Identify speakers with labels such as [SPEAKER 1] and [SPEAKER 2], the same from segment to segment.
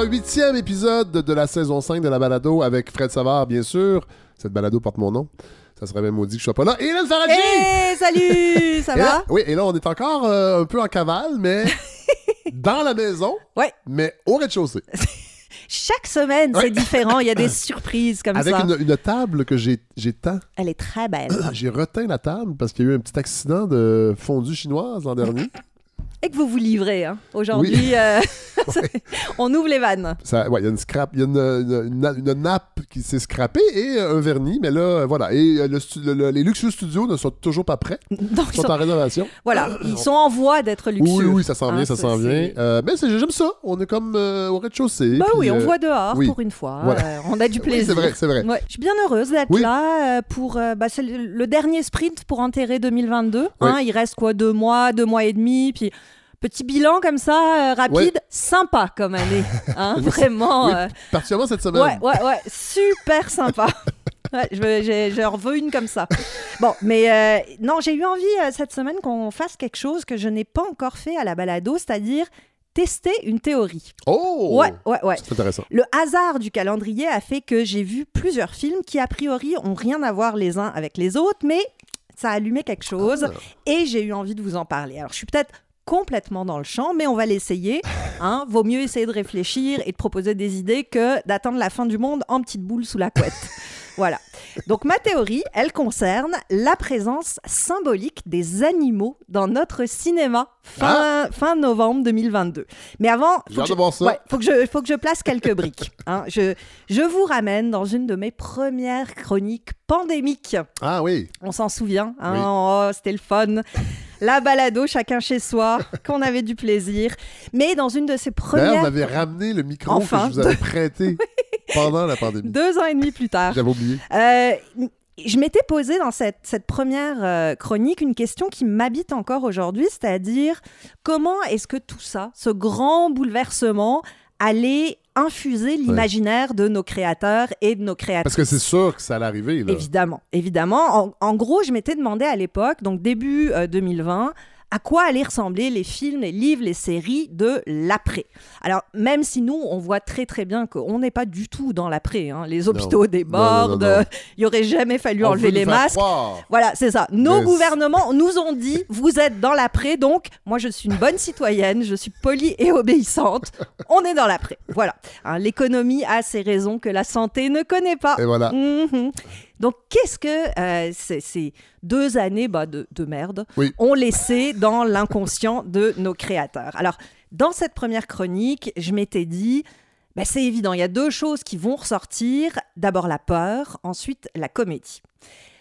[SPEAKER 1] Alors, huitième épisode de la saison 5 de la balado avec Fred Savard, bien sûr. Cette balado porte mon nom. Ça serait même maudit que je sois pas là. Et Hélène Faradji!
[SPEAKER 2] Hey, salut! Ça
[SPEAKER 1] là-
[SPEAKER 2] va?
[SPEAKER 1] oui, et là, on est encore euh, un peu en cavale, mais dans la maison,
[SPEAKER 2] Ouais.
[SPEAKER 1] mais au rez-de-chaussée.
[SPEAKER 2] Chaque semaine,
[SPEAKER 1] Ouais.
[SPEAKER 2] c'est différent. Il y a des surprises comme
[SPEAKER 1] Avec
[SPEAKER 2] ça.
[SPEAKER 1] une, une table que j'ai j'ai tant.
[SPEAKER 2] Elle est très belle.
[SPEAKER 1] J'ai reteint la table parce qu'il y a eu un petit accident de fondue chinoise l'an dernier.
[SPEAKER 2] Et que vous vous livrez. hein. Aujourd'hui, euh, on ouvre les vannes.
[SPEAKER 1] Ça, ouais, il y a une scrap, il y a une, une- une- une nappe qui s'est scrappée et un vernis, mais là, euh, voilà. Et euh, le stu- le- le- les luxueux studios ne sont toujours pas prêts. Ils sont en rénovation.
[SPEAKER 2] voilà, ils sont en voie d'être luxueux.
[SPEAKER 1] Oui, oui, ça s'en
[SPEAKER 2] Hein,
[SPEAKER 1] vient, ça s'en vient. Euh, mais j'aime ça. On est comme euh, au rez-de-chaussée.
[SPEAKER 2] Bah oui, on voit dehors
[SPEAKER 1] oui.
[SPEAKER 2] pour une fois.
[SPEAKER 1] Voilà.
[SPEAKER 2] Euh, on a du
[SPEAKER 1] oui,
[SPEAKER 2] plaisir.
[SPEAKER 1] c'est vrai, c'est vrai.
[SPEAKER 2] Ouais. Je suis bien heureuse d'être là pour. bah, le, dernier sprint pour enterrer 2022. hein.
[SPEAKER 1] Oui.
[SPEAKER 2] il reste quoi Deux mois, deux mois et demi. Puis petit bilan comme ça, euh, rapide,
[SPEAKER 1] Ouais.
[SPEAKER 2] sympa comme année. hein,
[SPEAKER 1] Oui,
[SPEAKER 2] vraiment.
[SPEAKER 1] oui.
[SPEAKER 2] euh,
[SPEAKER 1] Particulièrement cette semaine.
[SPEAKER 2] Ouais, ouais, ouais, super sympa. Ouais, je veux- j'ai- j'en veux une comme ça. Bon, mais euh, non, j'ai eu envie euh, cette semaine qu'on fasse quelque chose que je n'ai pas encore fait à la balado, c'est-à-dire tester une théorie.
[SPEAKER 1] Oh!
[SPEAKER 2] Ouais, ouais, ouais.
[SPEAKER 1] C'est intéressant.
[SPEAKER 2] Le hasard du calendrier a fait que j'ai vu plusieurs films qui, a priori, ont rien à voir les uns avec les autres, mais ça a allumé quelque chose
[SPEAKER 1] Ah.
[SPEAKER 2] et j'ai eu envie de vous en parler. Alors, je suis peut-être complètement dans le champ, mais on va l'essayer. Hein. Vaut mieux essayer de réfléchir et de proposer des idées que d'attendre la fin du monde en petite boule sous la couette. voilà. Donc, ma théorie, elle concerne la présence symbolique des animaux dans notre cinéma fin, fin novembre 2022. Mais avant, que. Ouais, faut que je, faut que je place quelques briques. hein. Je, je vous ramène dans une de mes premières chroniques pandémiques.
[SPEAKER 1] Ah oui.
[SPEAKER 2] On s'en souvient. hein.
[SPEAKER 1] Oui.
[SPEAKER 2] Oh, c'était le fun. La balado, chacun chez soi, qu'on avait du plaisir. Mais dans une de ces
[SPEAKER 1] D'ailleurs,
[SPEAKER 2] premières...
[SPEAKER 1] vous m'avez ramené le micro
[SPEAKER 2] Enfin.
[SPEAKER 1] que je vous avais prêté pendant la pandémie.
[SPEAKER 2] Deux ans et demi plus tard.
[SPEAKER 1] J'avais oublié.
[SPEAKER 2] Euh, je m'étais posé dans cette, cette première euh, chronique une question qui m'habite encore aujourd'hui, c'est-à-dire comment est-ce que tout ça, ce grand bouleversement, allait infuser l'imaginaire de nos créateurs et de nos créateurs
[SPEAKER 1] Parce que c'est sûr que ça allait arriver. Là.
[SPEAKER 2] Évidemment, évidemment. En, en gros, je m'étais demandé à l'époque, donc début euh, 2020, à quoi allaient ressembler les films, les livres, les séries de l'après. Alors, même si nous, on voit très très bien qu'on n'est pas du tout dans l'après. hein. Les hôpitaux débordent,
[SPEAKER 1] Non, non, non, non.
[SPEAKER 2] il aurait jamais fallu enlever les masques. Voilà, c'est ça. Nos
[SPEAKER 1] Mais-
[SPEAKER 2] gouvernements nous ont dit, vous êtes dans l'après, donc moi je suis une bonne citoyenne, je suis polie et obéissante. On est dans l'après. Voilà. Hein, L'économie a ses raisons que la santé ne connaît pas.
[SPEAKER 1] Et voilà.
[SPEAKER 2] Mhm. Donc, qu'est-ce que euh, ces, ces deux années bah, de, de merde
[SPEAKER 1] Oui.
[SPEAKER 2] ont laissé dans l'inconscient de nos créateurs? Alors, dans cette première chronique, je m'étais dit, bah, c'est évident, il y a deux choses qui vont ressortir. D'abord la peur, ensuite la comédie.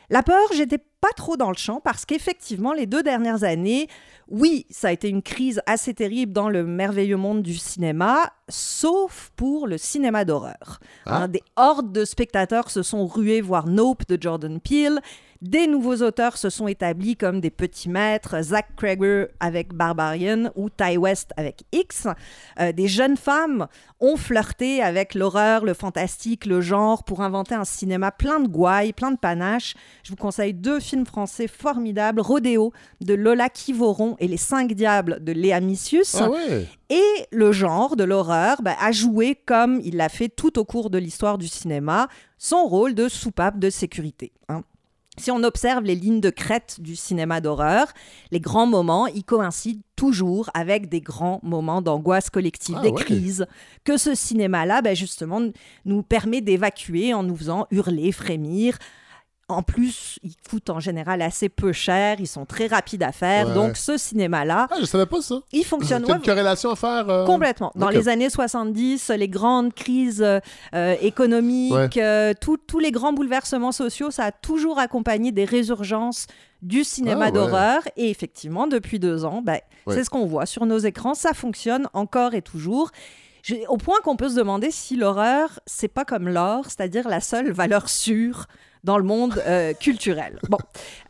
[SPEAKER 2] La peur, j'étais pas trop dans le champ parce qu'effectivement, les deux dernières années, oui, ça a été une crise assez terrible dans le merveilleux monde du cinéma, sauf pour le cinéma d'horreur.
[SPEAKER 1] Ah.
[SPEAKER 2] Hein, des hordes de spectateurs se sont rués voir Nope de Jordan Peele. Des nouveaux auteurs se sont établis comme des petits maîtres, Zach Cregger avec Barbarian ou Ty West avec X. Euh, des jeunes femmes ont flirté avec l'horreur, le fantastique, le genre pour inventer un cinéma plein de gouailles, plein de panache. Je vous conseille deux films français formidables, Rodéo de Lola Kivoron et Les Cinq Diables de Léa Missius.
[SPEAKER 1] Ah ouais.
[SPEAKER 2] Et le genre de l'horreur bah, a joué, comme il l'a fait tout au cours de l'histoire du cinéma, son rôle de soupape de sécurité. hein. Si on observe les lignes de crête du cinéma d'horreur, les grands moments, ils coïncident toujours avec des grands moments d'angoisse collective,
[SPEAKER 1] Ah
[SPEAKER 2] des
[SPEAKER 1] ouais.
[SPEAKER 2] crises, que ce cinéma-là, bah, justement, nous permet d'évacuer en nous faisant hurler, frémir. En plus, ils coûtent en général assez peu cher, ils sont très rapides à faire.
[SPEAKER 1] Ouais.
[SPEAKER 2] Donc, ce cinéma-là,
[SPEAKER 1] Ah, je savais pas ça.
[SPEAKER 2] il fonctionne.
[SPEAKER 1] T'as
[SPEAKER 2] Ouais,
[SPEAKER 1] une corrélation à faire. euh,
[SPEAKER 2] Complètement. Dans les années 70, les grandes crises euh, économiques,
[SPEAKER 1] Ouais.
[SPEAKER 2] euh, tous les grands bouleversements sociaux, ça a toujours accompagné des résurgences du cinéma
[SPEAKER 1] Ah ouais.
[SPEAKER 2] d'horreur. Et effectivement, depuis deux ans, ben,
[SPEAKER 1] Ouais.
[SPEAKER 2] c'est ce qu'on voit sur nos écrans. Ça fonctionne encore et toujours. Au point qu'on peut se demander si l'horreur, c'est pas comme l'or, c'est-à-dire la seule valeur sûre dans le monde euh, culturel. Bon,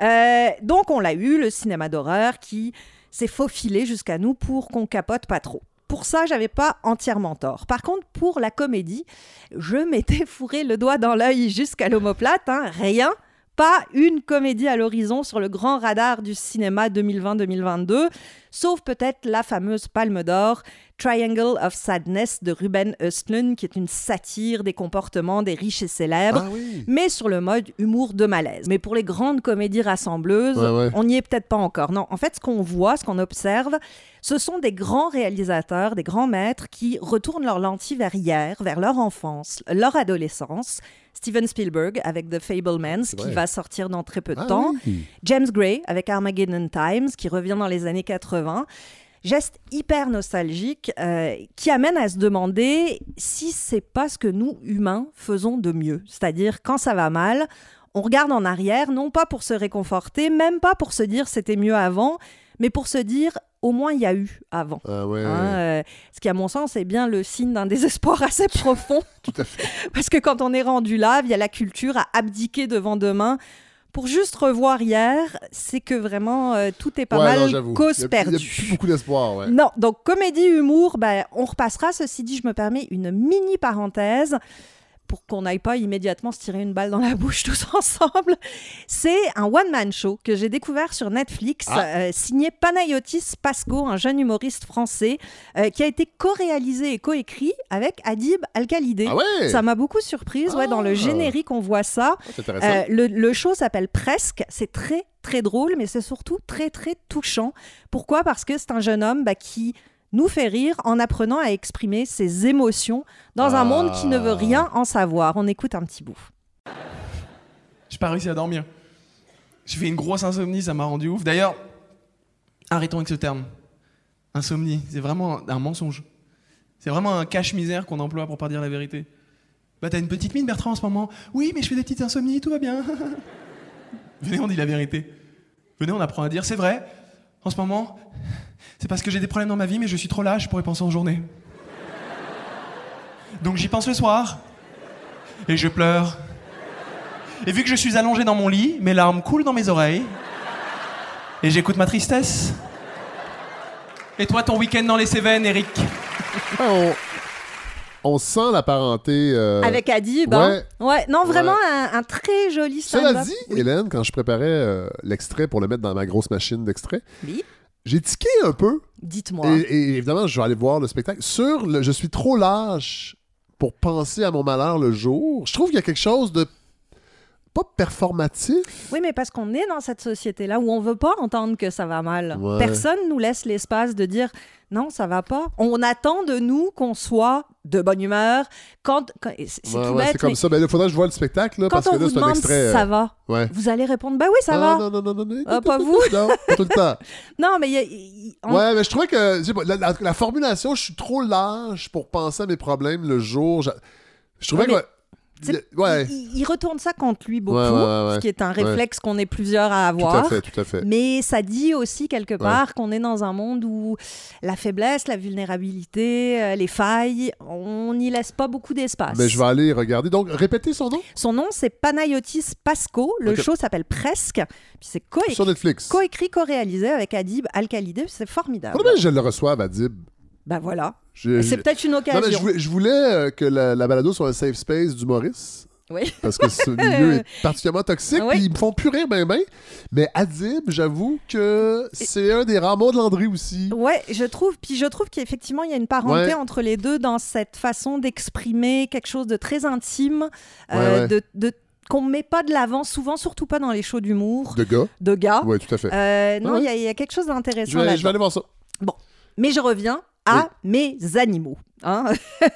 [SPEAKER 2] Euh, donc on l'a eu, le cinéma d'horreur qui s'est faufilé jusqu'à nous pour qu'on capote pas trop. Pour ça, j'avais pas entièrement tort. Par contre, pour la comédie, je m'étais fourré le doigt dans l'œil jusqu'à l'omoplate, hein, rien. Pas une comédie à l'horizon sur le grand radar du cinéma 2020-2022. sauf peut-être la fameuse Palme d'Or, Triangle of Sadness de Ruben Östlund, qui est une satire des comportements des riches et célèbres,
[SPEAKER 1] Ah oui.
[SPEAKER 2] mais sur le mode humour de malaise. Mais pour les grandes comédies rassembleuses,
[SPEAKER 1] Ouais, ouais.
[SPEAKER 2] on n'y est peut-être pas encore. Non, en fait, ce qu'on voit, ce qu'on observe, ce sont des grands réalisateurs, des grands maîtres qui retournent leur lentille vers hier, vers leur enfance, leur adolescence. Steven Spielberg avec The Fablemans, qui va sortir dans très peu de
[SPEAKER 1] Ah
[SPEAKER 2] temps.
[SPEAKER 1] oui.
[SPEAKER 2] James Gray avec Armageddon Times, qui revient dans les années 80. Geste hyper nostalgique euh, qui amène à se demander si c'est pas ce que nous, humains, faisons de mieux. C'est-à-dire, quand ça va mal, on regarde en arrière, non pas pour se réconforter, même pas pour se dire c'était mieux avant, mais pour se dire au moins il y a eu avant.
[SPEAKER 1] Ah ouais.
[SPEAKER 2] Hein, euh, ce qui, à mon sens, est bien le signe d'un désespoir assez profond.
[SPEAKER 1] Tout à fait.
[SPEAKER 2] Parce que quand on est rendu là, via la culture, à abdiquer devant demain, pour juste revoir hier, c'est que vraiment euh, tout est pas
[SPEAKER 1] Ouais,
[SPEAKER 2] mal cause
[SPEAKER 1] a- Il y a
[SPEAKER 2] perdue.
[SPEAKER 1] plus beaucoup d'espoir, ouais.
[SPEAKER 2] Non, donc comédie, humour, ben, on repassera. Ceci dit, je me permets une mini parenthèse pour qu'on n'aille pas immédiatement se tirer une balle dans la bouche tous ensemble. C'est un one-man show que j'ai découvert sur Netflix,
[SPEAKER 1] Ah.
[SPEAKER 2] euh, signé Panayotis Pasco, un jeune humoriste français, euh, qui a été co-réalisé et co-écrit avec Adib Al-Khalidé.
[SPEAKER 1] Ah ouais.
[SPEAKER 2] Ça m'a beaucoup surprise. Ouais, dans le
[SPEAKER 1] Ah.
[SPEAKER 2] générique, on voit ça. Euh, le, le show s'appelle Presque. C'est très, très drôle, mais c'est surtout très, très touchant. Pourquoi? Parce que c'est un jeune homme bah, qui nous fait rire en apprenant à exprimer ses émotions dans un
[SPEAKER 1] Ah.
[SPEAKER 2] monde qui ne veut rien en savoir. On écoute un petit bout.
[SPEAKER 3] J'ai pas réussi à dormir. J'ai fait une grosse insomnie, ça m'a rendu ouf. D'ailleurs, arrêtons avec ce terme. Insomnie, c'est vraiment un mensonge. C'est vraiment un cache-misère qu'on emploie pour pas dire la vérité. Bah t'as une petite mine Bertrand en ce moment. Oui, mais je fais des petites insomnies, tout va bien. Venez, on dit la vérité. Venez, on apprend à dire c'est vrai. En ce moment, c'est parce que j'ai des problèmes dans ma vie, mais je suis trop lâche pour y penser en journée. Donc j'y pense le soir. Et je pleure. Et vu que je suis allongé dans mon lit, mes larmes coulent dans mes oreilles. Et j'écoute ma tristesse. Et toi, ton week-end dans les Cévennes, Eric?
[SPEAKER 1] Ouais, on, on sent la parenté. euh,
[SPEAKER 2] Avec Adib. hein.
[SPEAKER 1] ouais.
[SPEAKER 2] Ouais, non, vraiment un, un très joli
[SPEAKER 1] Cela
[SPEAKER 2] stand-up.
[SPEAKER 1] dit, Hélène, quand je préparais euh, l'extrait pour le mettre dans ma grosse machine d'extrait,
[SPEAKER 2] Oui.
[SPEAKER 1] J'ai tiqué un peu.
[SPEAKER 2] Dites-moi.
[SPEAKER 1] Et, et évidemment, je vais aller voir le spectacle. Sur le Je suis trop lâche pour penser à mon malheur le jour, je trouve qu'il y a quelque chose de pas performatif.
[SPEAKER 2] Oui, mais parce qu'on est dans cette société-là où on veut pas entendre que ça va mal.
[SPEAKER 1] Ouais.
[SPEAKER 2] Personne nous laisse l'espace de dire non, ça va pas. On attend de nous qu'on soit de bonne humeur. Quand, quand- c'est
[SPEAKER 1] Ouais,
[SPEAKER 2] tout
[SPEAKER 1] ouais,
[SPEAKER 2] bête,
[SPEAKER 1] c'est comme
[SPEAKER 2] mais
[SPEAKER 1] ça. Ben, il faudrait que je vois le spectacle, là,
[SPEAKER 2] quand
[SPEAKER 1] parce
[SPEAKER 2] on
[SPEAKER 1] que là,
[SPEAKER 2] vous
[SPEAKER 1] c'est un
[SPEAKER 2] demande
[SPEAKER 1] extrait.
[SPEAKER 2] si
[SPEAKER 1] euh,
[SPEAKER 2] ça va,
[SPEAKER 1] Ouais.
[SPEAKER 2] vous allez répondre bah oui, ça
[SPEAKER 1] Ah,
[SPEAKER 2] va.
[SPEAKER 1] Non, non, non, non, non.
[SPEAKER 2] Ah, pas vous?
[SPEAKER 1] Non, pas tout le temps.
[SPEAKER 2] Non, mais y a- on-
[SPEAKER 1] Ouais, mais je trouvais que la, la- la formulation, je suis trop lâche pour penser à mes problèmes le jour. Je, je trouvais que. Ouais,
[SPEAKER 2] il, il retourne ça contre lui beaucoup,
[SPEAKER 1] Ouais, ouais,
[SPEAKER 2] ce qui est un réflexe qu'on est plusieurs à
[SPEAKER 1] tout
[SPEAKER 2] avoir.
[SPEAKER 1] à fait, tout à fait.
[SPEAKER 2] Mais ça dit aussi quelque part qu'on est dans un monde où la faiblesse, la vulnérabilité, euh, les failles, on n'y laisse pas beaucoup d'espace.
[SPEAKER 1] Mais je vais aller regarder. Donc, répétez son nom
[SPEAKER 2] Son nom, c'est Panayotis Pasco. Le show s'appelle Presque. Puis c'est co-
[SPEAKER 1] sur Netflix.
[SPEAKER 2] co-écrit, co-réalisé avec Adib Al-Khalidé. C'est formidable.
[SPEAKER 1] Faudrait bien que je le reçoive à Dib.
[SPEAKER 2] Ben voilà. C'est peut-être une
[SPEAKER 1] Non,
[SPEAKER 2] occasion.
[SPEAKER 1] mais je voulais, je voulais, euh, que la, la balado soit un safe space du Maurice.
[SPEAKER 2] Oui.
[SPEAKER 1] Parce que ce milieu est particulièrement toxique.
[SPEAKER 2] Oui.
[SPEAKER 1] Puis ils me font plus rire ben ben. Mais Adib, j'avoue que c'est un des rares mots de Landry aussi.
[SPEAKER 2] Ouais, je trouve. Puis je trouve qu'effectivement, il y a une parenté
[SPEAKER 1] Ouais.
[SPEAKER 2] entre les deux dans cette façon d'exprimer quelque chose de très intime, euh,
[SPEAKER 1] ouais.
[SPEAKER 2] de, de- qu'on met pas de l'avant, souvent, surtout pas dans les shows d'humour
[SPEAKER 1] De gars.
[SPEAKER 2] de gars.
[SPEAKER 1] Oui, tout à fait.
[SPEAKER 2] Euh, non, il y y, a quelque chose d'intéressant là
[SPEAKER 1] je vais aller voir ça.
[SPEAKER 2] Mais je reviens à mes animaux. hein.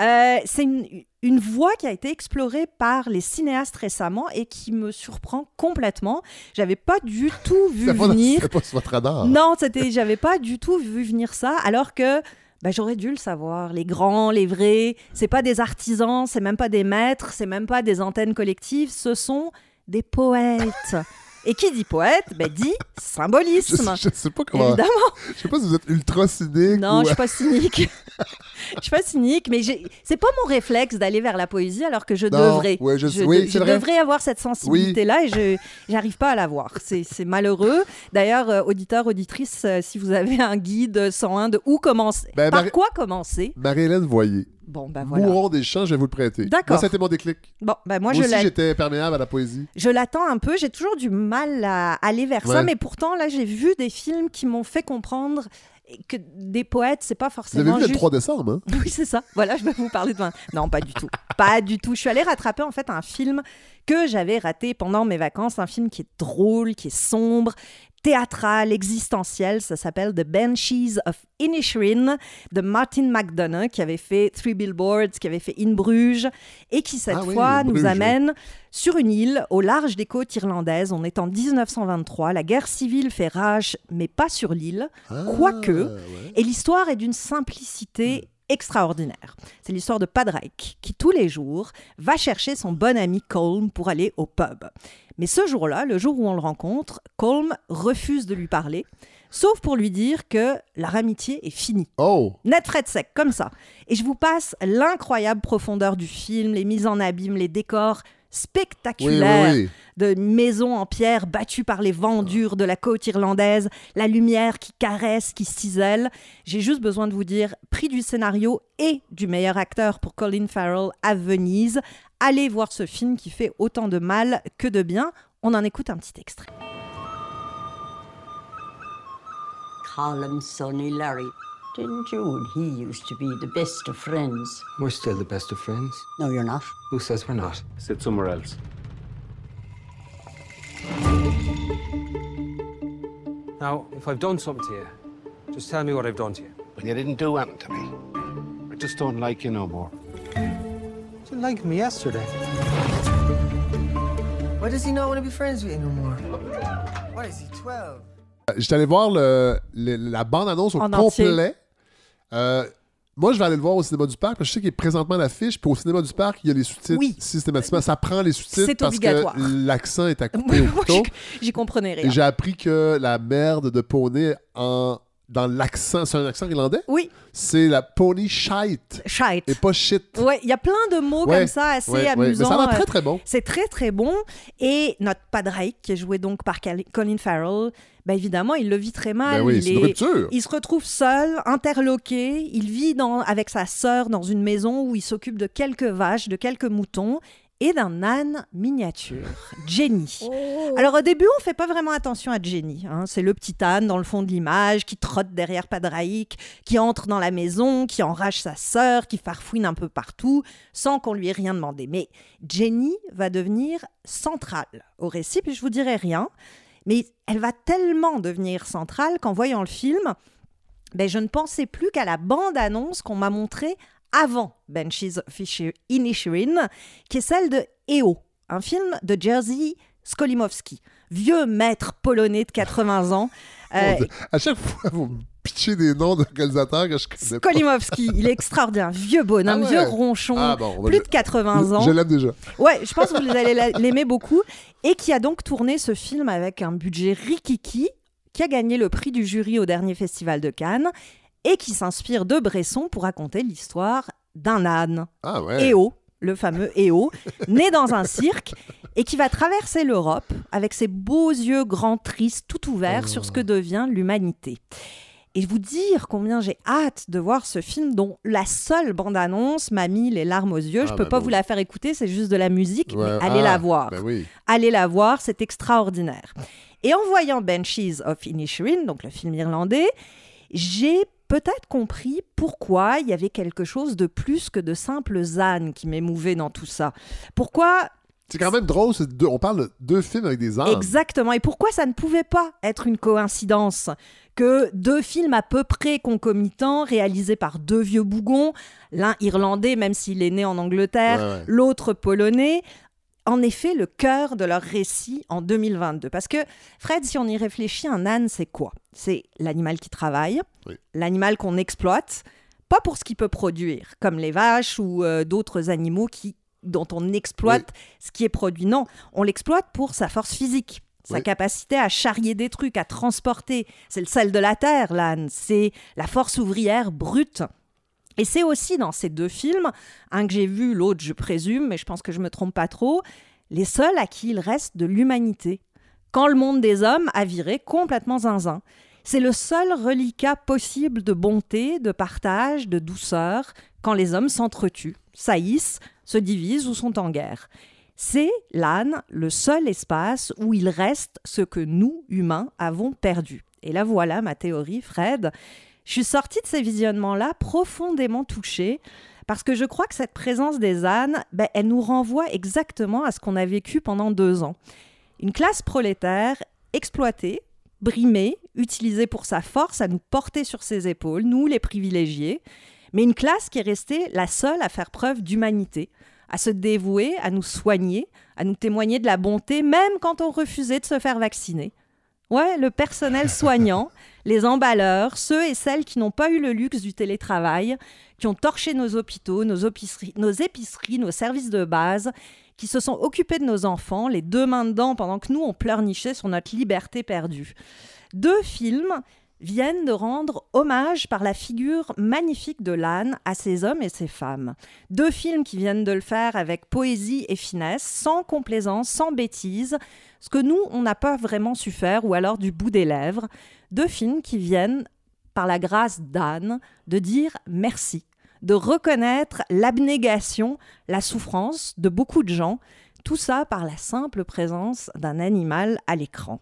[SPEAKER 2] Euh, c'est une, une voie qui a été explorée par les cinéastes récemment et qui me surprend complètement. J'avais pas du tout vu
[SPEAKER 1] pas,
[SPEAKER 2] venir.
[SPEAKER 1] c'était pas sur votre radar.
[SPEAKER 2] Non, c'était, j'avais pas du tout vu venir ça, alors que bah, j'aurais dû le savoir. Les grands, les vrais, c'est pas des artisans, c'est même pas des maîtres, c'est même pas des antennes collectives, ce sont des poètes. Et qui dit poète, ben dit
[SPEAKER 1] Je,
[SPEAKER 2] symbolisme.
[SPEAKER 1] je sais pas comment.
[SPEAKER 2] Évidemment.
[SPEAKER 1] Je sais pas si vous êtes ultra cynique
[SPEAKER 2] Non,
[SPEAKER 1] ou.
[SPEAKER 2] je suis pas cynique. Je suis pas cynique, mais c'est pas mon réflexe d'aller vers la poésie alors que je
[SPEAKER 1] Non,
[SPEAKER 2] devrais.
[SPEAKER 1] ouais, je-
[SPEAKER 2] je
[SPEAKER 1] oui,
[SPEAKER 2] de-
[SPEAKER 1] c'est
[SPEAKER 2] je
[SPEAKER 1] vrai.
[SPEAKER 2] devrais avoir cette sensibilité-là et je j'arrive pas à l'avoir. C'est c'est malheureux. D'ailleurs, euh, auditeur, auditrice, euh, si vous avez un guide 101 de où commencer,
[SPEAKER 1] Ben,
[SPEAKER 2] par
[SPEAKER 1] Marie-
[SPEAKER 2] quoi commencer?
[SPEAKER 1] Marie-Hélène Voyer.
[SPEAKER 2] Bon, bah voilà.
[SPEAKER 1] Mourons des chants, je vais vous le prêter.
[SPEAKER 2] D'accord.
[SPEAKER 1] Moi, c'était mon déclic.
[SPEAKER 2] Bon, bah moi,
[SPEAKER 1] Moi,
[SPEAKER 2] je
[SPEAKER 1] aussi, j'étais perméable à la poésie.
[SPEAKER 2] je l'attends un peu. J'ai toujours du mal à aller vers ça, mais pourtant, là, j'ai vu des films qui m'ont fait comprendre que des poètes, c'est pas
[SPEAKER 1] Vous
[SPEAKER 2] forcément
[SPEAKER 1] avez vu le
[SPEAKER 2] juste...
[SPEAKER 1] 3 décembre, hein?
[SPEAKER 2] Oui, c'est ça. Voilà, je vais vous parler de vin. Non, pas du tout. Pas du tout. Je suis allée rattraper en fait un film que j'avais raté pendant mes vacances, un film qui est drôle, qui est sombre, théâtral, existentiel. Ça s'appelle The Banshees of Inisherin de Martin McDonough, qui avait fait Three Billboards, qui avait fait In Bruges, et qui cette
[SPEAKER 1] Ah oui,
[SPEAKER 2] fois nous
[SPEAKER 1] Bruges,
[SPEAKER 2] amène sur une île au large des côtes irlandaises. On est en 1923. La guerre civile fait rage, mais pas sur l'île. Quoique,
[SPEAKER 1] Ah, ouais.
[SPEAKER 2] et l'histoire est d'une simplicité extraordinaire. C'est l'histoire de Padraig qui, tous les jours, va chercher son bon ami Colm pour aller au pub. Mais ce jour-là, le jour où on le rencontre, Colm refuse de lui parler, sauf pour lui dire que leur amitié est finie.
[SPEAKER 1] Oh!
[SPEAKER 2] Net Fred sec, comme ça. Et je vous passe l'incroyable profondeur du film, les mises en abîme, les décors
[SPEAKER 1] Oui,
[SPEAKER 2] spectaculaires
[SPEAKER 1] oui, oui.
[SPEAKER 2] de maisons en pierre battues par les vents durs de la côte irlandaise, la lumière qui caresse, qui cisèle. J'ai juste besoin de vous dire, prix du scénario et du meilleur acteur pour Colin Farrell à Venise. Allez voir ce film qui fait autant de mal que de bien. On en écoute un petit extrait.
[SPEAKER 4] Colin, Sonny, Larry. Didn't you and he used to be the best of friends?
[SPEAKER 5] We're still the best of friends.
[SPEAKER 4] No, you're not.
[SPEAKER 5] Who says we're not?
[SPEAKER 6] Sit somewhere else.
[SPEAKER 5] Now, if I've done something to you, just tell me what I've done to you.
[SPEAKER 6] But you didn't do anything to me. I just don't like you no more.
[SPEAKER 5] You didn't like me yesterday.
[SPEAKER 7] Why does he not want to be friends with you no more? What is he, 12?
[SPEAKER 1] J'étais allé voir le, le- la bande-annonce au
[SPEAKER 2] En entier.
[SPEAKER 1] Euh, moi, je vais aller le voir au cinéma du parc, parce que je sais qu'il est présentement à l'affiche, puis au cinéma du parc, il y a les sous-titres
[SPEAKER 2] Oui.
[SPEAKER 1] systématiquement. Ça prend les sous-titres
[SPEAKER 2] C'est
[SPEAKER 1] parce
[SPEAKER 2] obligatoire.
[SPEAKER 1] que l'accent est à couper au couteau.
[SPEAKER 2] j'y- comprenais rien.
[SPEAKER 1] j'ai appris que la merde de poney en, dans l'accent, c'est un accent irlandais,
[SPEAKER 2] Oui,
[SPEAKER 1] c'est la pony shite
[SPEAKER 2] shite.
[SPEAKER 1] et pas shit.
[SPEAKER 2] Ouais, il y a plein de mots
[SPEAKER 1] Ouais,
[SPEAKER 2] comme ça assez
[SPEAKER 1] Ouais, ouais. Mais
[SPEAKER 2] amusants.
[SPEAKER 1] ça a l'air
[SPEAKER 2] euh,
[SPEAKER 1] très très bon.
[SPEAKER 2] C'est très très bon. Et notre Padraig, qui est joué donc par Colin Farrell, bah évidemment, il le vit très mal.
[SPEAKER 1] Ben oui,
[SPEAKER 2] il,
[SPEAKER 1] c'est une
[SPEAKER 2] est-
[SPEAKER 1] rupture.
[SPEAKER 2] il se retrouve seul, interloqué. Il vit dans, avec sa sœur dans une maison où il s'occupe de quelques vaches, de quelques moutons et d'un âne miniature, Jenny. Alors au début, on fait pas vraiment attention à Jenny. hein. C'est le petit âne dans le fond de l'image qui trotte derrière Padraïc, qui entre dans la maison, qui enrage sa sœur, qui farfouine un peu partout, sans qu'on lui ait rien demandé. Mais Jenny va devenir centrale au récit, puis je vous dirai rien. Mais elle va tellement devenir centrale qu'en voyant le film, ben, je ne pensais plus qu'à la bande-annonce qu'on m'a montrée avant Banshees of Inisherin, qui est celle de EO, un film de Jerzy Skolimowski, vieux maître polonais de 80 ans. Euh.
[SPEAKER 1] À chaque fois, vous me pitchez des noms de réalisateurs que je connais.
[SPEAKER 2] Skolimowski, il est extraordinaire, vieux bonhomme,
[SPEAKER 1] Ah ouais.
[SPEAKER 2] vieux ronchon,
[SPEAKER 1] Ah bon, va
[SPEAKER 2] plus de 80 ans.
[SPEAKER 1] Je l'aime déjà.
[SPEAKER 2] Ouais, je pense que vous allez la- l'aimer beaucoup. Et qui a donc tourné ce film avec un budget rikiki, qui a gagné le prix du jury au dernier festival de Cannes, et qui s'inspire de Bresson pour raconter l'histoire d'un âne,
[SPEAKER 1] Ah ouais.
[SPEAKER 2] Éo, le fameux Éo, né dans un cirque, et qui va traverser l'Europe avec ses beaux yeux grands tristes, tout ouverts sur ce que devient l'humanité. Et vous dire combien j'ai hâte de voir ce film dont la seule bande-annonce m'a mis les larmes aux yeux. Je
[SPEAKER 1] Ah,
[SPEAKER 2] peux
[SPEAKER 1] bah
[SPEAKER 2] pas
[SPEAKER 1] bon.
[SPEAKER 2] vous la faire écouter, c'est juste de la musique,
[SPEAKER 1] Ouais.
[SPEAKER 2] mais allez
[SPEAKER 1] Ah,
[SPEAKER 2] la voir.
[SPEAKER 1] Ben oui.
[SPEAKER 2] Allez la voir, c'est extraordinaire. Et en voyant Banshees of Inisherin, donc le film irlandais, j'ai peut-être compris pourquoi il y avait quelque chose de plus que de simples ânes qui m'émouvaient dans tout ça. Pourquoi
[SPEAKER 1] C'est quand même drôle. deux- on parle de deux films avec des ânes.
[SPEAKER 2] Exactement. Et pourquoi ça ne pouvait pas être une coïncidence que deux films à peu près concomitants, réalisés par deux vieux bougons, l'un irlandais, même s'il est né en Angleterre,
[SPEAKER 1] Ouais, ouais.
[SPEAKER 2] l'autre polonais, en effet le cœur de leur récit en 2022. Parce que, Fred, si on y réfléchit, un âne, c'est quoi? C'est l'animal qui travaille,
[SPEAKER 1] Oui.
[SPEAKER 2] l'animal qu'on exploite, pas pour ce qu'il peut produire, comme les vaches ou euh, d'autres animaux qui, dont on exploite ce qui est produit. Non, on l'exploite pour sa force physique. Sa
[SPEAKER 1] Oui.
[SPEAKER 2] capacité à charrier des trucs, à transporter. C'est le sel de la terre, l'âne. C'est la force ouvrière brute. Et c'est aussi dans ces deux films, un que j'ai vu, l'autre je présume, mais je pense que je me trompe pas trop, les seuls à qui il reste de l'humanité. Quand le monde des hommes a viré complètement zinzin. C'est le seul reliquat possible de bonté, de partage, de douceur, quand les hommes s'entretuent, saillissent, se divisent ou sont en guerre. C'est, l'âne, le seul espace où il reste ce que nous, humains, avons perdu. Et là voilà ma théorie, Fred. Je suis sortie de ces visionnements-là profondément touchée parce que je crois que cette présence des ânes, ben, elle nous renvoie exactement à ce qu'on a vécu pendant deux ans. Une classe prolétaire exploitée, brimée, utilisée pour sa force à nous porter sur ses épaules, nous les privilégiés, mais une classe qui est restée la seule à faire preuve d'humanité, à se dévouer, à nous soigner, à nous témoigner de la bonté, même quand on refusait de se faire vacciner. Ouais, le personnel soignant, les emballeurs, ceux et celles qui n'ont pas eu le luxe du télétravail, qui ont torché nos hôpitaux, nos épiceries, nos, épiceries, nos services de base, qui se sont occupés de nos enfants, les deux mains dedans, pendant que nous, on pleurnichait sur notre liberté perdue. Deux films viennent de rendre hommage par la figure magnifique de l'âne à ces hommes et ces femmes. Deux films qui viennent de le faire avec poésie et finesse, sans complaisance, sans bêtise, ce que nous, on n'a pas vraiment su faire, ou alors du bout des lèvres. Deux films qui viennent, par la grâce d'Anne, de dire merci, de reconnaître l'abnégation, la souffrance de beaucoup de gens, tout ça par la simple présence d'un animal à l'écran.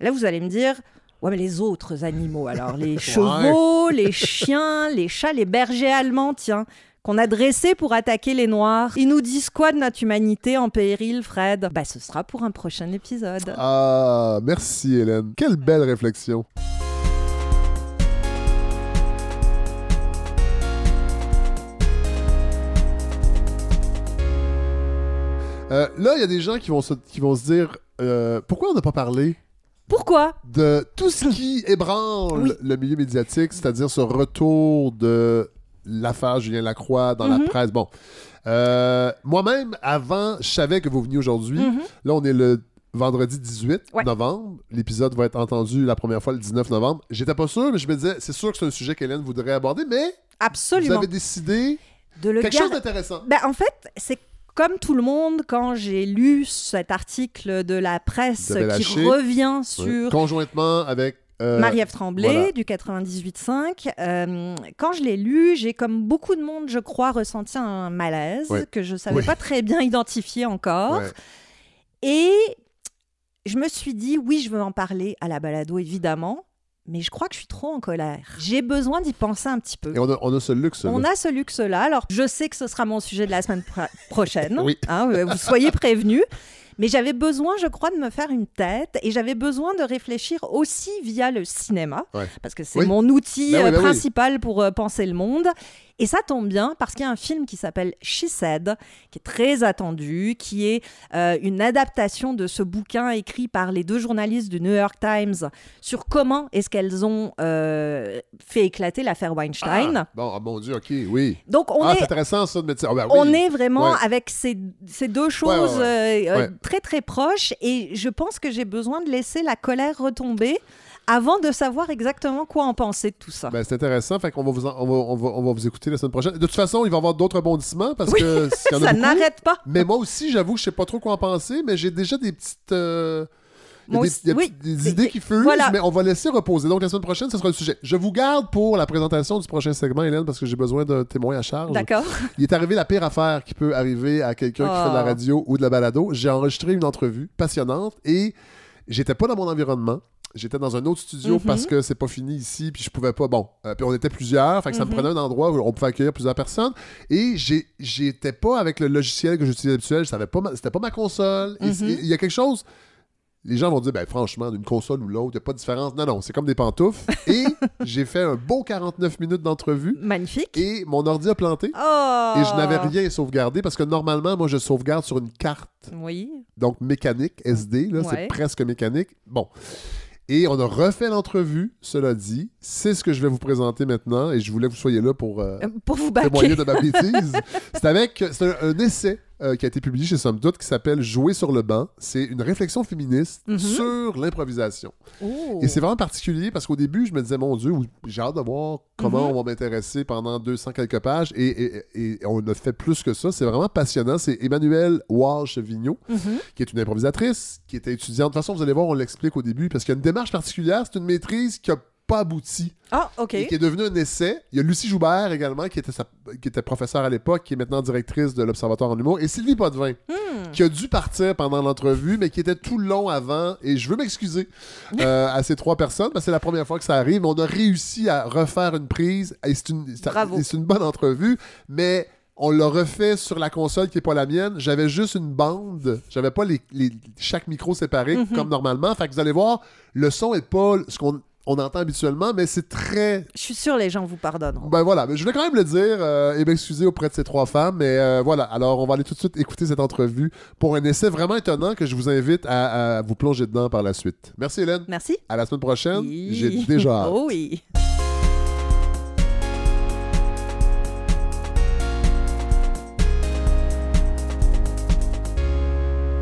[SPEAKER 2] Là, vous allez me dire, Ouais, mais les autres animaux, alors les chevaux, les chiens, les chats, les bergers allemands, tiens, qu'on a dressés pour attaquer les Noirs. Ils nous disent quoi de notre humanité en péril, Fred? Bah, ce sera pour un prochain épisode.
[SPEAKER 1] Ah, merci Hélène. Quelle belle réflexion. Euh, là, il y a des gens qui vont se, qui vont se dire euh, pourquoi on n'a pas parlé
[SPEAKER 2] Pourquoi?
[SPEAKER 1] De tout ce qui ébranle
[SPEAKER 2] Oui.
[SPEAKER 1] le milieu médiatique, c'est-à-dire ce retour de l'affaire Julien Lacroix dans la
[SPEAKER 2] Mhm.
[SPEAKER 1] presse. Bon, Euh, moi-même, avant, je savais que vous veniez aujourd'hui.
[SPEAKER 2] Mhm.
[SPEAKER 1] Là, on est le vendredi 18
[SPEAKER 2] Ouais.
[SPEAKER 1] novembre. L'épisode va être entendu la première fois le 19 novembre. J'étais pas sûr, mais je me disais, c'est sûr que c'est un sujet qu'Hélène voudrait aborder, mais vous avez décidé
[SPEAKER 2] De le
[SPEAKER 1] quelque chose d'intéressant.
[SPEAKER 2] Ben, en fait, c'est comme tout le monde, quand j'ai lu cet article de la presse qui revient
[SPEAKER 1] Ouais.
[SPEAKER 2] sur
[SPEAKER 1] Conjointement avec. euh,
[SPEAKER 2] Marie-Ève Tremblay
[SPEAKER 1] voilà.
[SPEAKER 2] du 98.5. Euh, quand je l'ai lu, j'ai comme beaucoup de monde, je crois, ressenti un malaise
[SPEAKER 1] Ouais.
[SPEAKER 2] que je ne savais pas très bien identifier encore.
[SPEAKER 1] ouais.
[SPEAKER 2] Et je me suis dit, oui, je veux en parler à la balado, évidemment, mais je crois que je suis trop en colère. J'ai besoin d'y penser un petit peu.
[SPEAKER 1] Et on a, on a ce luxe.
[SPEAKER 2] On a ce luxe-là. Alors, je sais que ce sera mon sujet de la semaine pro- prochaine.
[SPEAKER 1] Oui.
[SPEAKER 2] Hein, vous soyez prévenus. Mais j'avais besoin, je crois, de me faire une tête et j'avais besoin de réfléchir aussi via le cinéma,
[SPEAKER 1] Ouais.
[SPEAKER 2] parce que c'est
[SPEAKER 1] Oui.
[SPEAKER 2] mon outil
[SPEAKER 1] Ben oui,
[SPEAKER 2] euh,
[SPEAKER 1] oui.
[SPEAKER 2] principal pour euh, penser le monde. Et ça tombe bien parce qu'il y a un film qui s'appelle She Said, qui est très attendu, qui est euh, une adaptation de ce bouquin écrit par les deux journalistes du New York Times sur comment est-ce qu'elles ont euh, fait éclater l'affaire Weinstein.
[SPEAKER 1] Ah, bon, ah, mon Dieu, ok, oui.
[SPEAKER 2] Donc on
[SPEAKER 1] ah,
[SPEAKER 2] est
[SPEAKER 1] intéressant ça de mettre ça. Ah, ben oui.
[SPEAKER 2] on est vraiment
[SPEAKER 1] Ouais.
[SPEAKER 2] avec ces, ces deux choses
[SPEAKER 1] ouais.
[SPEAKER 2] euh. Très très proches et je pense que j'ai besoin de laisser la colère retomber avant de savoir exactement quoi en penser de tout ça.
[SPEAKER 1] Ben, c'est intéressant. Fait qu'on va vous, en- on va, on va- on va vous écouter la semaine prochaine. De toute façon, il va y avoir d'autres rebondissements parce
[SPEAKER 2] Oui,
[SPEAKER 1] que
[SPEAKER 2] ça n'arrête pas.
[SPEAKER 1] Mais moi aussi, j'avoue que je sais pas trop quoi en penser, mais j'ai déjà des petites. euh, il y a des,
[SPEAKER 2] aussi,
[SPEAKER 1] il y a
[SPEAKER 2] oui.
[SPEAKER 1] des- des
[SPEAKER 2] C'est-
[SPEAKER 1] idées qui fusent,
[SPEAKER 2] voilà.
[SPEAKER 1] mais on va laisser reposer. Donc la semaine prochaine, ce sera le sujet. Je vous garde pour la présentation du prochain segment, Hélène, parce que j'ai besoin d'un témoin à charge.
[SPEAKER 2] D'accord.
[SPEAKER 1] Il est arrivé la pire affaire qui peut arriver à quelqu'un qui fait de la
[SPEAKER 2] Oh.
[SPEAKER 1] radio ou de la balado. J'ai enregistré une entrevue passionnante et j'étais pas dans mon environnement. J'étais dans un autre studio
[SPEAKER 2] Mhm.
[SPEAKER 1] parce que c'est pas fini ici, puis je pouvais pas. Bon, euh, puis on était plusieurs, fait que ça me
[SPEAKER 2] Mhm.
[SPEAKER 1] prenait un endroit où on pouvait accueillir plusieurs personnes. Et j'étais pas avec le logiciel que j'utilisais habituel, c'était pas ma console.
[SPEAKER 2] Mhm.
[SPEAKER 1] Il y a quelque chose. Les gens vont dire, ben franchement, d'une console ou l'autre, il n'y a pas de différence. Non, non, c'est comme des pantoufles. Et j'ai fait un beau 49 minutes d'entrevue
[SPEAKER 2] Magnifique.
[SPEAKER 1] et mon ordi a planté.
[SPEAKER 2] Oh.
[SPEAKER 1] Et je n'avais rien sauvegardé parce que normalement, moi, je sauvegarde sur une carte,
[SPEAKER 2] Oui.
[SPEAKER 1] donc mécanique, SD, là, c'est presque mécanique. Bon. Et on a refait l'entrevue, cela dit. C'est ce que je vais vous présenter maintenant et je voulais que vous soyez là pour euh,
[SPEAKER 2] Euh, Pour vous
[SPEAKER 1] témoigner de ma bêtise. c'est avec c'est un, un essai euh, qui a été publié chez Somme Toute qui s'appelle Jouer sur le banc. C'est une réflexion féministe
[SPEAKER 2] Mhm.
[SPEAKER 1] sur l'improvisation.
[SPEAKER 2] Oh.
[SPEAKER 1] Et c'est vraiment particulier parce qu'au début, je me disais, mon Dieu, j'ai hâte de voir comment
[SPEAKER 2] Mhm.
[SPEAKER 1] on va m'intéresser pendant 200 quelques pages. Et, et- et on a fait plus que ça. C'est vraiment passionnant. C'est Emmanuelle Walsh-Vigneault,
[SPEAKER 2] Mhm.
[SPEAKER 1] qui est une improvisatrice, qui était étudiante. De toute façon, vous allez voir, on l'explique au début parce qu'il y a une démarche particulière. C'est une maîtrise qui n'a pas abouti
[SPEAKER 2] Ah, OK.
[SPEAKER 1] et qui est devenue un essai. Il y a Lucie Joubert également, qui était, sa- qui était professeure à l'époque, qui est maintenant directrice de l'Observatoire en humour, et Sylvie Potvin,
[SPEAKER 2] Hmm.
[SPEAKER 1] qui a dû partir pendant l'entrevue, mais qui était tout le long avant. Et je veux m'excuser euh, à ces trois personnes, parce que c'est la première fois que ça arrive. mais On a réussi à refaire une prise, et c'est une, ça-
[SPEAKER 2] Bravo.
[SPEAKER 1] et c'est une bonne entrevue, mais on l'a refait sur la console qui n'est pas la mienne. J'avais juste une bande. J'avais pas les, les- chaque micro séparé
[SPEAKER 2] Mhm.
[SPEAKER 1] comme normalement. Fait que vous allez voir, le son est pas ce qu'on on entend habituellement, mais c'est très
[SPEAKER 2] Je suis sûre les gens vous pardonneront.
[SPEAKER 1] ben voilà, mais je voulais quand même le dire euh, et m'excuser auprès de ces trois femmes. Mais euh, voilà, alors on va aller tout de suite écouter cette entrevue pour un essai vraiment étonnant que je vous invite à, à vous plonger dedans par la suite. Merci Hélène.
[SPEAKER 2] Merci.
[SPEAKER 1] À la semaine prochaine.
[SPEAKER 2] Oui.
[SPEAKER 1] J'ai déjà hâte.
[SPEAKER 2] Oh oui.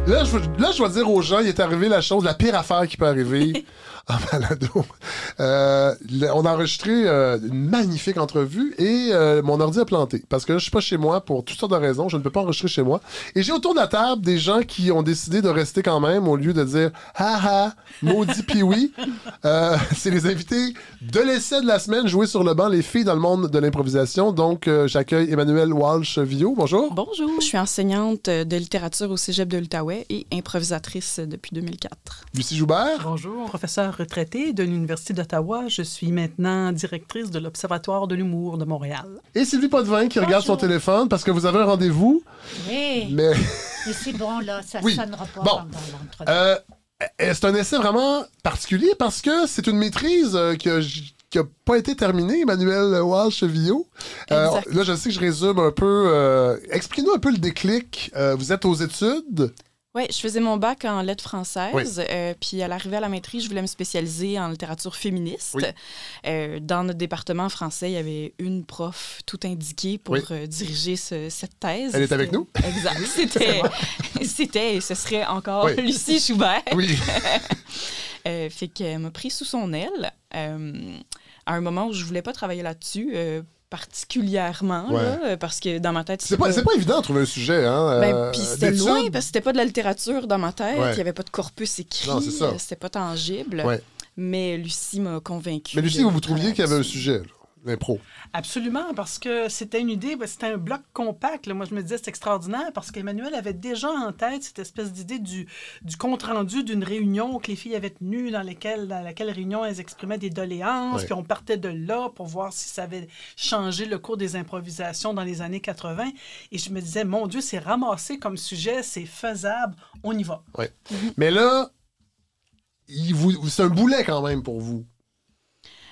[SPEAKER 1] Là je, là, je dois dire aux gens, il est arrivé la chose, la pire affaire qui peut arriver en balado. Euh, le- on a enregistré euh, une magnifique entrevue et euh, mon ordi a planté. Parce que là, je suis pas chez moi pour toutes sortes de raisons. Je ne peux pas enregistrer chez moi. Et j'ai autour de la table des gens qui ont décidé de rester quand même au lieu de dire ha ha, maudit pioui. Euh, C'est les invités de l'essai de la semaine, jouer sur le banc, les filles dans le monde de l'improvisation. Donc, euh, j'accueille Emmanuel Walsh-Vio. Bonjour.
[SPEAKER 8] Bonjour. Je suis enseignante de littérature au Cégep de l'Outaouais et improvisatrice depuis 2004.
[SPEAKER 1] Lucie Joubert.
[SPEAKER 9] Bonjour, professeur retraité de l'Université d'Ottawa. Je suis maintenant directrice de l'Observatoire de l'humour de Montréal.
[SPEAKER 1] Et Sylvie Potvin qui regarde son téléphone parce que vous avez un rendez-vous.
[SPEAKER 10] Oui,
[SPEAKER 1] Mais
[SPEAKER 10] mais c'est bon, là, ça
[SPEAKER 1] Oui.
[SPEAKER 10] sonnera pas
[SPEAKER 1] Bon.
[SPEAKER 10] pendant l'entrevue.
[SPEAKER 1] euh, euh, c'est un essai vraiment particulier? Parce que c'est une maîtrise euh, que j- qui n'a pas été terminée, Emmanuel Walsh-Vio. Euh, là, je sais que je résume un peu. euh, Expliquez-nous un peu le déclic. Euh, vous êtes aux études.
[SPEAKER 8] Oui, je faisais mon bac en lettres françaises.
[SPEAKER 1] Oui.
[SPEAKER 8] euh, puis à l'arrivée à la maîtrise, je voulais me spécialiser en littérature féministe.
[SPEAKER 1] Oui.
[SPEAKER 8] Euh, dans notre département français, il y avait une prof tout indiquée pour
[SPEAKER 1] Oui.
[SPEAKER 8] euh, diriger ce- cette thèse.
[SPEAKER 1] Elle est avec nous?
[SPEAKER 8] Exact. C'était, c'était, et ce serait encore. Lucie Schubert.
[SPEAKER 1] Oui.
[SPEAKER 8] Fait qu'elle m'a pris sous son aile à un moment où je voulais pas travailler là-dessus euh, particulièrement,
[SPEAKER 1] Ouais.
[SPEAKER 8] là, euh, parce que dans ma tête,
[SPEAKER 1] C'est pas, c'est pas évident de trouver un sujet. Hein,
[SPEAKER 8] Ben,
[SPEAKER 1] euh,
[SPEAKER 8] puis c'était loin parce que c'était pas de la littérature dans ma tête,
[SPEAKER 1] Ouais.
[SPEAKER 8] il y avait pas de corpus écrit, euh, c'était pas tangible.
[SPEAKER 1] Ouais.
[SPEAKER 8] Mais Lucie m'a convaincue.
[SPEAKER 1] Mais Lucie, vous, vous trouviez qu'il y avait un sujet, là, l'impro.
[SPEAKER 9] Absolument, parce que c'était une idée, ben, c'était un bloc compact. là. Moi, je me disais, c'est extraordinaire parce qu'Emmanuel avait déjà en tête cette espèce d'idée du, du compte-rendu d'une réunion que les filles avaient tenue, dans, laquelle, dans laquelle réunion elles exprimaient des doléances, puis on partait de là pour voir si ça avait changé le cours des improvisations dans les années 80. Et je me disais, mon Dieu, c'est ramassé comme sujet, c'est faisable, on y va.
[SPEAKER 1] Ouais. Mais là, c'est un boulet quand même pour vous,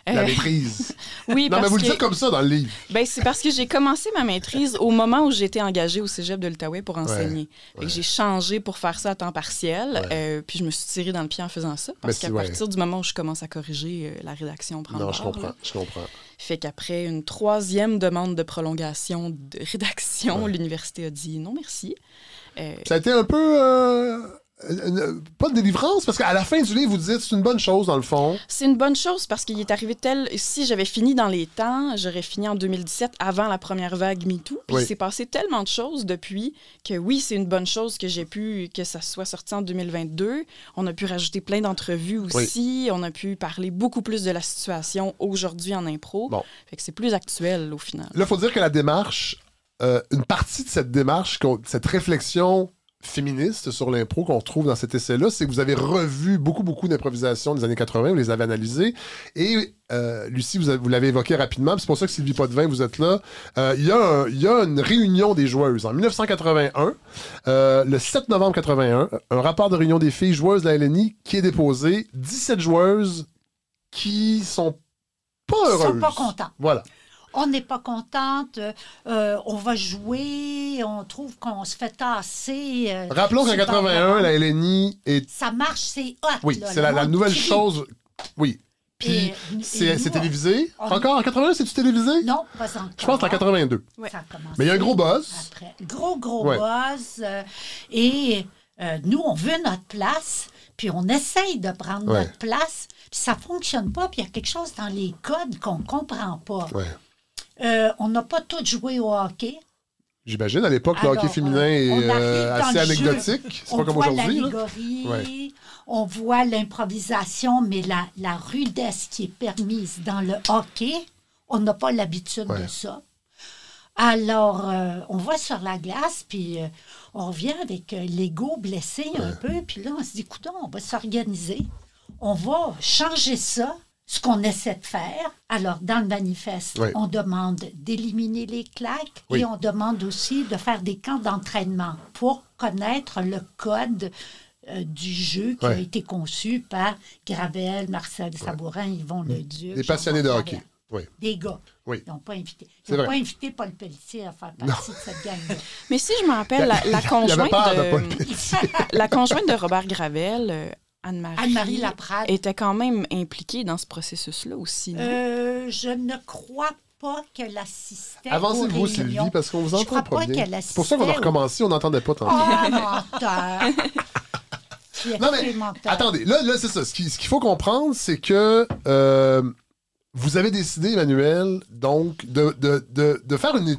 [SPEAKER 1] la
[SPEAKER 8] Euh,
[SPEAKER 1] maîtrise.
[SPEAKER 8] Oui,
[SPEAKER 1] non,
[SPEAKER 8] parce
[SPEAKER 1] mais vous le dites comme ça dans le livre.
[SPEAKER 8] Ben, c'est parce que j'ai commencé ma maîtrise au moment où j'étais engagée au cégep de l'Outaouais pour enseigner. Fait que j'ai changé pour faire ça à temps partiel, euh, puis je me suis tirée dans le pied en faisant ça. Parce qu'à
[SPEAKER 1] ouais.
[SPEAKER 8] partir du moment où je commence à corriger, euh, la rédaction prend
[SPEAKER 1] Non,
[SPEAKER 8] le
[SPEAKER 1] je comprends,
[SPEAKER 8] là.
[SPEAKER 1] je comprends.
[SPEAKER 8] Fait qu'après une troisième demande de prolongation de rédaction, l'université a dit non merci. Euh,
[SPEAKER 1] Ça a été un peu. Euh, euh, pas de délivrance, parce qu'à la fin du livre, vous dites c'est une bonne chose, dans le fond.
[SPEAKER 8] C'est une bonne chose parce qu'il est arrivé tel. Si j'avais fini dans les temps, j'aurais fini en 2017 avant la première vague MeToo. Puis
[SPEAKER 1] Oui.
[SPEAKER 8] il s'est passé tellement de choses depuis que oui, c'est une bonne chose que j'ai pu, que ça soit sorti en 2022. On a pu rajouter plein d'entrevues aussi. On a pu parler beaucoup plus de la situation aujourd'hui en impro.
[SPEAKER 1] Bon.
[SPEAKER 8] Fait que c'est plus actuel au final.
[SPEAKER 1] Là, il faut dire que la démarche, euh, une partie de cette démarche, cette réflexion féministe sur l'impro qu'on retrouve dans cet essai-là, c'est que vous avez revu beaucoup, beaucoup d'improvisations des années 80, vous les avez analysées. Et euh, Lucie, vous, vous l'avez évoqué rapidement, c'est pour ça que Sylvie Potvin, vous êtes là. Euh, Il y, a un- il y a une réunion des joueuses en 1981, euh, le 7 novembre 81, un rapport de réunion des filles joueuses de la LNI qui est déposé. 17 joueuses qui sont pas
[SPEAKER 10] Ils
[SPEAKER 1] heureuses.
[SPEAKER 10] sont pas contents.
[SPEAKER 1] Voilà.
[SPEAKER 10] On n'est pas contente, euh, on va jouer, on trouve qu'on se fait tasser. euh,
[SPEAKER 1] Rappelons qu'en
[SPEAKER 10] sur le bord de
[SPEAKER 1] 81,
[SPEAKER 10] la
[SPEAKER 1] la LNI est
[SPEAKER 10] Ça marche, c'est hot.
[SPEAKER 1] Oui,
[SPEAKER 10] là,
[SPEAKER 1] c'est la, nouvelle
[SPEAKER 10] crie.
[SPEAKER 1] chose. Oui. Puis
[SPEAKER 10] Et-
[SPEAKER 1] c'est
[SPEAKER 10] et
[SPEAKER 1] c'est
[SPEAKER 10] nous,
[SPEAKER 1] télévisé?
[SPEAKER 10] on-
[SPEAKER 1] Encore en 81, c'est-tu télévisé?
[SPEAKER 10] Non, pas encore.
[SPEAKER 1] Je pense en 82.
[SPEAKER 10] Ça a commencé
[SPEAKER 1] Mais il y a un gros buzz.
[SPEAKER 10] après. Gros, gros
[SPEAKER 1] Ouais.
[SPEAKER 10] buzz. euh, et euh, nous, on veut notre place, puis on essaye de prendre
[SPEAKER 1] Ouais.
[SPEAKER 10] notre place, puis ça fonctionne pas, puis il y a quelque chose dans les codes qu'on comprend pas.
[SPEAKER 1] Ouais.
[SPEAKER 10] Euh, on n'a pas tous joué au hockey.
[SPEAKER 1] J'imagine, à l'époque, le hockey féminin est euh, assez anecdotique. C'est
[SPEAKER 10] On
[SPEAKER 1] pas comme
[SPEAKER 10] voit
[SPEAKER 1] aujourd'hui. Ouais.
[SPEAKER 10] on voit l'improvisation, mais la, la rudesse qui est permise dans le hockey, on n'a pas l'habitude
[SPEAKER 1] Ouais.
[SPEAKER 10] de ça. Alors, euh, on va sur la glace, puis euh, on revient avec euh, l'ego blessé un peu, puis là, on se dit, écoute, on va s'organiser, on va changer ça, ce qu'on essaie de faire. Alors, dans le manifeste, on demande d'éliminer les claques
[SPEAKER 1] Oui.
[SPEAKER 10] et on demande aussi de faire des camps d'entraînement pour connaître le code euh, du jeu qui a été conçu par Gravel, Marcel Sabourin, Yvon Leduc.
[SPEAKER 1] Des passionnés de hockey. Oui.
[SPEAKER 10] Des gars.
[SPEAKER 1] Oui.
[SPEAKER 10] Ils n'ont pas invité. Ils n'ont pas invité Paul Pelletier à faire partie de cette gang-là.
[SPEAKER 8] Mais si je me rappelle, la, conjointe
[SPEAKER 1] de
[SPEAKER 8] de, la conjointe de Robert Gravel, euh, Anne-Marie,
[SPEAKER 10] Anne-Marie Laprade.
[SPEAKER 8] était quand même impliquée dans ce processus-là aussi. non?
[SPEAKER 10] Euh, je ne crois pas qu'elle assistait
[SPEAKER 1] Avancez-vous, Sylvie, parce qu'on vous
[SPEAKER 10] Je
[SPEAKER 1] entend
[SPEAKER 10] crois
[SPEAKER 1] pas
[SPEAKER 10] pas
[SPEAKER 1] bien.
[SPEAKER 10] qu'elle
[SPEAKER 1] C'est pour ça qu'on a recommencé, on n'entendait pas tantôt.
[SPEAKER 10] Oh, menteur!
[SPEAKER 1] Non, mais
[SPEAKER 10] menteur?
[SPEAKER 1] attendez, là, là c'est ça. Ce qui- ce qu'il faut comprendre, c'est que euh, vous avez décidé, Emmanuel, donc, de, de, de, de faire une,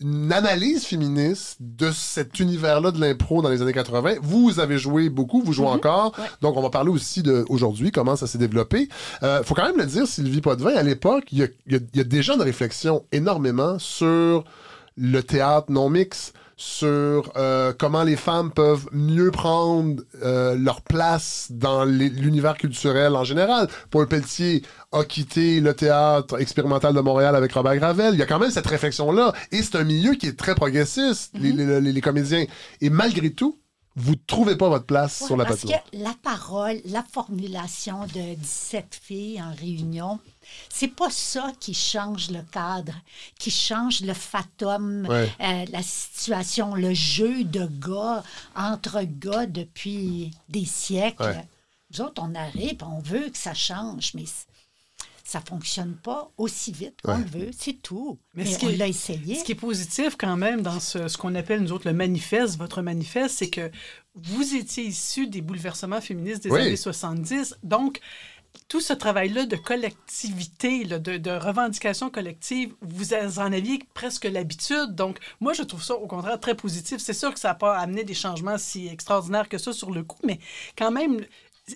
[SPEAKER 1] une analyse féministe de cet univers-là de l'impro dans les années 80. Vous avez joué beaucoup, vous jouez encore. Donc, on va parler aussi de aujourd'hui, comment ça s'est développé. Euh, faut quand même le dire, Sylvie Potvin, à l'époque, il y y a- y a déjà une réflexion énormément sur le théâtre non mix, sur euh, comment les femmes peuvent mieux prendre euh, leur place dans l'univers culturel en général. Paul Pelletier a quitté le théâtre expérimental de Montréal avec Robert Gravel. Il y a quand même cette réflexion-là. Et c'est un milieu qui est très progressiste, les, les- les- les comédiens. Et malgré tout, vous ne trouvez pas votre place
[SPEAKER 10] Ouais,
[SPEAKER 1] sur la
[SPEAKER 10] parce
[SPEAKER 1] patinoire.
[SPEAKER 10] que la parole, la formulation de 17 filles en réunion, c'est pas ça qui change le cadre, qui change le fatum,
[SPEAKER 1] Ouais.
[SPEAKER 10] euh, la situation, le jeu de gars entre gars depuis des siècles.
[SPEAKER 1] Ouais.
[SPEAKER 10] Nous autres, on arrive, on veut que ça change, mais ça fonctionne pas aussi vite qu'on
[SPEAKER 1] Ouais.
[SPEAKER 10] le veut, c'est tout.
[SPEAKER 9] Mais
[SPEAKER 10] Mais,
[SPEAKER 9] ce
[SPEAKER 10] on
[SPEAKER 9] est-
[SPEAKER 10] l'a essayé.
[SPEAKER 9] Ce qui est positif quand même dans ce, ce qu'on appelle nous autres le manifeste, votre manifeste, c'est que vous étiez issu des bouleversements féministes des
[SPEAKER 1] Oui.
[SPEAKER 9] années 70. Donc, tout ce travail-là de collectivité, de, revendication collective, vous en aviez presque l'habitude. Donc, moi, je trouve ça au contraire très positif. C'est sûr que ça n'a pas amené des changements si extraordinaires que ça sur le coup, mais quand même,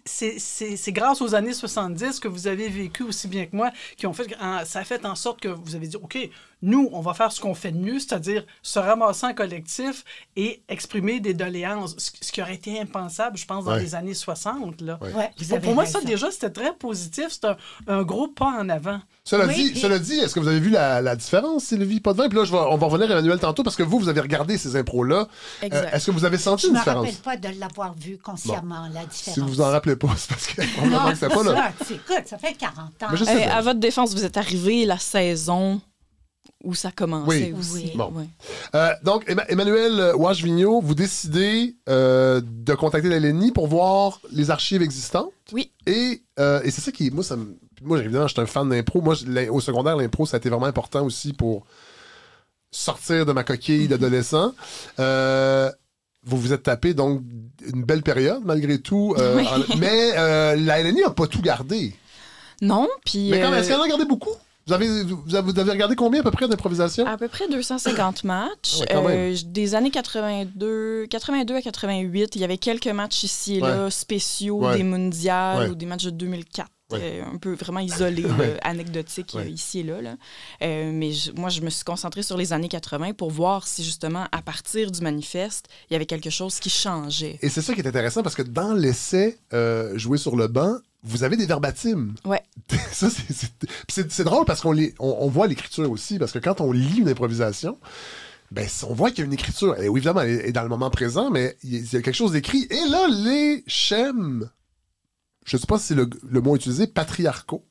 [SPEAKER 9] c'est- grâce aux années 70 que vous avez vécu aussi bien que moi, qui ont fait, ça a fait en sorte que vous avez dit, OK, nous, on va faire ce qu'on fait de mieux, c'est-à-dire se ramasser en collectif et exprimer des doléances, ce, qui aurait été impensable, je pense, dans
[SPEAKER 1] Ouais.
[SPEAKER 9] les années 60. Là.
[SPEAKER 1] Ouais.
[SPEAKER 10] Ouais, vous
[SPEAKER 9] Pour,
[SPEAKER 10] avez
[SPEAKER 9] pour moi, ça, déjà, c'était très positif. C'est un, un gros pas en avant.
[SPEAKER 1] Cela,
[SPEAKER 10] Oui,
[SPEAKER 1] dit,
[SPEAKER 10] et-
[SPEAKER 1] cela dit, est-ce que vous avez vu la, la différence, Sylvie Potvin? Puis là, je vais- on va revenir à Emmanuel tantôt parce que vous, vous avez regardé ces impros-là. Euh,
[SPEAKER 8] Exact.
[SPEAKER 1] est-ce que vous avez senti
[SPEAKER 10] Je
[SPEAKER 1] une
[SPEAKER 10] me
[SPEAKER 1] différence?
[SPEAKER 10] rappelle pas de l'avoir vu consciemment, la différence.
[SPEAKER 1] Si vous vous en rappelez pas, c'est parce que
[SPEAKER 10] Non,
[SPEAKER 1] que pas là.
[SPEAKER 10] ça, c'est- écoute, ça fait 40 ans.
[SPEAKER 1] Mais je sais
[SPEAKER 8] Euh,
[SPEAKER 1] bien.
[SPEAKER 8] à votre défense, vous êtes arrivé la saison où ça commençait
[SPEAKER 1] Oui.
[SPEAKER 8] aussi.
[SPEAKER 10] Oui.
[SPEAKER 1] Bon.
[SPEAKER 8] Ouais.
[SPEAKER 1] Euh, donc, Emma- Emmanuel Wash-Vigneault, vous décidez euh, de contacter la LNI pour voir les archives existantes.
[SPEAKER 8] Oui.
[SPEAKER 1] Et, euh, et c'est ça qui, moi, ça me- moi, évidemment, je suis un fan d'impro. Moi, au secondaire, l'impro, ça a été vraiment important aussi pour sortir de ma coquille d'adolescent. Euh, vous vous êtes tapé donc une belle période malgré tout,
[SPEAKER 8] Oui.
[SPEAKER 1] en- mais la LNI n'a pas tout gardé.
[SPEAKER 8] Non, puis
[SPEAKER 1] Mais quand même, est-ce qu'elle en a gardé beaucoup? Vous avez, vous regardé combien à peu près d'improvisation?
[SPEAKER 8] à peu près 250 matchs.
[SPEAKER 1] Ouais, quand
[SPEAKER 8] Euh, des années 82, 82 à 88, il y avait quelques matchs ici et là, spéciaux,
[SPEAKER 1] Ouais.
[SPEAKER 8] des mondiales ou des matchs de 2004.
[SPEAKER 1] Ouais.
[SPEAKER 8] euh, un peu vraiment isolés, là, anecdotiques euh, ici et là. là. Euh, mais je- moi, je me suis concentrée sur les années 80 pour voir si justement, à partir du manifeste, il y avait quelque chose qui changeait.
[SPEAKER 1] Et c'est ça qui est intéressant parce que dans l'essai euh, joué sur le banc, vous avez des verbatims.
[SPEAKER 8] Ouais.
[SPEAKER 1] ça, c'est- drôle parce qu'on les- on, on voit l'écriture aussi. Parce que quand on lit une improvisation, ben, on voit qu'il y a une écriture. Et oui, évidemment, elle est dans le moment présent, mais il y a- il y a quelque chose d'écrit. Et là, les schèmes, je ne sais pas si c'est le, le mot utilisé, patriarcaux,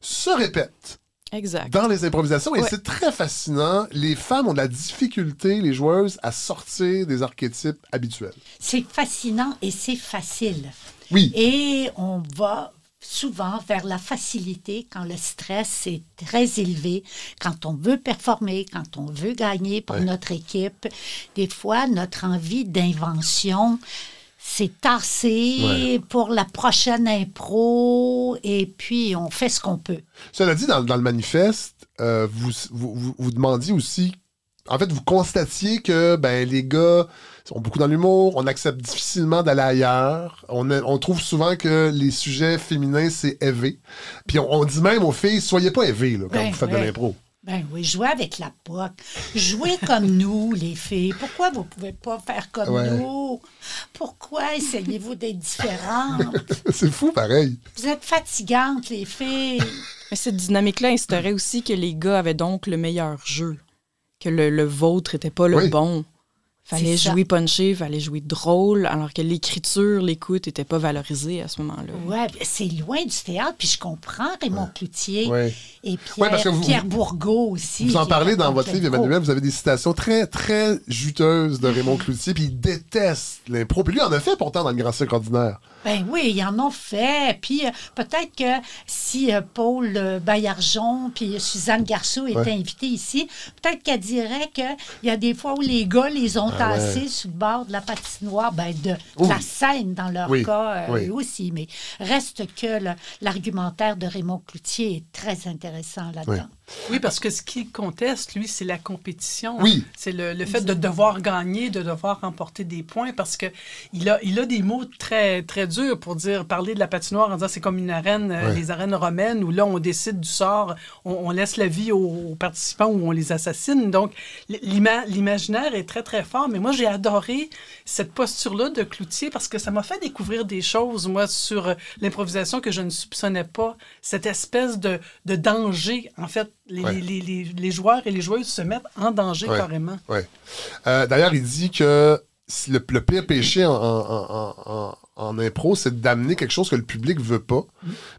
[SPEAKER 1] se répètent
[SPEAKER 8] Exact.
[SPEAKER 1] dans les improvisations. Et
[SPEAKER 8] Ouais.
[SPEAKER 1] c'est très fascinant. Les femmes ont de la difficulté, les joueuses, à sortir des archétypes habituels.
[SPEAKER 10] C'est fascinant et c'est facile.
[SPEAKER 1] Oui.
[SPEAKER 10] Et on va souvent vers la facilité quand le stress est très élevé, quand on veut performer, quand on veut gagner pour
[SPEAKER 1] Ouais.
[SPEAKER 10] notre équipe. Des fois, notre envie d'invention s'est tassée
[SPEAKER 1] Ouais.
[SPEAKER 10] pour la prochaine impro et puis on fait ce qu'on peut.
[SPEAKER 1] Cela dit, dans, dans le manifeste, euh, vous, vous, vous, vous demandiez aussi. En fait, vous constatiez que ben, les gars sont beaucoup dans l'humour, on accepte difficilement d'aller ailleurs. On, a- on trouve souvent que les sujets féminins, c'est élevé. Puis on, on dit même aux filles, soyez pas élevées là, quand
[SPEAKER 10] Ben,
[SPEAKER 1] vous faites de l'impro.
[SPEAKER 10] Ben oui, jouez avec la POC. Jouez comme nous, les filles. Pourquoi vous pouvez pas faire comme
[SPEAKER 1] Ouais.
[SPEAKER 10] nous? Pourquoi essayez-vous d'être différentes?
[SPEAKER 1] c'est fou, pareil.
[SPEAKER 10] Vous êtes fatigantes, les filles.
[SPEAKER 8] Mais cette dynamique-là instaurait aussi que les gars avaient donc le meilleur jeu, que le, le vôtre était pas le
[SPEAKER 1] Oui.
[SPEAKER 8] bon. Fallait jouer punché, fallait jouer drôle, alors que l'écriture, l'écoute n'était pas valorisée à ce moment-là.
[SPEAKER 10] Ouais, ben, c'est loin du théâtre, puis je comprends Raymond Cloutier
[SPEAKER 1] Ouais.
[SPEAKER 10] et
[SPEAKER 1] Ouais,
[SPEAKER 10] Pierre,
[SPEAKER 1] parce que vous-
[SPEAKER 10] Pierre Bourgault aussi.
[SPEAKER 1] Vous en parlez dans votre livre. Emmanuel, vous avez des citations très, très juteuses de Raymond Cloutier, puis il déteste l'impro. Puis lui, il en a fait pourtant dans le Grand Cirque ordinaire.
[SPEAKER 10] Ben oui, ils en ont fait. Puis euh, peut-être que si euh, Paul euh, Baillargeon puis Suzanne Garceau étaient
[SPEAKER 1] Ouais.
[SPEAKER 10] invités ici, peut-être qu'elle dirait qu'il y a des fois où les gars les ont
[SPEAKER 1] Ah ouais.
[SPEAKER 10] tassés sur le bord de la patinoire, ben de, la scène dans leur
[SPEAKER 1] Oui,
[SPEAKER 10] cas euh,
[SPEAKER 1] oui.
[SPEAKER 10] aussi. Mais reste que l'argumentaire de Raymond Cloutier est très intéressant là-dedans.
[SPEAKER 9] Oui, parce que ce qu'il conteste, lui, c'est la compétition.
[SPEAKER 1] Oui.
[SPEAKER 9] C'est le, le fait de devoir gagner, de devoir remporter des points, parce que il a, il a des mots très, très durs pour dire, parler de la patinoire en disant c'est comme une arène, euh, les arènes romaines, où là, on décide du sort, on, on laisse la vie aux, aux participants ou on les assassine. Donc, l'ima- l'imaginaire est très, très fort. Mais moi, j'ai adoré cette posture-là de Cloutier parce que ça m'a fait découvrir des choses, moi, sur l'improvisation que je ne soupçonnais pas. Cette espèce de, de danger. En fait, les,
[SPEAKER 1] Ouais.
[SPEAKER 9] les, les, les joueurs et les joueuses se mettent en danger
[SPEAKER 1] Ouais.
[SPEAKER 9] carrément.
[SPEAKER 1] Ouais. Euh, D'ailleurs, il dit que le, le pire péché en, en, en, en- en impro, c'est d'amener quelque chose que le public veut pas.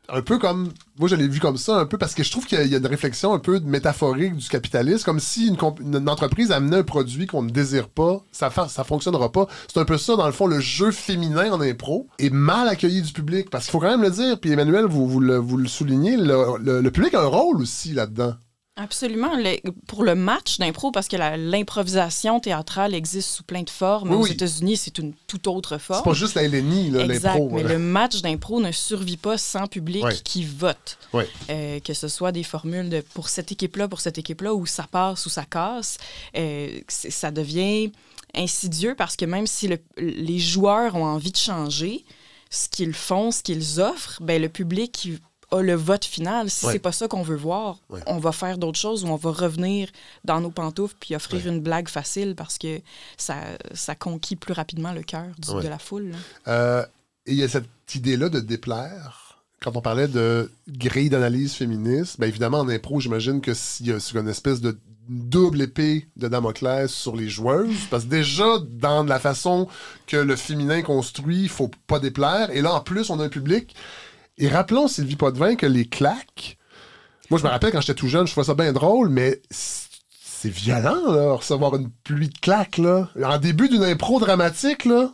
[SPEAKER 1] Un peu comme. Moi, je l'ai vu comme ça, un peu, parce que je trouve qu'il y, a- il y a une réflexion un peu métaphorique du capitalisme, comme si une, entreprise amenait un produit qu'on ne désire pas, ça ça fonctionnera pas. C'est un peu ça, dans le fond, le jeu féminin en impro est mal accueilli du public, parce qu'il faut quand même le dire. Puis Emmanuel, vous, vous, le, vous le soulignez, le, le- le public a un rôle aussi là-dedans.
[SPEAKER 8] Absolument. Le- pour le match d'impro, parce que l'improvisation théâtrale existe sous plein de formes.
[SPEAKER 1] Oui,
[SPEAKER 8] Aux
[SPEAKER 1] oui.
[SPEAKER 8] États-Unis, c'est une toute autre forme.
[SPEAKER 1] C'est pas juste la LNI, l'impro.
[SPEAKER 8] mais
[SPEAKER 1] là.
[SPEAKER 8] le match d'impro ne survit pas sans public qui vote. Euh, que ce soit des formules de pour cette équipe-là, pour cette équipe-là, où ça passe ou ça casse, euh, ça devient insidieux parce que même si le- les joueurs ont envie de changer, ce qu'ils font, ce qu'ils offrent, ben, le public a le vote final. Si
[SPEAKER 1] Ouais.
[SPEAKER 8] c'est pas ça qu'on veut voir,
[SPEAKER 1] Ouais.
[SPEAKER 8] on va faire d'autres choses ou on va revenir dans nos pantoufles puis offrir une blague facile parce que ça, ça conquit plus rapidement le cœur de la foule.
[SPEAKER 1] Euh, et il y a cette idée-là de déplaire. Quand on parlait de grille d'analyse féministe, bien évidemment, en impro, j'imagine que s'il y a une espèce de double épée de Damoclès sur les joueuses, parce que déjà, dans la façon que le féminin construit, il faut pas déplaire. Et là, en plus, on a un public. Et rappelons, Sylvie Potvin, que les claques, moi, je me rappelle quand j'étais tout jeune, je trouvais ça bien drôle, mais c'est violent, là, recevoir une pluie de claques, là. En début d'une impro dramatique, là.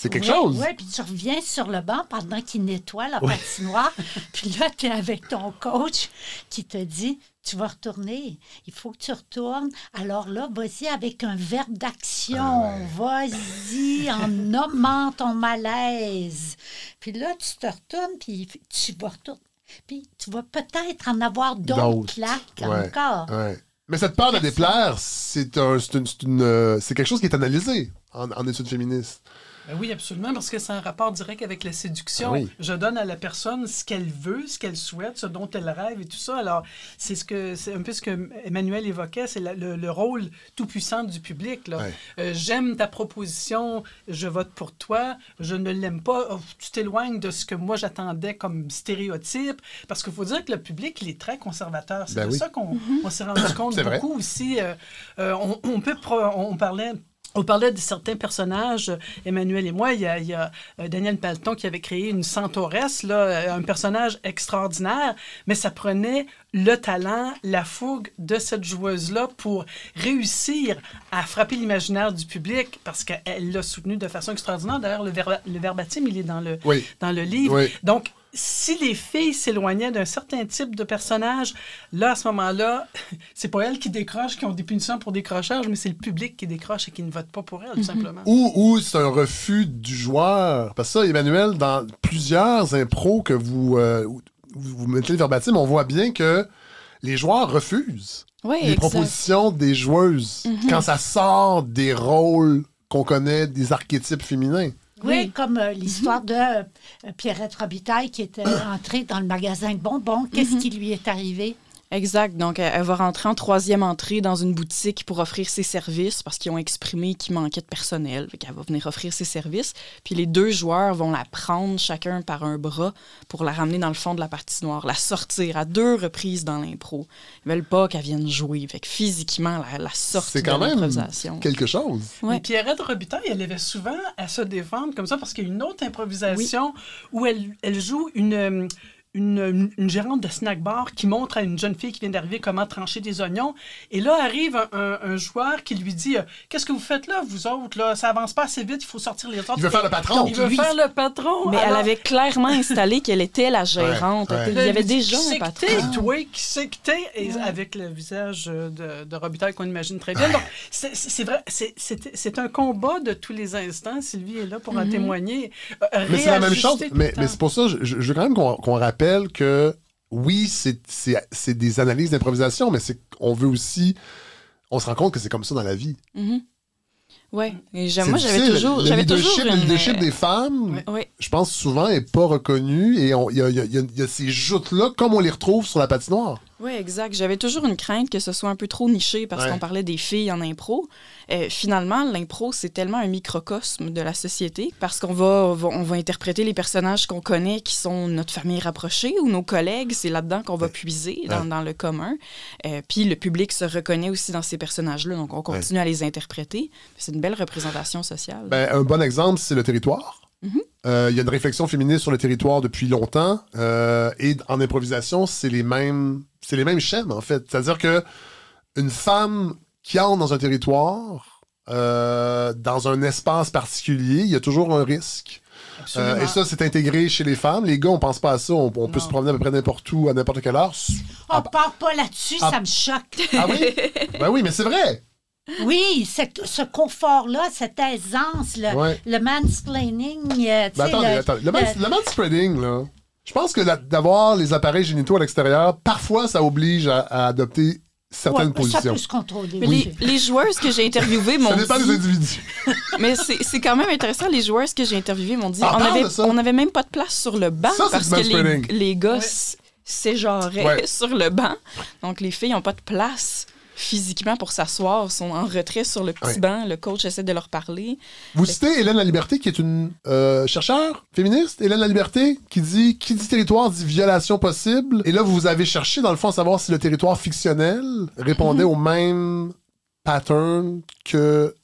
[SPEAKER 1] C'est quelque
[SPEAKER 10] Ouais,
[SPEAKER 1] chose.
[SPEAKER 10] Oui, puis tu reviens sur le banc pendant qu'il nettoie la
[SPEAKER 1] Ouais.
[SPEAKER 10] patinoire. puis là, tu es avec ton coach qui te dit Tu vas retourner. Il faut que tu retournes. Alors là, vas-y avec un verbe d'action.
[SPEAKER 1] Ah
[SPEAKER 10] Vas-y en nommant ton malaise. Puis là, tu te retournes, puis tu vas retourner. Puis tu vas peut-être en avoir d'autres claques encore.
[SPEAKER 1] Mais cette peur de déplaire, c'est un, c'est une- euh, quelque chose qui est analysé en, en études féministes.
[SPEAKER 9] Ben oui, absolument, parce que c'est un rapport direct avec la séduction.
[SPEAKER 1] Oui.
[SPEAKER 9] Je donne à la personne ce qu'elle veut, ce qu'elle souhaite, ce dont elle rêve et tout ça. Alors, c'est ce que c'est un peu ce que Emmanuel évoquait, c'est le, le rôle tout puissant du public. Euh, J'aime ta proposition, je vote pour toi. Je ne l'aime pas. Oh, tu t'éloignes de ce que moi j'attendais comme stéréotype, parce qu'il faut dire que le public il est très conservateur. C'est
[SPEAKER 1] Ben
[SPEAKER 9] de
[SPEAKER 1] oui.
[SPEAKER 9] ça qu'on on s'est rendu compte
[SPEAKER 1] C'est vrai.
[SPEAKER 9] beaucoup aussi. euh, euh, on, on peut, on parlait. On parlait de certains personnages, Emmanuel et moi. Il y a, il y a, euh, Daniel Palton qui avait créé une centauresse, là, euh, un personnage extraordinaire, mais ça prenait le talent, la fougue de cette joueuse-là pour réussir à frapper l'imaginaire du public parce qu'elle l'a soutenu de façon extraordinaire. D'ailleurs, le, verba- le verbatim, il est dans le,
[SPEAKER 1] Oui.
[SPEAKER 9] dans le livre.
[SPEAKER 1] Oui.
[SPEAKER 9] Donc, si les filles s'éloignaient d'un certain type de personnage, là, à ce moment-là, c'est pas elles qui décrochent, qui ont des punitions pour décrochage, mais c'est le public qui décroche et qui ne vote pas pour elles, tout simplement.
[SPEAKER 1] Ou, ou c'est un refus du joueur. Parce que ça, Emmanuel, dans plusieurs impros que vous, euh, vous, mettez le verbatim, on voit bien que les joueurs refusent
[SPEAKER 8] Oui,
[SPEAKER 1] les
[SPEAKER 8] exact.
[SPEAKER 1] propositions des joueuses
[SPEAKER 8] Mhm.
[SPEAKER 1] quand ça sort des rôles qu'on connaît, des archétypes féminins.
[SPEAKER 10] Oui, comme euh, l'histoire de euh, Pierrette Robitaille qui était entrée dans le magasin de bonbons. Qu'est-ce
[SPEAKER 8] Mhm.
[SPEAKER 10] qui lui est arrivé?
[SPEAKER 8] Exact. Donc, elle, va rentrer en troisième entrée dans une boutique pour offrir ses services parce qu'ils ont exprimé qu'il manquait de personnel. Fait qu'elle va venir offrir ses services. Puis les deux joueurs vont la prendre chacun par un bras pour la ramener dans le fond de la patinoire, la sortir à deux reprises dans l'impro. Ils veulent pas qu'elle vienne jouer. Fait que physiquement, la, la sortie
[SPEAKER 1] C'est
[SPEAKER 8] de
[SPEAKER 1] quand même quelque chose.
[SPEAKER 8] Ouais.
[SPEAKER 9] Mais Pierrette Robitaille, elle avait souvent à se défendre comme ça parce qu'il y a une autre improvisation où elle, elle joue une, euh, une, une gérante de snack bar qui montre à une jeune fille qui vient d'arriver comment trancher des oignons. Et là arrive un, un- un joueur qui lui dit euh, Qu'est-ce que vous faites là, vous autres là? Ça avance pas assez vite, il faut sortir les autres.
[SPEAKER 1] Il veut faire le patron.
[SPEAKER 9] Il veut
[SPEAKER 1] Lui-
[SPEAKER 9] faire le patron.
[SPEAKER 8] Mais elle avait clairement installé qu'elle était la gérante.
[SPEAKER 1] Ouais, ouais.
[SPEAKER 8] Il y avait déjà un patron.
[SPEAKER 9] toi, qui c'est que t'es? Et avec le visage de, de Robitaille qu'on imagine très bien. Donc, c'est, vrai, c'est, c'est- c'est un combat de tous les instants. Sylvie est là pour en
[SPEAKER 8] Mhm.
[SPEAKER 9] témoigner. Euh,
[SPEAKER 1] Mais c'est la même chose. Mais, c'est pour ça, je, veux quand même qu'on qu'on rappelle que oui, c'est- des analyses d'improvisation, mais c'est on veut aussi. On se rend compte que c'est comme ça dans la vie.
[SPEAKER 8] Et j'a-
[SPEAKER 1] C'est
[SPEAKER 8] moi, j'avais toujours,
[SPEAKER 1] Le leadership,
[SPEAKER 8] toujours
[SPEAKER 1] le
[SPEAKER 8] une-
[SPEAKER 1] leadership des femmes, je pense souvent, est pas reconnu et il y y y y a ces joutes-là comme on les retrouve sur la patinoire.
[SPEAKER 8] Oui, exact. J'avais toujours une crainte que ce soit un peu trop niché parce
[SPEAKER 1] Ouais.
[SPEAKER 8] qu'on parlait des filles en impro. Euh, finalement, l'impro, c'est tellement un microcosme de la société parce qu'on va, va- on va interpréter les personnages qu'on connaît qui sont notre famille rapprochée ou nos collègues. C'est là-dedans qu'on va puiser, dans,
[SPEAKER 1] Ouais.
[SPEAKER 8] dans le commun. Euh, Puis le public se reconnaît aussi dans ces personnages-là, donc on continue à les interpréter. C'est une belle représentation sociale.
[SPEAKER 1] Ben, un bon exemple, c'est le territoire.
[SPEAKER 8] Mhm.
[SPEAKER 1] Euh, Il y a une réflexion féministe sur le territoire depuis longtemps. euh, et en improvisation, c'est les mêmes, c'est les mêmes schèmes, en fait. C'est-à-dire que une femme qui entre dans un territoire, euh, dans un espace particulier, il y a toujours un risque. Euh, et ça, c'est intégré chez les femmes. Les gars, on pense pas à ça. On, on peut se promener à peu près n'importe où, à n'importe quelle heure.
[SPEAKER 10] On part pas là-dessus,
[SPEAKER 1] Ah.
[SPEAKER 10] ça me choque.
[SPEAKER 1] Ah oui? ben oui, mais c'est vrai.
[SPEAKER 10] Oui, cette- ce confort-là, cette aisance, le,
[SPEAKER 1] Ouais.
[SPEAKER 10] le mansplaining. euh,
[SPEAKER 1] Ben
[SPEAKER 10] sais,
[SPEAKER 1] attendez,
[SPEAKER 10] le-
[SPEAKER 1] attendez. Le, man,
[SPEAKER 10] le-
[SPEAKER 1] là, je pense que d'avoir les appareils génitaux à l'extérieur, parfois, ça oblige à, à adopter certaines
[SPEAKER 10] Ouais, Ça
[SPEAKER 1] positions.
[SPEAKER 10] peut se contrôler.
[SPEAKER 8] Mais
[SPEAKER 10] oui.
[SPEAKER 8] les, les joueuses que j'ai interviewées m'ont
[SPEAKER 1] Ça dépend des
[SPEAKER 8] dit...
[SPEAKER 1] individus.
[SPEAKER 8] Mais c'est c'est quand même intéressant. Les joueuses que j'ai interviewées m'ont dit
[SPEAKER 1] Ah,
[SPEAKER 8] on avait, on avait même pas de place sur le banc
[SPEAKER 1] Ça, c'est
[SPEAKER 8] parce que les, les gars s- s'égenraient
[SPEAKER 1] Ouais.
[SPEAKER 8] sur le banc. Donc les filles n'ont pas de place physiquement pour s'asseoir, sont en retrait sur le petit
[SPEAKER 1] Ouais.
[SPEAKER 8] banc. Le coach essaie de leur parler.
[SPEAKER 1] Vous citez Hélène La Liberté, qui est une euh, chercheure féministe, Hélène La Liberté, qui dit qui dit territoire dit violation possible. Et là, vous avez cherché, dans le fond, à savoir si le territoire fictionnel répondait
[SPEAKER 8] Mhm.
[SPEAKER 1] au même pattern que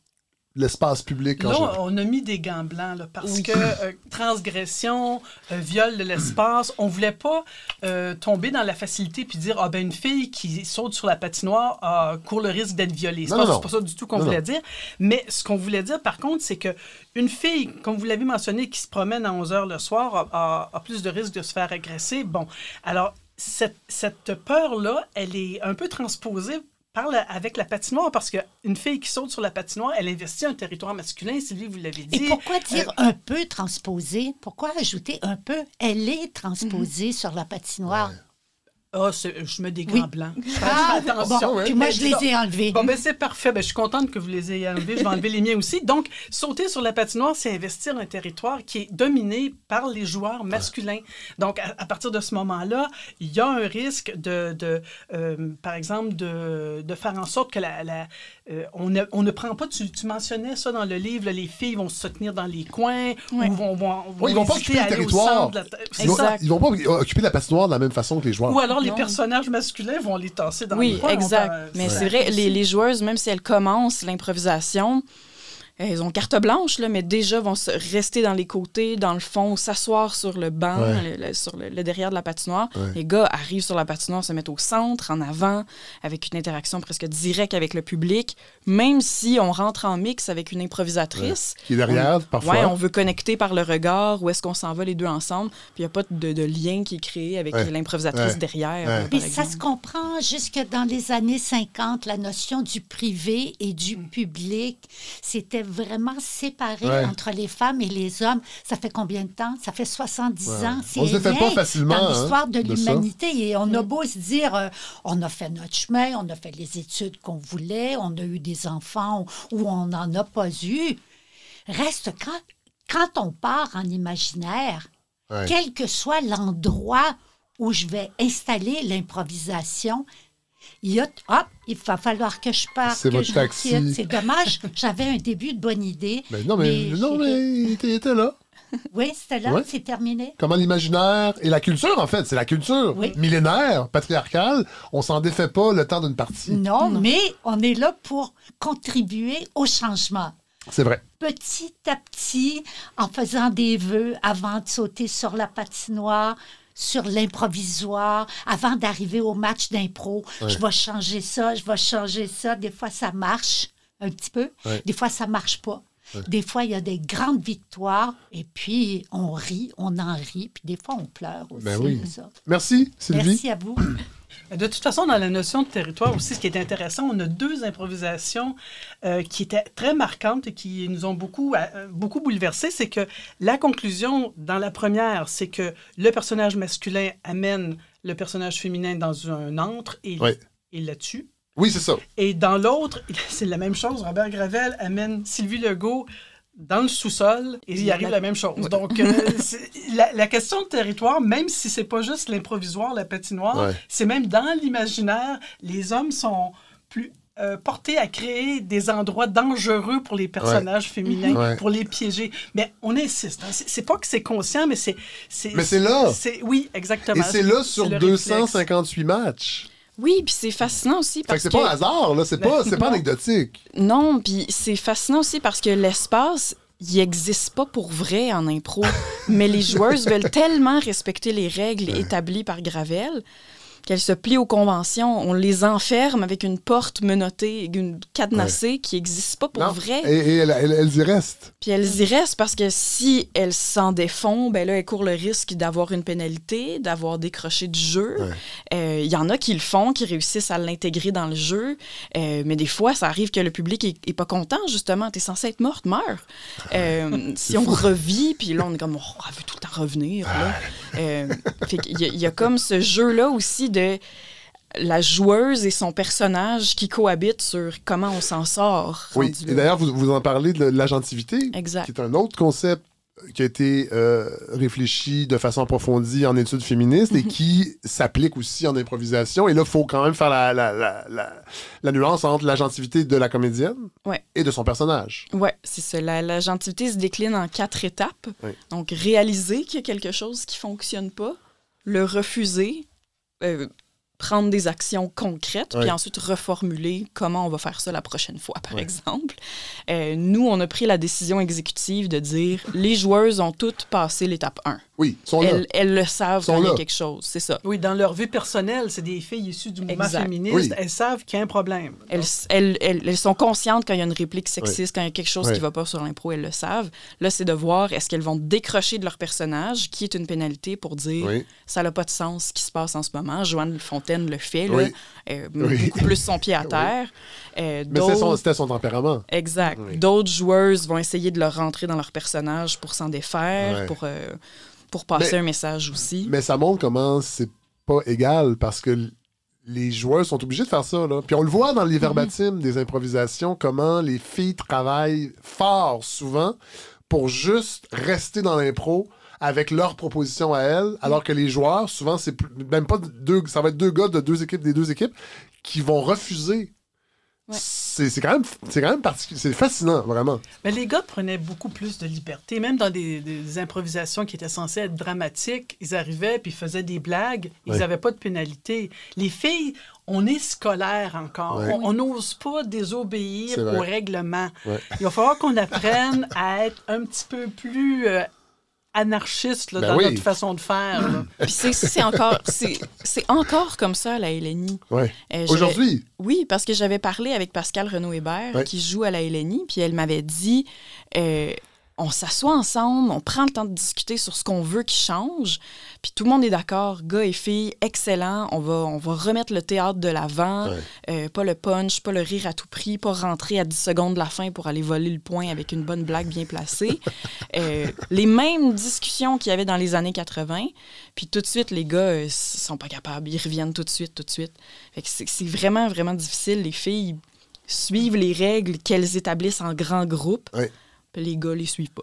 [SPEAKER 1] l'espace public en
[SPEAKER 9] Là, on a mis des gants blancs là, parce
[SPEAKER 8] Oui.
[SPEAKER 9] que euh, transgression, euh, viol de l'espace, on voulait pas euh, tomber dans la facilité puis dire ah ben une fille qui saute sur la patinoire ah, court le risque d'être violée. C'est
[SPEAKER 1] Non,
[SPEAKER 9] pas,
[SPEAKER 1] non, non.
[SPEAKER 9] c'est pas ça du tout qu'on voulait
[SPEAKER 1] non.
[SPEAKER 9] dire. Mais ce qu'on voulait dire par contre, c'est que une fille, comme vous l'avez mentionné, qui se promène à 11 heures le soir a, a- a plus de risque de se faire agresser. Bon, alors cette, cette peur-là, elle est un peu transposée par la- avec la patinoire parce qu'une fille qui saute sur la patinoire, elle investit un territoire masculin. Sylvie, vous l'avez dit.
[SPEAKER 10] Et pourquoi dire
[SPEAKER 9] Euh,
[SPEAKER 10] un peu transposé? Pourquoi ajouter un peu? Elle est transposée sur la patinoire?
[SPEAKER 9] Ah, je mets des gants
[SPEAKER 10] Oui.
[SPEAKER 9] blancs.
[SPEAKER 10] Ah,
[SPEAKER 9] Attention.
[SPEAKER 10] bon, puis moi, je les ai enlevés.
[SPEAKER 9] Bon, ben c'est parfait. Ben, je suis contente que vous les ayez enlevés. Je vais enlever les miens aussi. Donc, sauter sur la patinoire, c'est investir un territoire qui est dominé par les joueurs masculins. Donc, à, à partir de ce moment-là, il y a un risque de, de euh, par exemple, de, de faire en sorte que la, la- euh, on, ne, on ne prend pas, tu, tu mentionnais ça dans le livre, là, les filles vont se tenir dans les coins
[SPEAKER 8] Ouais.
[SPEAKER 9] ou vont, vont,
[SPEAKER 1] Ouais, ils vont pas occuper le territoire.
[SPEAKER 9] la
[SPEAKER 1] Ils vont, ils vont pas occuper la patinoire de la même façon que les joueurs.
[SPEAKER 9] Ou alors les
[SPEAKER 8] Non.
[SPEAKER 9] personnages masculins vont les tasser dans
[SPEAKER 8] oui,
[SPEAKER 9] les coins. On
[SPEAKER 8] exact. Mais c'est vrai, les, les joueuses, même si elles commencent l'improvisation, Euh, Ils ont carte blanche, là, mais déjà vont se rester dans les côtés, dans le fond, s'asseoir sur le banc,
[SPEAKER 1] Ouais.
[SPEAKER 8] le, le- sur le, le derrière de la patinoire.
[SPEAKER 1] Ouais.
[SPEAKER 8] Les gars arrivent sur la patinoire, se mettent au centre, en avant, avec une interaction presque directe avec le public, même si on rentre en mix avec une improvisatrice.
[SPEAKER 1] Qui est derrière,
[SPEAKER 8] on,
[SPEAKER 1] parfois.
[SPEAKER 8] Ouais, on veut connecter par le regard, où est-ce qu'on s'en va les deux ensemble, puis il n'y a pas de, de lien qui est créé avec
[SPEAKER 1] Ouais.
[SPEAKER 8] l'improvisatrice
[SPEAKER 1] Ouais.
[SPEAKER 8] derrière.
[SPEAKER 1] Ouais.
[SPEAKER 8] là,
[SPEAKER 10] Mais
[SPEAKER 8] par
[SPEAKER 10] ça se comprend jusque dans les années 50, la notion du privé et du
[SPEAKER 8] Mm.
[SPEAKER 10] public, c'était vraiment séparé
[SPEAKER 1] Ouais.
[SPEAKER 10] entre les femmes et les hommes. Ça fait combien de temps? Ça fait 70
[SPEAKER 1] Ouais.
[SPEAKER 10] ans. C'est
[SPEAKER 1] On se le fait pas facilement,
[SPEAKER 10] Dans
[SPEAKER 1] hein,
[SPEAKER 10] l'histoire de
[SPEAKER 1] de
[SPEAKER 10] l'humanité. Et on a beau se dire, euh, on a fait notre chemin, on a fait les études qu'on voulait, on a eu des enfants ou on n'en a pas eu. Reste quand, quand on part en imaginaire,
[SPEAKER 1] Ouais.
[SPEAKER 10] quel que soit l'endroit où je vais installer l'improvisation, il y a hop, il va falloir que je parte.
[SPEAKER 1] C'est votre
[SPEAKER 10] je
[SPEAKER 1] taxi.
[SPEAKER 10] C'est dommage, j'avais un début de bonne idée.
[SPEAKER 1] Mais non, mais, non, mais il était, il était là.
[SPEAKER 10] Oui, c'était là,
[SPEAKER 1] Ouais.
[SPEAKER 10] c'est terminé.
[SPEAKER 1] Comment l'imaginaire et la culture, en fait, c'est la culture
[SPEAKER 10] Oui.
[SPEAKER 1] millénaire, patriarcale, on s'en défait pas le temps d'une partie.
[SPEAKER 10] Non, mais on est là pour contribuer au changement.
[SPEAKER 1] C'est vrai.
[SPEAKER 10] Petit à petit, en faisant des vœux avant de sauter sur la patinoire, sur l'improvisoire, avant d'arriver au match d'impro.
[SPEAKER 1] Ouais.
[SPEAKER 10] Je vais changer ça, je vais changer ça. Des fois, ça marche un petit peu.
[SPEAKER 1] Ouais.
[SPEAKER 10] Des fois, ça marche pas.
[SPEAKER 1] Ouais.
[SPEAKER 10] Des fois, il y a des grandes victoires et puis on rit, on en rit, puis des fois, on pleure aussi.
[SPEAKER 1] Ben oui.
[SPEAKER 10] ça.
[SPEAKER 1] Merci, Sylvie.
[SPEAKER 10] Merci à vous.
[SPEAKER 9] De toute façon, dans la notion de territoire aussi, ce qui est intéressant, on a deux improvisations euh, qui étaient très marquantes et qui nous ont beaucoup, euh, beaucoup bouleversés. C'est que la conclusion dans la première, c'est que le personnage masculin amène le personnage féminin dans un antre et
[SPEAKER 1] Ouais.
[SPEAKER 9] il la tue.
[SPEAKER 1] Oui, c'est ça.
[SPEAKER 9] Et dans l'autre, c'est la même chose. Robert Gravel amène Sylvie Legault dans le sous-sol et il y arrive la même chose. Donc, euh, la, la question de territoire, même si c'est pas juste l'improvisoire, la patinoire,
[SPEAKER 1] Ouais.
[SPEAKER 9] c'est même dans l'imaginaire, les hommes sont plus euh, portés à créer des endroits dangereux pour les personnages féminins,
[SPEAKER 1] Ouais.
[SPEAKER 9] pour les piéger. Mais on insiste. hein. C'est pas que c'est conscient, mais c'est...
[SPEAKER 1] Mais c'est là.
[SPEAKER 9] c'est- Oui, exactement.
[SPEAKER 1] Et c'est là sur
[SPEAKER 9] le réflexe.
[SPEAKER 1] 258 matchs.
[SPEAKER 8] Oui, puis c'est fascinant aussi
[SPEAKER 1] Fait que
[SPEAKER 8] parce
[SPEAKER 1] c'est pas un hasard, là. C'est pas, c'est pas anecdotique.
[SPEAKER 8] Non, puis c'est fascinant aussi parce que l'espace, il n'existe pas pour vrai en impro. mais les joueuses veulent tellement respecter les règles établies par Gravel qu'elles se plient aux conventions. On les enferme avec une porte menottée, une cadenassée qui n'existe pas pour
[SPEAKER 1] Non.
[SPEAKER 8] vrai.
[SPEAKER 1] Et, et elles, elles- elles y restent.
[SPEAKER 8] Puis elles y restent parce que si elles s'en défont, ben là, elles courent le risque d'avoir une pénalité, d'avoir décroché du jeu. Euh, Il y en a qui le font, qui réussissent à l'intégrer dans le jeu. Euh, mais des fois, ça arrive que le public est, est pas content, justement. T'es censé être morte, meurs. Euh, si on revit, puis là, on est comme, oh, on veut tout le temps revenir. Là. Euh, fait qu'il y, a- il y a comme ce jeu-là aussi de la joueuse et son personnage qui cohabitent sur comment on s'en sort.
[SPEAKER 1] Oui. Et d'ailleurs, vous, vous en parlez de l'agentivité, qui est un autre concept qui a été euh, réfléchi de façon approfondie en études féministes
[SPEAKER 8] Mhm.
[SPEAKER 1] et qui s'applique aussi en improvisation. Et là, il faut quand même faire la, la, la, la- nuance entre l'agentivité de la comédienne
[SPEAKER 8] Ouais.
[SPEAKER 1] et de son personnage.
[SPEAKER 8] Oui, c'est ça. La, la gentilité se décline en quatre étapes.
[SPEAKER 1] Oui.
[SPEAKER 8] Donc, réaliser qu'il y a quelque chose qui fonctionne pas, le refuser, uh, prendre des actions concrètes, puis ensuite reformuler comment on va faire ça la prochaine fois, par exemple. Euh, nous, on a pris la décision exécutive de dire les joueuses ont toutes passé l'étape 1.
[SPEAKER 1] Oui, là.
[SPEAKER 8] Elles, elles le savent
[SPEAKER 1] Sont
[SPEAKER 8] quand il y a
[SPEAKER 1] là.
[SPEAKER 8] quelque chose, c'est ça.
[SPEAKER 9] Oui, dans leur vie personnelle, c'est des filles issues du mouvement
[SPEAKER 8] Exact.
[SPEAKER 9] féministe.
[SPEAKER 1] Oui.
[SPEAKER 9] Elles savent qu'il y a un problème.
[SPEAKER 8] Elles, elles, elles- elles sont conscientes quand il y a une réplique sexiste,
[SPEAKER 1] Ouais.
[SPEAKER 8] quand il y a quelque chose
[SPEAKER 1] Ouais.
[SPEAKER 8] qui va pas sur l'impro, elles le savent. Là, c'est de voir est-ce qu'elles vont décrocher de leur personnage, qui est une pénalité pour dire
[SPEAKER 1] Oui.
[SPEAKER 8] ça n'a pas de sens ce qui se passe en ce moment. Joanne Fontaine le fait, là,
[SPEAKER 1] Oui.
[SPEAKER 8] euh,
[SPEAKER 1] Oui.
[SPEAKER 8] beaucoup plus son pied à
[SPEAKER 1] Oui.
[SPEAKER 8] terre. Euh,
[SPEAKER 1] Mais son- c'était son tempérament.
[SPEAKER 8] Exact.
[SPEAKER 1] Oui.
[SPEAKER 8] D'autres joueuses vont essayer de leur rentrer dans leur personnage pour s'en défaire, pour, euh, pour passer
[SPEAKER 1] Mais-
[SPEAKER 8] un message aussi.
[SPEAKER 1] Mais ça montre comment c'est pas égal parce que les joueurs sont obligés de faire ça. Là. Puis on le voit dans les verbatims des improvisations, comment les filles travaillent fort souvent pour juste rester dans l'impro avec leurs propositions à elles, alors que les joueurs, souvent, c'est même pas deux, ça va être deux gars de deux équipes, des deux équipes, qui vont refuser C'est c'est quand même, c'est quand même particulier. C'est fascinant, vraiment.
[SPEAKER 9] Mais les gars prenaient beaucoup plus de liberté. Même dans des, des improvisations qui étaient censées être dramatiques, ils arrivaient puis ils faisaient des blagues. Ils
[SPEAKER 1] Ouais.
[SPEAKER 9] n'avaient pas de pénalité. Les filles, on est scolaire encore.
[SPEAKER 1] Ouais.
[SPEAKER 9] On- n'ose pas désobéir
[SPEAKER 1] C'est vrai.
[SPEAKER 9] au règlement.
[SPEAKER 1] Ouais.
[SPEAKER 9] Il va falloir qu'on apprenne à être un petit peu plus euh, anarchiste là,
[SPEAKER 1] Ben
[SPEAKER 9] dans
[SPEAKER 1] oui.
[SPEAKER 9] notre façon de faire.
[SPEAKER 8] Puis c'est c'est encore, c'est c'est encore comme ça à la LNI.
[SPEAKER 1] Ouais.
[SPEAKER 8] Euh,
[SPEAKER 1] Aujourd'hui,
[SPEAKER 8] Oui, parce que j'avais parlé avec Pascal Renaud-Hébert,
[SPEAKER 1] Ouais.
[SPEAKER 8] qui joue à la LNI, puis elle m'avait dit euh, on s'assoit ensemble, on prend le temps de discuter sur ce qu'on veut qui change, puis tout le monde est d'accord, gars et filles, excellent, on va, on va remettre le théâtre de l'avant,
[SPEAKER 1] Ouais.
[SPEAKER 8] euh, pas le punch, pas le rire à tout prix, pas rentrer à 10 secondes de la fin pour aller voler le point avec une bonne blague bien placée. Euh, les mêmes discussions qu'il y avait dans les années 80, puis tout de suite, les gars, euh, sont pas capables, ils reviennent tout de suite, tout de suite. Fait que c'est vraiment, vraiment difficile. Les filles suivent les règles qu'elles établissent en grands groupes,
[SPEAKER 1] Ouais.
[SPEAKER 8] Puis les gars les suivent pas.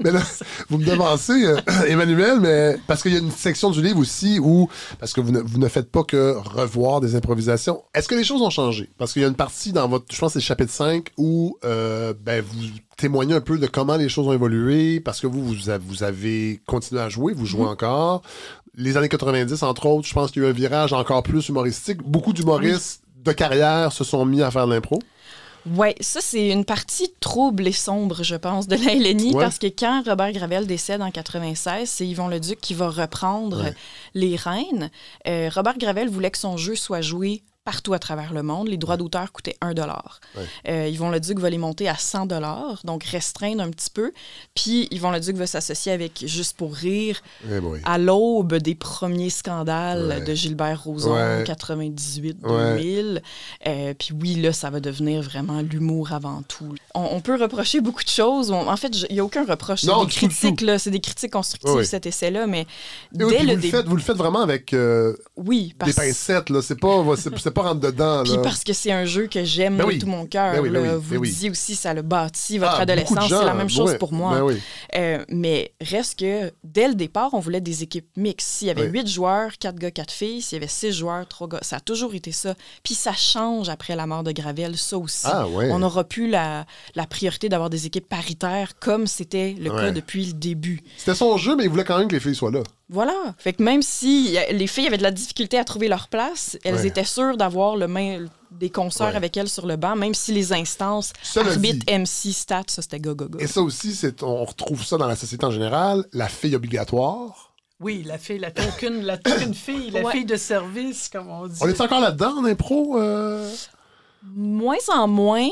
[SPEAKER 1] Mais là, vous me devancez, euh, Emmanuel, mais parce qu'il y a une section du livre aussi où, parce que vous ne, vous ne faites pas que revoir des improvisations, est-ce que les choses ont changé? Parce qu'il y a une partie dans votre, je pense c'est le chapitre 5, où euh, ben, vous témoignez un peu de comment les choses ont évolué, parce que vous, vous, vous avez continué à jouer, vous jouez encore. Les années 90, entre autres, je pense qu'il y a eu un virage encore plus humoristique. Beaucoup d'humoristes de carrière se sont mis à faire de l'impro.
[SPEAKER 8] Ouais, ça, c'est une partie trouble et sombre, je pense, de la LNI,
[SPEAKER 1] Ouais.
[SPEAKER 8] parce que quand Robert Gravel décède en 96, c'est Yvon Leduc qui va reprendre
[SPEAKER 1] Ouais.
[SPEAKER 8] les rênes. Euh, Robert Gravel voulait que son jeu soit joué partout à travers le monde. Les droits d'auteur coûtaient 1 dollar. Euh, Yvon Leduc va les monter à 100 dollars, donc restreindre un petit peu. Puis Yvon Leduc va s'associer avec Juste pour rire
[SPEAKER 1] Eh
[SPEAKER 8] à l'aube des premiers scandales
[SPEAKER 1] Ouais.
[SPEAKER 8] de Gilbert Rozon,
[SPEAKER 1] Ouais.
[SPEAKER 8] 98-2000. Euh, puis oui, là, ça va devenir vraiment l'humour avant tout. On, on peut reprocher beaucoup de choses. On- en fait, il n'y a aucun reproche. C'est
[SPEAKER 1] Non,
[SPEAKER 8] des critiques, là. C'est des critiques constructives,
[SPEAKER 1] Oui.
[SPEAKER 8] cet essai-là. Mais
[SPEAKER 1] oui,
[SPEAKER 8] dès le
[SPEAKER 1] vous, le
[SPEAKER 8] début...
[SPEAKER 1] faites, vous le faites vraiment avec euh,
[SPEAKER 8] Oui,
[SPEAKER 1] des pincettes, là. C'est pas, c'est, c'est pas rentre dedans,
[SPEAKER 8] Puis parce que c'est un jeu que j'aime
[SPEAKER 1] Ben
[SPEAKER 8] de tout mon cœur.
[SPEAKER 1] Ben oui, ben oui,
[SPEAKER 8] Vous
[SPEAKER 1] ben
[SPEAKER 8] le
[SPEAKER 1] oui.
[SPEAKER 8] disiez aussi, ça l'a bâti votre
[SPEAKER 1] Ah,
[SPEAKER 8] adolescence. C'est la même chose pour moi.
[SPEAKER 1] ben.
[SPEAKER 8] Euh, mais reste que dès le départ, on voulait des équipes mixtes. S'il y avait huit joueurs, quatre gars, quatre filles, s'il y avait six joueurs, trois gars, ça a toujours été ça. Puis ça change après la mort de Gravel, ça aussi.
[SPEAKER 1] Ah, ouais.
[SPEAKER 8] On n'aura plus la, la priorité d'avoir des équipes paritaires comme c'était le
[SPEAKER 1] Ouais.
[SPEAKER 8] cas depuis le début.
[SPEAKER 1] C'était son jeu, mais il voulait quand même que les filles soient là.
[SPEAKER 8] Voilà. Fait que même si les filles avaient de la difficulté à trouver leur place, elles
[SPEAKER 1] Ouais.
[SPEAKER 8] étaient sûres d'avoir le main, des concerts
[SPEAKER 1] Ouais.
[SPEAKER 8] avec elles sur le banc, même si les instances,
[SPEAKER 1] Cela
[SPEAKER 8] arbitre,
[SPEAKER 1] dit-
[SPEAKER 8] MC, stats, ça c'était go, go, go.
[SPEAKER 1] Et ça aussi, c'est, on retrouve ça dans la société en général. La fille obligatoire.
[SPEAKER 9] Oui, la fille, la token, la token fille, la
[SPEAKER 8] Ouais.
[SPEAKER 9] fille de service, comme on dit.
[SPEAKER 1] On est encore là-dedans en impro? euh?
[SPEAKER 8] Moins en moins,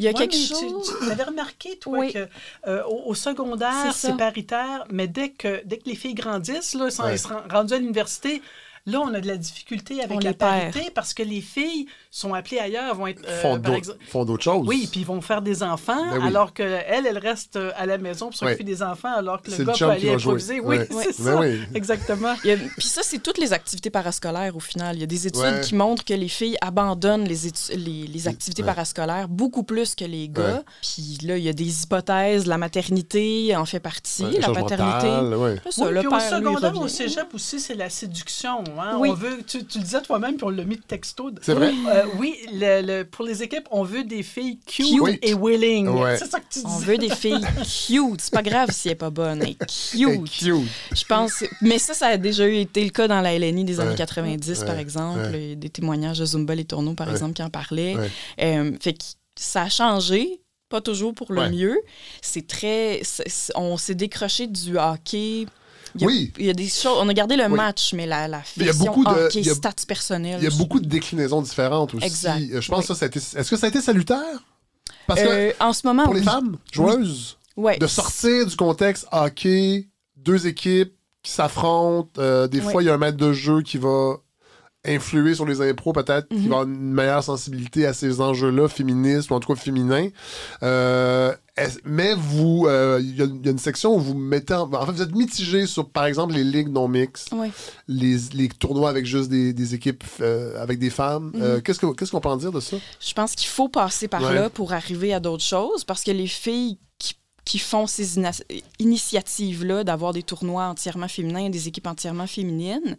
[SPEAKER 8] il y a
[SPEAKER 9] Ouais,
[SPEAKER 8] quelque chose.
[SPEAKER 9] Tu, tu avais remarqué, toi,
[SPEAKER 8] Oui.
[SPEAKER 9] que euh, au, au secondaire,
[SPEAKER 8] C'est
[SPEAKER 9] paritaire, mais dès que, dès que les filles grandissent, là, sont,
[SPEAKER 1] Ouais.
[SPEAKER 9] elles sont rendues à l'université, là, on a de la difficulté avec
[SPEAKER 8] On
[SPEAKER 9] la
[SPEAKER 8] perd.
[SPEAKER 9] parité parce que les filles sont appelées ailleurs, vont être. euh,
[SPEAKER 1] font,
[SPEAKER 9] par
[SPEAKER 1] d'autres,
[SPEAKER 9] exemple-
[SPEAKER 1] font d'autres choses.
[SPEAKER 9] Oui, puis ils vont faire des enfants,
[SPEAKER 1] Ben oui.
[SPEAKER 9] alors qu'elles, elles restent euh, à la maison pour s'occuper
[SPEAKER 1] Ouais.
[SPEAKER 9] des enfants, alors que
[SPEAKER 1] C'est
[SPEAKER 9] le
[SPEAKER 1] le
[SPEAKER 9] gars peut
[SPEAKER 1] chum qui
[SPEAKER 9] aller improviser. Oui,
[SPEAKER 1] Ouais.
[SPEAKER 9] c'est
[SPEAKER 1] Ben
[SPEAKER 9] ça.
[SPEAKER 1] oui.
[SPEAKER 9] Exactement.
[SPEAKER 8] Puis ça, c'est toutes les activités parascolaires au final. Il y a des études
[SPEAKER 1] Ouais.
[SPEAKER 8] qui montrent que les filles abandonnent les, étu- les, les activités
[SPEAKER 1] Ouais.
[SPEAKER 8] parascolaires beaucoup plus que les gars.
[SPEAKER 1] Ouais.
[SPEAKER 8] Puis là, il y a des hypothèses. La maternité en fait partie,
[SPEAKER 1] Ouais,
[SPEAKER 8] la paternité.
[SPEAKER 1] mental,
[SPEAKER 8] ça,
[SPEAKER 9] Oui,
[SPEAKER 8] le
[SPEAKER 9] puis au
[SPEAKER 8] père,
[SPEAKER 9] secondaire, au cégep aussi, c'est la séduction. Hein?
[SPEAKER 8] Oui.
[SPEAKER 9] On veut, tu, tu le disais toi-même, puis on l'a mis de texto.
[SPEAKER 1] C'est vrai?
[SPEAKER 9] Euh, oui, le- le- pour les équipes, on veut des filles cute,
[SPEAKER 1] Cute.
[SPEAKER 9] et willing.
[SPEAKER 1] Ouais.
[SPEAKER 9] C'est ça que tu dis.
[SPEAKER 8] On veut des filles cute. C'est pas grave si elle est pas bonne. Elle est
[SPEAKER 1] Hey,
[SPEAKER 8] cute.
[SPEAKER 1] cute.
[SPEAKER 8] Je pense. Mais ça, ça a déjà eu été le cas dans la LNI des années
[SPEAKER 1] Ouais.
[SPEAKER 8] 90,
[SPEAKER 1] Ouais.
[SPEAKER 8] par exemple.
[SPEAKER 1] Ouais.
[SPEAKER 8] Il y a Des témoignages de Zumba Les Tourneaux, par
[SPEAKER 1] Ouais.
[SPEAKER 8] exemple, qui en parlaient.
[SPEAKER 1] Ouais.
[SPEAKER 8] Euh, fait que ça a changé, pas toujours pour le
[SPEAKER 1] Ouais.
[SPEAKER 8] mieux. C'est très. on s'est décroché du hockey. Il a,
[SPEAKER 1] Oui.
[SPEAKER 8] Il y a des choses. On a gardé le
[SPEAKER 1] Oui.
[SPEAKER 8] match, mais la, la
[SPEAKER 1] il y a beaucoup de-
[SPEAKER 8] hockey,
[SPEAKER 1] il y a-
[SPEAKER 8] stats personnels.
[SPEAKER 1] Il y a beaucoup de déclinaisons différentes aussi.
[SPEAKER 8] Exact.
[SPEAKER 1] Euh, Je pense
[SPEAKER 8] Oui.
[SPEAKER 1] que ça, ça a été... Est-ce que ça a été salutaire? Parce que
[SPEAKER 8] Euh, en ce moment,
[SPEAKER 1] pour les femmes joueuses,
[SPEAKER 8] Ouais.
[SPEAKER 1] de sortir du contexte hockey, deux équipes qui s'affrontent, euh, des
[SPEAKER 8] Ouais.
[SPEAKER 1] fois il y a un maître de jeu qui va influer sur les impros peut-être, qui
[SPEAKER 8] Mhm.
[SPEAKER 1] va avoir une meilleure sensibilité à ces enjeux-là, féministes ou en tout cas féminins. Euh, mais vous, euh, il y, a- il y a une section où vous mettez en, en fait vous êtes mitigé sur par exemple les ligues non mixtes, les, les tournois avec juste des, des équipes euh, avec des femmes.
[SPEAKER 8] Mhm.
[SPEAKER 1] Euh, qu'est-ce que- qu'est-ce qu'on peut en dire de ça?
[SPEAKER 8] Je pense qu'il faut passer par
[SPEAKER 1] Ouais.
[SPEAKER 8] là pour arriver à d'autres choses parce que les filles qui, font ces initiatives-là d'avoir des tournois entièrement féminins des équipes entièrement féminines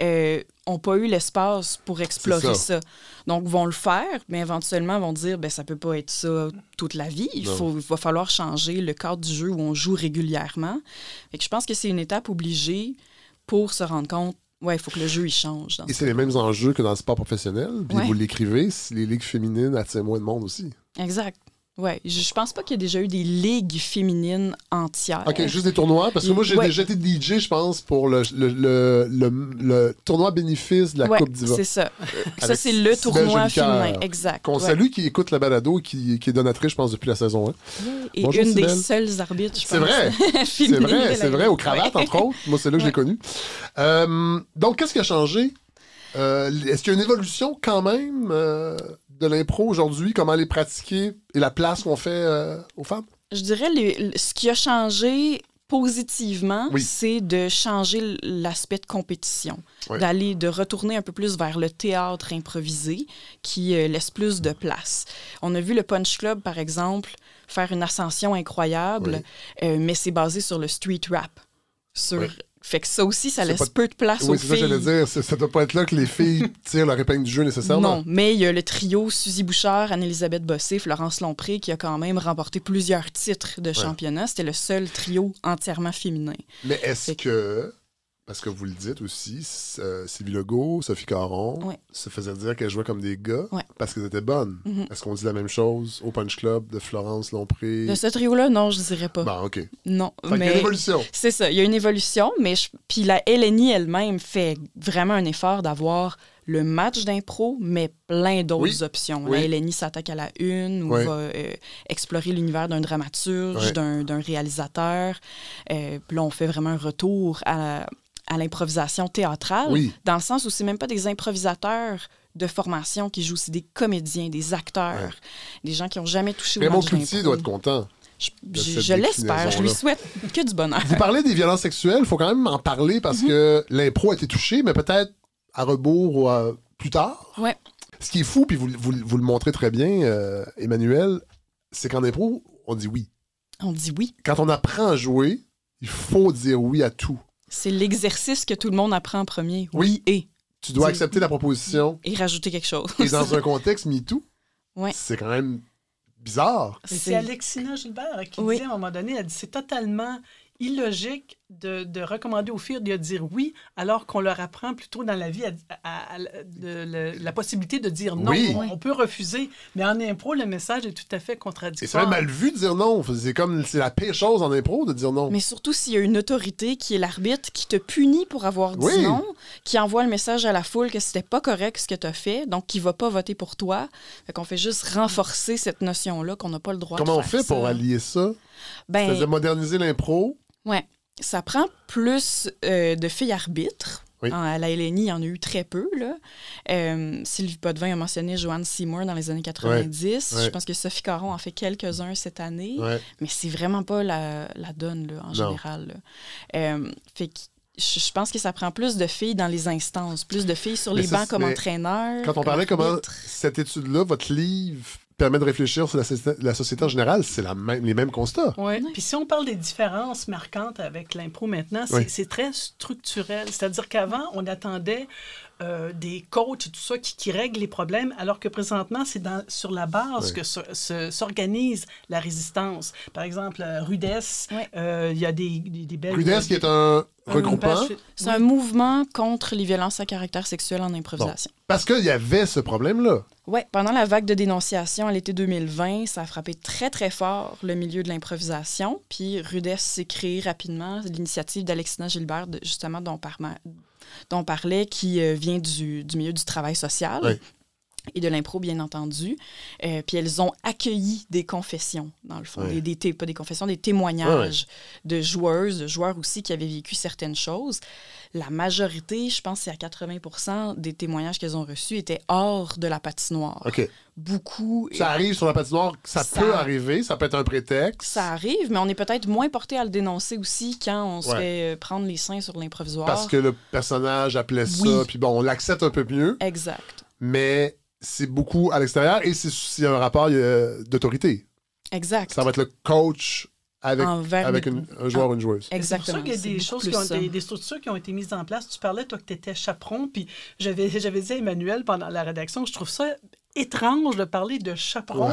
[SPEAKER 8] n'ont pas eu l'espace pour explorer
[SPEAKER 1] ça.
[SPEAKER 8] ça. Donc, vont le faire, mais éventuellement vont dire ben ça peut pas être ça toute la vie. Il, faut, il va falloir changer le cadre du jeu où on joue régulièrement. Fait que je pense que c'est une étape obligée pour se rendre compte ouais, il faut que le jeu il change. dans
[SPEAKER 1] Et
[SPEAKER 8] ce
[SPEAKER 1] c'est les mêmes enjeux que dans le sport professionnel. Puis
[SPEAKER 8] Ouais.
[SPEAKER 1] vous l'écrivez, les ligues féminines attirent moins de monde aussi.
[SPEAKER 8] Exact. Ouais, je, je pense pas qu'il y ait déjà eu des ligues féminines entières.
[SPEAKER 1] OK, juste des tournois. Parce que moi, j'ai
[SPEAKER 8] Ouais.
[SPEAKER 1] déjà été DJ, je pense, pour le, le, le, le- tournoi bénéfice de la
[SPEAKER 8] Ouais,
[SPEAKER 1] Coupe Diva.
[SPEAKER 8] c'est ça. ça,
[SPEAKER 1] Avec
[SPEAKER 8] c'est le tournoi féminin. Exact.
[SPEAKER 1] Qu'on
[SPEAKER 8] ouais.
[SPEAKER 1] salue, qui écoute la balado et qui, qui est donatrice, je pense, depuis la saison 1.
[SPEAKER 8] Et
[SPEAKER 1] Bonjour,
[SPEAKER 8] une des seules arbitres, je pense.
[SPEAKER 1] C'est vrai. C'est vrai, c'est vrai, aux cravates, entre autres. Moi, c'est là que
[SPEAKER 8] Ouais.
[SPEAKER 1] connu. Euh, donc, qu'est-ce qui a changé? Euh, Est-ce qu'il y a une évolution quand même euh, de l'impro aujourd'hui? Comment les pratiquer et la place qu'on fait euh, aux femmes?
[SPEAKER 8] Je dirais les- ce qui a changé positivement,
[SPEAKER 1] Oui.
[SPEAKER 8] c'est de changer l'aspect de compétition, d'aller de retourner un peu plus vers le théâtre improvisé qui euh, laisse plus de place. On a vu le Punch Club par exemple faire une ascension incroyable, euh, mais c'est basé sur le street rap. Sur. Fait que ça aussi ça laisse peu de place aux
[SPEAKER 1] Oui, c'est ça que
[SPEAKER 8] filles.
[SPEAKER 1] j'allais dire. Ça doit pas être là que les filles tirent leur épingle du jeu nécessairement.
[SPEAKER 8] Non, mais il y a le trio Suzy Bouchard, Anne-Elisabeth Bossé, Florence Lompré qui a quand même remporté plusieurs titres de championnat. C'était le seul trio entièrement féminin.
[SPEAKER 1] Mais est-ce que, parce que vous le dites aussi, euh, Sylvie Legault, Sophie Caron
[SPEAKER 8] Ouais.
[SPEAKER 1] se faisaient dire qu'elles jouaient comme des gars
[SPEAKER 8] Ouais.
[SPEAKER 1] parce qu'elles étaient bonnes.
[SPEAKER 8] Mhm.
[SPEAKER 1] Est-ce qu'on dit la même chose au Punch Club de Florence Lompré?
[SPEAKER 8] De ce trio-là, non, je dirais pas.
[SPEAKER 1] Bon, OK.
[SPEAKER 8] Non,
[SPEAKER 1] Fait qu'il y a
[SPEAKER 8] mais
[SPEAKER 1] une évolution.
[SPEAKER 8] c'est ça. Il y a une évolution, mais je- puis la LNI elle-même fait vraiment un effort d'avoir le match d'impro, mais plein d'autres
[SPEAKER 1] Oui.
[SPEAKER 8] options.
[SPEAKER 1] Oui.
[SPEAKER 8] La LNI s'attaque à la une, ou va euh, explorer l'univers d'un dramaturge, d'un réalisateur. Euh, puis là, on fait vraiment un retour à, à l'improvisation théâtrale,
[SPEAKER 1] Oui.
[SPEAKER 8] dans le sens où c'est même pas des improvisateurs de formation qui jouent, c'est des comédiens, des acteurs,
[SPEAKER 1] Ouais.
[SPEAKER 8] des gens qui ont jamais touché au
[SPEAKER 1] Cloutier
[SPEAKER 8] d'impro.
[SPEAKER 1] doit être content.
[SPEAKER 8] Je,
[SPEAKER 1] de
[SPEAKER 8] je-
[SPEAKER 1] cette
[SPEAKER 8] je l'espère, je lui souhaite que du bonheur.
[SPEAKER 1] Vous parlez des violences sexuelles, il faut quand même en parler
[SPEAKER 8] Mhm.
[SPEAKER 1] parce que l'impro a été touchée, mais peut-être à rebours ou à- plus tard.
[SPEAKER 8] Ouais.
[SPEAKER 1] Ce qui est fou, puis vous, vous- vous le montrez très bien, euh, Emmanuel, c'est qu'en impro, on dit oui.
[SPEAKER 8] On dit oui.
[SPEAKER 1] Quand on apprend à jouer, il faut dire oui à tout.
[SPEAKER 8] C'est l'exercice que tout le monde apprend en premier. Oui, et.
[SPEAKER 1] Tu dois accepter la proposition.
[SPEAKER 8] Et rajouter quelque chose.
[SPEAKER 1] Et dans un contexte MeToo,
[SPEAKER 8] Ouais.
[SPEAKER 1] c'est quand même bizarre.
[SPEAKER 9] C'est Alexina Gilbert qui
[SPEAKER 8] Oui.
[SPEAKER 9] disait à un moment donné, elle dit c'est totalement illogique de, de recommander aux filles de dire oui alors qu'on leur apprend plutôt dans la vie à- à- à- de- le- la possibilité de dire non.
[SPEAKER 1] Oui.
[SPEAKER 9] On, on peut refuser, mais en impro, le message est tout à fait
[SPEAKER 1] Et c'est
[SPEAKER 9] contradictoire.
[SPEAKER 1] même mal vu de dire non. C'est comme, c'est la pire chose en impro de dire non.
[SPEAKER 8] Mais surtout s'il y a une autorité qui est l'arbitre, qui te punit pour avoir dit
[SPEAKER 1] Oui.
[SPEAKER 8] non, qui envoie le message à la foule que c'était pas correct ce que tu as fait, donc qui va pas voter pour toi. Fait qu'on fait juste renforcer cette notion-là qu'on n'a pas le droit
[SPEAKER 1] Comment
[SPEAKER 8] de
[SPEAKER 1] on
[SPEAKER 8] faire
[SPEAKER 1] fait pour allier ça?
[SPEAKER 8] Ben,
[SPEAKER 1] C'est-à-dire moderniser l'impro?
[SPEAKER 8] Ouais. Ça prend plus euh, de filles arbitres.
[SPEAKER 1] Oui.
[SPEAKER 8] En- à la LNI, il y en a eu très peu. Là. Euh, Sylvie Potvin a mentionné Joanne Seymour dans les années 90.
[SPEAKER 1] Ouais.
[SPEAKER 8] Je pense que Sophie Caron en fait quelques-uns cette année.
[SPEAKER 1] Ouais.
[SPEAKER 8] Mais c'est vraiment pas la, la donne là, en
[SPEAKER 1] Non.
[SPEAKER 8] général. là. Euh, fait que je pense que ça prend plus de filles dans les instances, plus de filles sur
[SPEAKER 1] Mais
[SPEAKER 8] les bancs comme entraîneurs.
[SPEAKER 1] Quand on
[SPEAKER 8] comme
[SPEAKER 1] parlait comment cette étude-là, votre livre, permet de réfléchir sur la, société- la société en général, c'est la même, les mêmes constats.
[SPEAKER 9] Oui. Puis si on parle des différences marquantes avec l'impro maintenant, c'est
[SPEAKER 1] Oui.
[SPEAKER 9] c'est très structurel. C'est-à-dire qu'avant, on attendait euh, des coachs et tout ça qui, qui règlent les problèmes, alors que présentement, c'est dans- sur la base
[SPEAKER 1] Oui.
[SPEAKER 9] que se- se- s'organise la résistance. Par exemple, euh, Rudesse,
[SPEAKER 8] Ouais.
[SPEAKER 9] euh, il y a des, des, des belles...
[SPEAKER 1] Rudesse, qui est un
[SPEAKER 9] un
[SPEAKER 1] regroupement,
[SPEAKER 9] page-
[SPEAKER 8] C'est un mouvement contre les violences à caractère sexuel en improvisation.
[SPEAKER 1] parce qu'il y avait ce problème-là.
[SPEAKER 8] Oui, pendant la vague de dénonciation à l'été 2020, ça a frappé très, très fort le milieu de l'improvisation. Puis Rudesse s'est créé rapidement l'initiative d'Alexina Gilbert, de- justement, dont, parma- dont on parlait, qui euh, vient du, du milieu du travail social.
[SPEAKER 1] Oui.
[SPEAKER 8] Et de l'impro, bien entendu. Euh, puis elles ont accueilli des confessions, dans le fond.
[SPEAKER 1] Oui.
[SPEAKER 8] Des, pas des confessions, des témoignages de joueuses, de joueurs aussi qui avaient vécu certaines choses. La majorité, je pense, c'est à 80% des témoignages qu'elles ont reçus étaient hors de la patinoire
[SPEAKER 1] OK.
[SPEAKER 8] beaucoup.
[SPEAKER 1] Ça arrive sur la patinoire, ça,
[SPEAKER 8] Ça-
[SPEAKER 1] peut arriver, ça peut être un prétexte.
[SPEAKER 8] Ça arrive, mais on est peut-être moins porté à le dénoncer aussi quand on se
[SPEAKER 1] Ouais.
[SPEAKER 8] fait euh, prendre les seins sur l'improvisoire.
[SPEAKER 1] Parce que le personnage appelait ça,
[SPEAKER 8] Oui.
[SPEAKER 1] puis bon, on l'accepte un peu mieux,
[SPEAKER 8] Exact.
[SPEAKER 1] mais c'est beaucoup à l'extérieur et c'est c'est un rapport euh, d'autorité.
[SPEAKER 8] Exact.
[SPEAKER 1] Ça va être le coach avec,
[SPEAKER 8] envers
[SPEAKER 1] avec
[SPEAKER 8] les-
[SPEAKER 1] une- un joueur ou une joueuse.
[SPEAKER 8] Exactement.
[SPEAKER 9] C'est pour ça qu'il y a des choses
[SPEAKER 8] plus
[SPEAKER 9] qui ont
[SPEAKER 8] ça.
[SPEAKER 9] des, des structures qui ont été mises en place. Tu parlais, toi, que tu étais chaperon, puis j'avais, j'avais dit à Emmanuel pendant la rédaction, je trouve ça étrange de parler de chaperon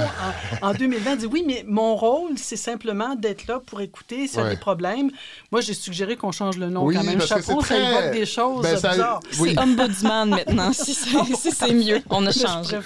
[SPEAKER 9] en, en 2020. Il dit oui, mais mon rôle, c'est simplement d'être là pour écouter s'il y a
[SPEAKER 1] Ouais.
[SPEAKER 9] des problèmes. Moi, j'ai suggéré qu'on change le nom
[SPEAKER 1] Oui,
[SPEAKER 9] quand même. Chaperon, ça
[SPEAKER 1] très-
[SPEAKER 9] évoque des choses
[SPEAKER 1] Ben, ça-
[SPEAKER 9] bizarres.
[SPEAKER 1] oui.
[SPEAKER 8] C'est ombudsman maintenant, si c'est si mieux. On a changé.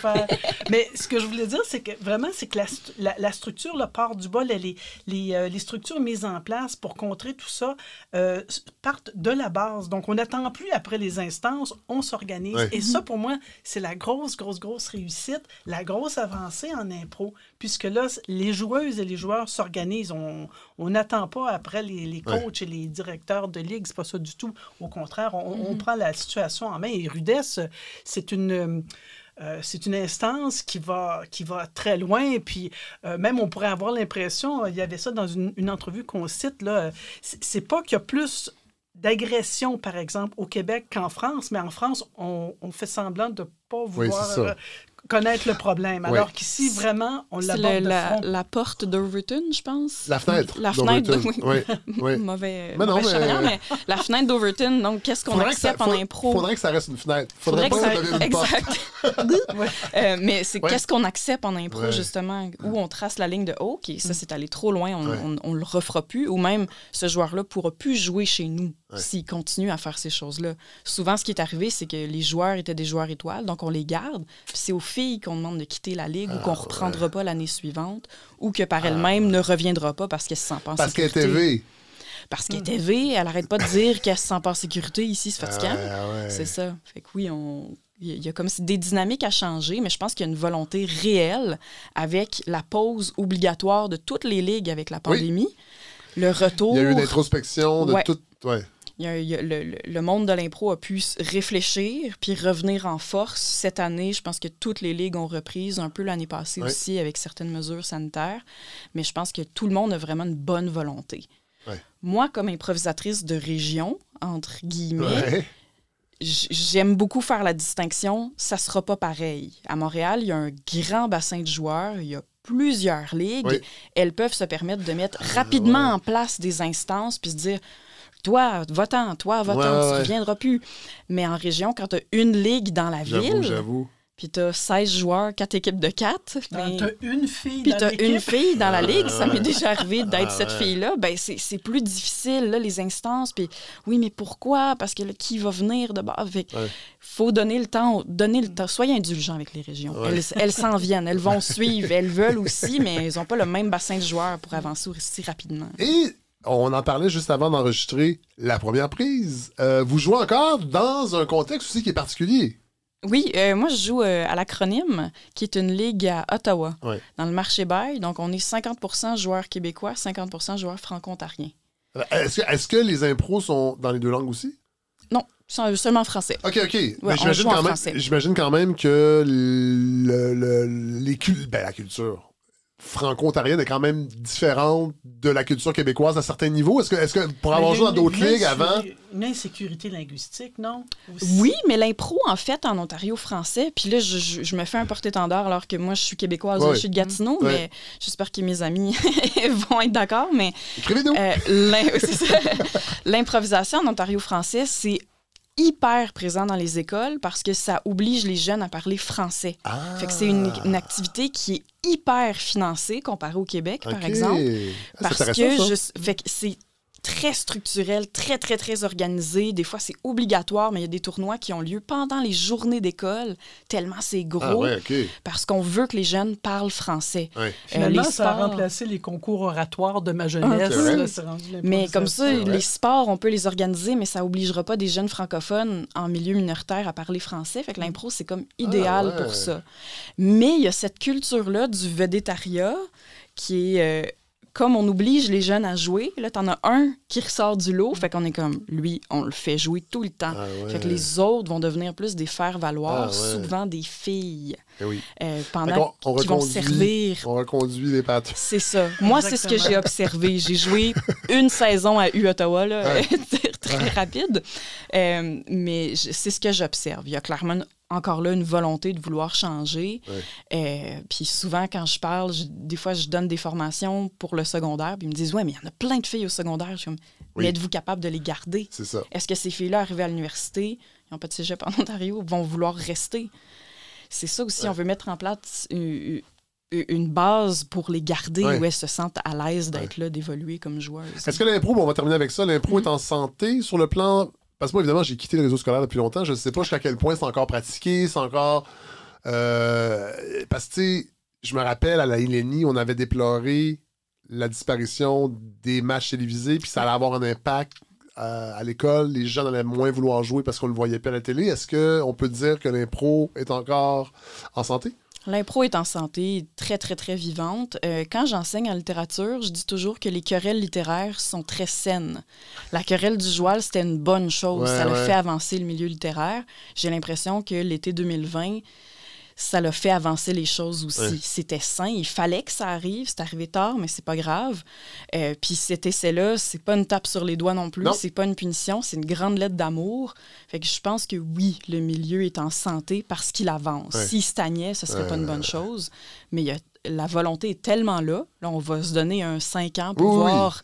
[SPEAKER 9] Mais ce que je voulais dire, c'est que vraiment, c'est que la, stu- la- la structure, le part du bol, les, les, euh, les structures mises en place pour contrer tout ça euh, partent de la base. Donc, on n'attend plus après les instances, on s'organise.
[SPEAKER 1] Ouais.
[SPEAKER 9] Et ça, pour moi, c'est la grosse, grosse, grosse réussite, la grosse avancée en impro, puisque là, les joueuses et les joueurs s'organisent. On on n'attend pas après les, les
[SPEAKER 1] Ouais.
[SPEAKER 9] coachs et les directeurs de ligue, c'est pas ça du tout. Au contraire, on, on prend la situation en main. Et Rudesse, c'est une... euh, c'est une instance qui va, qui va très loin. Et puis, euh, même, on pourrait avoir l'impression, il y avait ça dans une, une entrevue qu'on cite, là, c'est pas qu'il y a plus d'agression, par exemple, au Québec qu'en France, mais en France, on, on fait semblant de pas vouloir connaître le problème.
[SPEAKER 1] Oui.
[SPEAKER 9] Alors qu'ici, vraiment, on l'aborde
[SPEAKER 8] le-
[SPEAKER 9] de
[SPEAKER 8] la,
[SPEAKER 9] front.
[SPEAKER 8] la porte d'Overton, je pense.
[SPEAKER 1] La fenêtre
[SPEAKER 8] La fenêtre,
[SPEAKER 1] d'Overton.
[SPEAKER 8] oui.
[SPEAKER 1] Oui, oui.
[SPEAKER 8] Mauvais,
[SPEAKER 1] Mais non,
[SPEAKER 8] mauvais
[SPEAKER 1] mais-
[SPEAKER 8] mais la fenêtre d'Overton, donc qu'est-ce qu'on
[SPEAKER 1] Faudrait ça-
[SPEAKER 8] accepte en
[SPEAKER 1] faut-
[SPEAKER 8] impro?
[SPEAKER 1] Faudrait que ça reste une fenêtre. Faudrait,
[SPEAKER 8] Faudrait
[SPEAKER 1] pas
[SPEAKER 8] que
[SPEAKER 1] que ça
[SPEAKER 8] ça-
[SPEAKER 1] devienne une porte.
[SPEAKER 8] Exact. Euh, mais c'est
[SPEAKER 1] Ouais.
[SPEAKER 8] qu'est-ce qu'on accepte en impro,
[SPEAKER 1] Ouais.
[SPEAKER 8] justement, où on trace la ligne de OK, ça c'est allé trop loin, on,
[SPEAKER 1] Ouais.
[SPEAKER 8] on, on le refera plus, ou même ce joueur-là pourra plus jouer chez nous
[SPEAKER 1] Ouais.
[SPEAKER 8] s'il continue à faire ces choses-là. Souvent, ce qui est arrivé, c'est que les joueurs étaient des joueurs étoiles, donc on les garde, puis c'est aux filles qu'on demande de quitter la ligue ou
[SPEAKER 1] Ah,
[SPEAKER 8] qu'on reprendra pas l'année suivante, ou que par elle-même ne reviendra pas parce qu'elle se sent pas en
[SPEAKER 1] Parce qu'elle
[SPEAKER 8] sécurité.
[SPEAKER 1] était V.
[SPEAKER 8] Parce qu'elle était V, elle arrête pas de dire qu'elle se sent pas en sécurité ici, c'est fatigant.
[SPEAKER 1] Ah, ouais.
[SPEAKER 8] C'est ça. Fait que oui, on... il y a- comme si des dynamiques à changer, mais je pense qu'il y a une volonté réelle avec la pause obligatoire de toutes les ligues avec la pandémie. Le retour.
[SPEAKER 1] Il y a eu une introspection de
[SPEAKER 8] Ouais.
[SPEAKER 1] tout. Ouais.
[SPEAKER 8] Il y a- il y a- le, monde de l'impro a pu réfléchir puis revenir en force. Cette année, je pense que toutes les ligues ont repris, un peu l'année passée aussi avec certaines mesures sanitaires. Mais je pense que tout le monde a vraiment une bonne volonté. Moi, comme improvisatrice de région, entre guillemets, j'aime beaucoup faire la distinction. Ça sera pas pareil. À Montréal, il y a un grand bassin de joueurs. Il y a plusieurs ligues.
[SPEAKER 1] Oui.
[SPEAKER 8] Elles peuvent se permettre de mettre rapidement en place des instances puis se dire toi, va-t'en, toi, va-t'en,
[SPEAKER 1] Ouais,
[SPEAKER 8] tu
[SPEAKER 1] ouais.
[SPEAKER 8] reviendras plus. Mais en région, quand tu as une ligue dans la
[SPEAKER 1] J'avoue,
[SPEAKER 8] ville,
[SPEAKER 1] j'avoue.
[SPEAKER 8] puis tu as 16 joueurs, 4 équipes de 4,
[SPEAKER 9] Ah, T'as une fille
[SPEAKER 8] puis
[SPEAKER 9] dans
[SPEAKER 8] tu as
[SPEAKER 9] l'équipe?
[SPEAKER 8] une fille dans la ligue, ça m'est déjà arrivé d'être
[SPEAKER 1] Ah,
[SPEAKER 8] cette
[SPEAKER 1] ouais.
[SPEAKER 8] fille-là, ben c'est c'est plus difficile, là, les instances. Puis oui, mais pourquoi? Parce que là, qui va venir de bas? Fait
[SPEAKER 1] Ouais.
[SPEAKER 8] faut donner le temps, donner le temps. Soyez indulgents avec les régions.
[SPEAKER 1] Ouais.
[SPEAKER 8] Elles elles s'en viennent, elles vont suivre, elles veulent aussi, mais elles n'ont pas le même bassin de joueurs pour avancer aussi rapidement.
[SPEAKER 1] Et on en parlait juste avant d'enregistrer la première prise. Euh, vous jouez encore dans un contexte aussi qui est particulier.
[SPEAKER 8] Oui, euh, moi, je joue euh, à l'Acronyme, qui est une ligue à Ottawa, dans le marché bail. Donc, on est 50% joueurs québécois, 50% joueurs franco-ontariens.
[SPEAKER 1] Est-ce que, les impros sont dans les deux langues aussi?
[SPEAKER 8] Non, sont seulement français.
[SPEAKER 1] OK, OK. Mais j'imagine quand, même, quand que le, le- les cul- ben, la culture franco-ontarienne est quand même différente de la culture québécoise à certains niveaux. Est-ce que, est-ce que pour avoir joué dans d'autres ligues avant...
[SPEAKER 9] Une insécurité linguistique, non? Aussi.
[SPEAKER 8] Oui, mais l'impro, en fait, en Ontario français, puis là, je, je- je me fais un porte-étendard alors que moi, je suis québécoise,
[SPEAKER 1] Ouais.
[SPEAKER 8] je suis de Gatineau,
[SPEAKER 1] Ouais.
[SPEAKER 8] mais j'espère que mes amis vont être d'accord, mais
[SPEAKER 1] Écrivez-nous!
[SPEAKER 8] euh, l'im- l'improvisation en Ontario français, c'est hyper présent dans les écoles parce que ça oblige les jeunes à parler français.
[SPEAKER 1] Ah!
[SPEAKER 8] Fait que c'est une, une activité qui est hyper financée comparée au Québec, par exemple.
[SPEAKER 1] Ah,
[SPEAKER 8] Parce que
[SPEAKER 1] ça.
[SPEAKER 8] je- fait que c'est très structurel, très, très, très organisé. Des fois, c'est obligatoire, mais il y a des tournois qui ont lieu pendant les journées d'école, tellement c'est gros,
[SPEAKER 1] Ah ouais, OK.
[SPEAKER 8] parce qu'on veut que les jeunes parlent français.
[SPEAKER 1] Ouais.
[SPEAKER 8] Euh,
[SPEAKER 9] Finalement,
[SPEAKER 8] les
[SPEAKER 9] ça a
[SPEAKER 8] sports-
[SPEAKER 9] remplacé les concours oratoires de ma jeunesse. là, c'est rendu
[SPEAKER 8] Mais comme ça, les sports, on peut les organiser, mais ça obligera pas des jeunes francophones en milieu minoritaire à parler français. Fait que l'impro, c'est comme idéal
[SPEAKER 1] Ah ouais.
[SPEAKER 8] pour ça. Mais il y a cette culture-là du vedettariat qui est... euh, comme on oblige les jeunes à jouer, là, t'en as un qui ressort du lot, fait qu'on est comme, lui, on le fait jouer tout le temps.
[SPEAKER 1] Ah ouais.
[SPEAKER 8] Fait que les autres vont devenir plus des faire-valoir,
[SPEAKER 1] Ah ouais.
[SPEAKER 8] souvent des filles,
[SPEAKER 1] Eh oui.
[SPEAKER 8] euh, pendant
[SPEAKER 1] qu'on- on
[SPEAKER 8] qui vont
[SPEAKER 1] reconduit-
[SPEAKER 8] servir
[SPEAKER 1] On reconduit les pattes.
[SPEAKER 8] c'est ça. Moi, c'est ce que j'ai observé. J'ai joué une saison à U-Ottawa, là,
[SPEAKER 1] Ouais.
[SPEAKER 8] très rapide. Euh, mais c'est ce que j'observe. Il y a clairement encore là une volonté de vouloir changer.
[SPEAKER 1] Ouais.
[SPEAKER 8] Euh, puis souvent, quand je parle, je- des fois, je donne des formations pour le secondaire, puis ils me disent Ouais, mais il y en a plein de filles au secondaire. Je suis comme
[SPEAKER 1] Oui.
[SPEAKER 8] Mais êtes-vous capable de les garder?
[SPEAKER 1] C'est ça.
[SPEAKER 8] Est-ce que ces filles-là, arrivées à l'université, ils n'ont pas de cégep en Ontario, vont vouloir rester? C'est ça aussi, on veut mettre en place une, base pour les garder
[SPEAKER 1] Ouais.
[SPEAKER 8] où elles se sentent à l'aise d'être là, d'évoluer comme joueuses.
[SPEAKER 1] Est-ce que l'impro, bon, on va terminer avec ça, l'impro est en santé sur le plan. Parce que moi, évidemment, j'ai quitté le réseau scolaire depuis longtemps. Je ne sais pas jusqu'à quel point c'est encore pratiqué, c'est encore. euh, Parce que, tu sais, je me rappelle à la Ilénie, on avait déploré la disparition des matchs télévisés, puis ça allait avoir un impact euh, à l'école. Les jeunes allaient moins vouloir jouer parce qu'on ne le voyait pas à la télé. Est-ce qu'on peut dire que l'impro est encore en santé?
[SPEAKER 8] L'impro est en santé, très, très, très vivante. Euh, quand j'enseigne en littérature, je dis toujours que les querelles littéraires sont très saines. La querelle du joual, c'était une bonne chose.
[SPEAKER 1] Ouais,
[SPEAKER 8] ça
[SPEAKER 1] ouais.
[SPEAKER 8] fait avancer le milieu littéraire. J'ai l'impression que l'été 2020, ça l'a fait avancer les choses aussi.
[SPEAKER 1] Ouais.
[SPEAKER 8] C'était sain, il fallait que ça arrive. C'est arrivé tard, mais c'est pas grave. Euh, Puis cet essai-là, c'est pas une tape sur les doigts non plus. C'est pas une punition, c'est une grande lettre d'amour. Fait que je pense que oui, le milieu est en santé parce qu'il avance.
[SPEAKER 1] Ouais.
[SPEAKER 8] S'il stagnait, ce serait pas une
[SPEAKER 1] Euh.
[SPEAKER 8] bonne chose. Mais il y a- la volonté est tellement là. Là, on va se donner un 5 ans pour
[SPEAKER 1] Oui, oui.
[SPEAKER 8] voir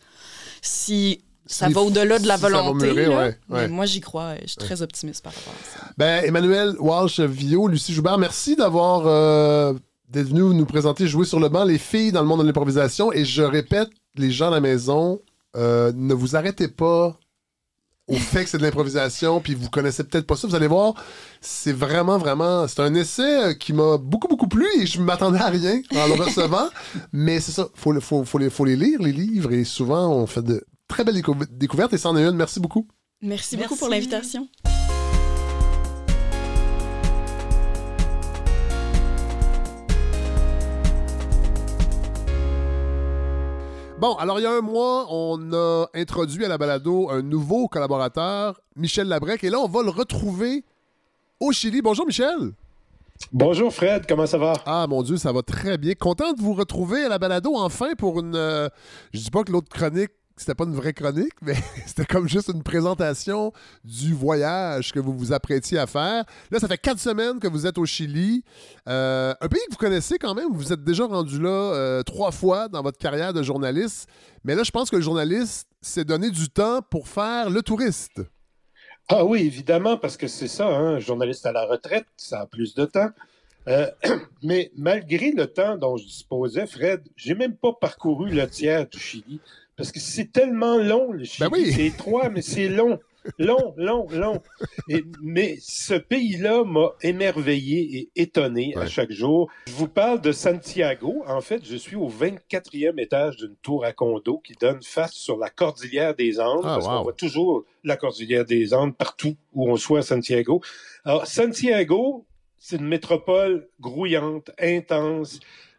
[SPEAKER 8] si ça va au-delà de la
[SPEAKER 1] si ça va
[SPEAKER 8] volonté.
[SPEAKER 1] mûrir,
[SPEAKER 8] là.
[SPEAKER 1] ouais,
[SPEAKER 8] Mais
[SPEAKER 1] ouais.
[SPEAKER 8] moi, j'y crois. Je suis très optimiste par rapport à ça.
[SPEAKER 1] Ben, Emmanuel Walsh-Vio, Lucie Joubert, merci d'avoir euh, d'être venu nous présenter Jouer sur le banc, les filles dans le monde de l'improvisation. Et je répète, les gens à la maison, euh, ne vous arrêtez pas au fait que c'est de l'improvisation, puis vous connaissez peut-être pas ça. Vous allez voir, c'est vraiment, vraiment... C'est un essai euh, qui m'a beaucoup, beaucoup plu et je m'attendais à rien en le recevant. Mais c'est ça, faut, faut, faut, les, faut les lire, les livres, et souvent, on fait de très belles décou- découvertes, et c'en est une. Merci beaucoup.
[SPEAKER 8] Merci, beaucoup
[SPEAKER 9] Merci.
[SPEAKER 8] pour l'invitation.
[SPEAKER 1] Bon, alors il y a un mois, on a introduit à la balado un nouveau collaborateur, Michel Labrec, et là, on va le retrouver au Chili. Bonjour, Michel.
[SPEAKER 11] Bonjour Fred, comment ça va?
[SPEAKER 1] Ah, mon Dieu, ça va très bien. Content de vous retrouver à la balado, enfin, pour une... euh, je dis pas que l'autre chronique, c'était pas une vraie chronique, mais c'était comme juste une présentation du voyage que vous vous apprêtiez à faire. Là, ça fait quatre semaines que vous êtes au Chili. Euh, un pays que vous connaissez quand même. Vous êtes déjà rendu là euh, trois fois dans votre carrière de journaliste. Mais là, je pense que le journaliste s'est donné du temps pour faire le touriste.
[SPEAKER 11] Ah oui, évidemment, parce que c'est ça, hein, journaliste à la retraite, ça a plus de temps. Euh, mais malgré le temps dont je disposais, Fred, j'ai même pas parcouru le tiers du Chili. Parce que c'est tellement long, le Chili.
[SPEAKER 1] Ben oui.
[SPEAKER 11] C'est étroit, mais c'est long. Long, long, long. Et- mais ce pays-là m'a émerveillé et étonné à chaque jour. Je vous parle de Santiago. En fait, je suis au 24e étage d'une tour à condo qui donne face sur la cordillère des Andes.
[SPEAKER 1] Ah,
[SPEAKER 11] parce
[SPEAKER 1] wow.
[SPEAKER 11] qu'on voit toujours la cordillère des Andes partout où on soit à Santiago. Alors, Santiago, c'est une métropole grouillante, intense,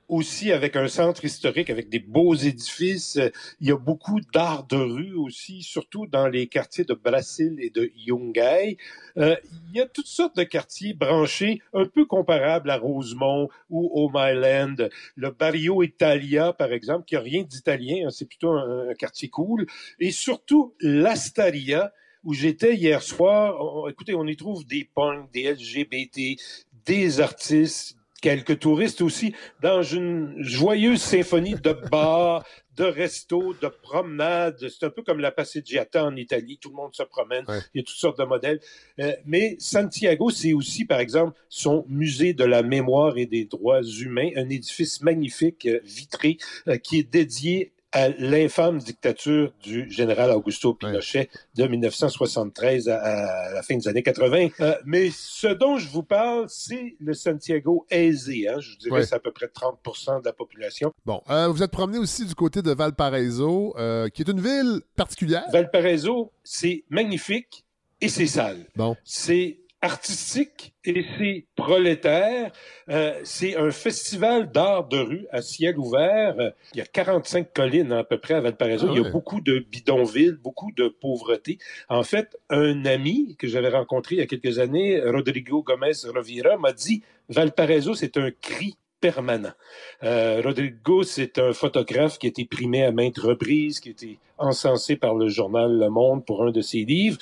[SPEAKER 11] aussi avec un centre historique, avec des beaux édifices. Il y a beaucoup d'art de rue aussi, surtout dans les quartiers de Brasil et de Yungay. Euh, il y a toutes sortes de quartiers branchés, un peu comparables à Rosemont ou au Myland. Le Barrio Italia, par exemple, qui a rien d'italien, hein, c'est plutôt un, quartier cool. Et surtout, l'Astaria, où j'étais hier soir. Écoutez, on y trouve des punks, des LGBT, des artistes, quelques touristes aussi, dans une joyeuse symphonie de bars, de restos, de promenades. C'est un peu comme la Passeggiata en Italie. Tout le monde se promène.
[SPEAKER 1] Ouais.
[SPEAKER 11] Il y a toutes sortes de modèles. Euh, mais Santiago, c'est aussi, par exemple, son musée de la mémoire et des droits humains, un édifice magnifique, euh, vitré, euh, qui est dédié à l'infâme dictature du général Augusto Pinochet de 1973 à, à la fin des années 80. Euh, mais ce dont je vous parle, c'est le Santiago aisé. Hein? Je vous dirais
[SPEAKER 1] Ouais.
[SPEAKER 11] c'est à peu près 30 de la population.
[SPEAKER 1] Bon, euh, vous êtes promené aussi du côté de Valparaiso, euh, qui est une ville particulière.
[SPEAKER 11] Valparaiso, c'est magnifique et c'est sale.
[SPEAKER 1] Bon.
[SPEAKER 11] C'est artistique et c'est prolétaire. Euh, c'est un festival d'art de rue à ciel ouvert. Il y a 45 collines à peu près à Valparaiso.
[SPEAKER 1] Ah
[SPEAKER 11] Il y a beaucoup de bidonvilles, beaucoup de pauvreté. En fait, un ami que j'avais rencontré il y a quelques années, Rodrigo Gomez Rovira, m'a dit Valparaiso, c'est un cri permanent. Euh, Rodrigo, c'est un photographe qui a été primé à maintes reprises, qui a été encensé par le journal Le Monde pour un de ses livres.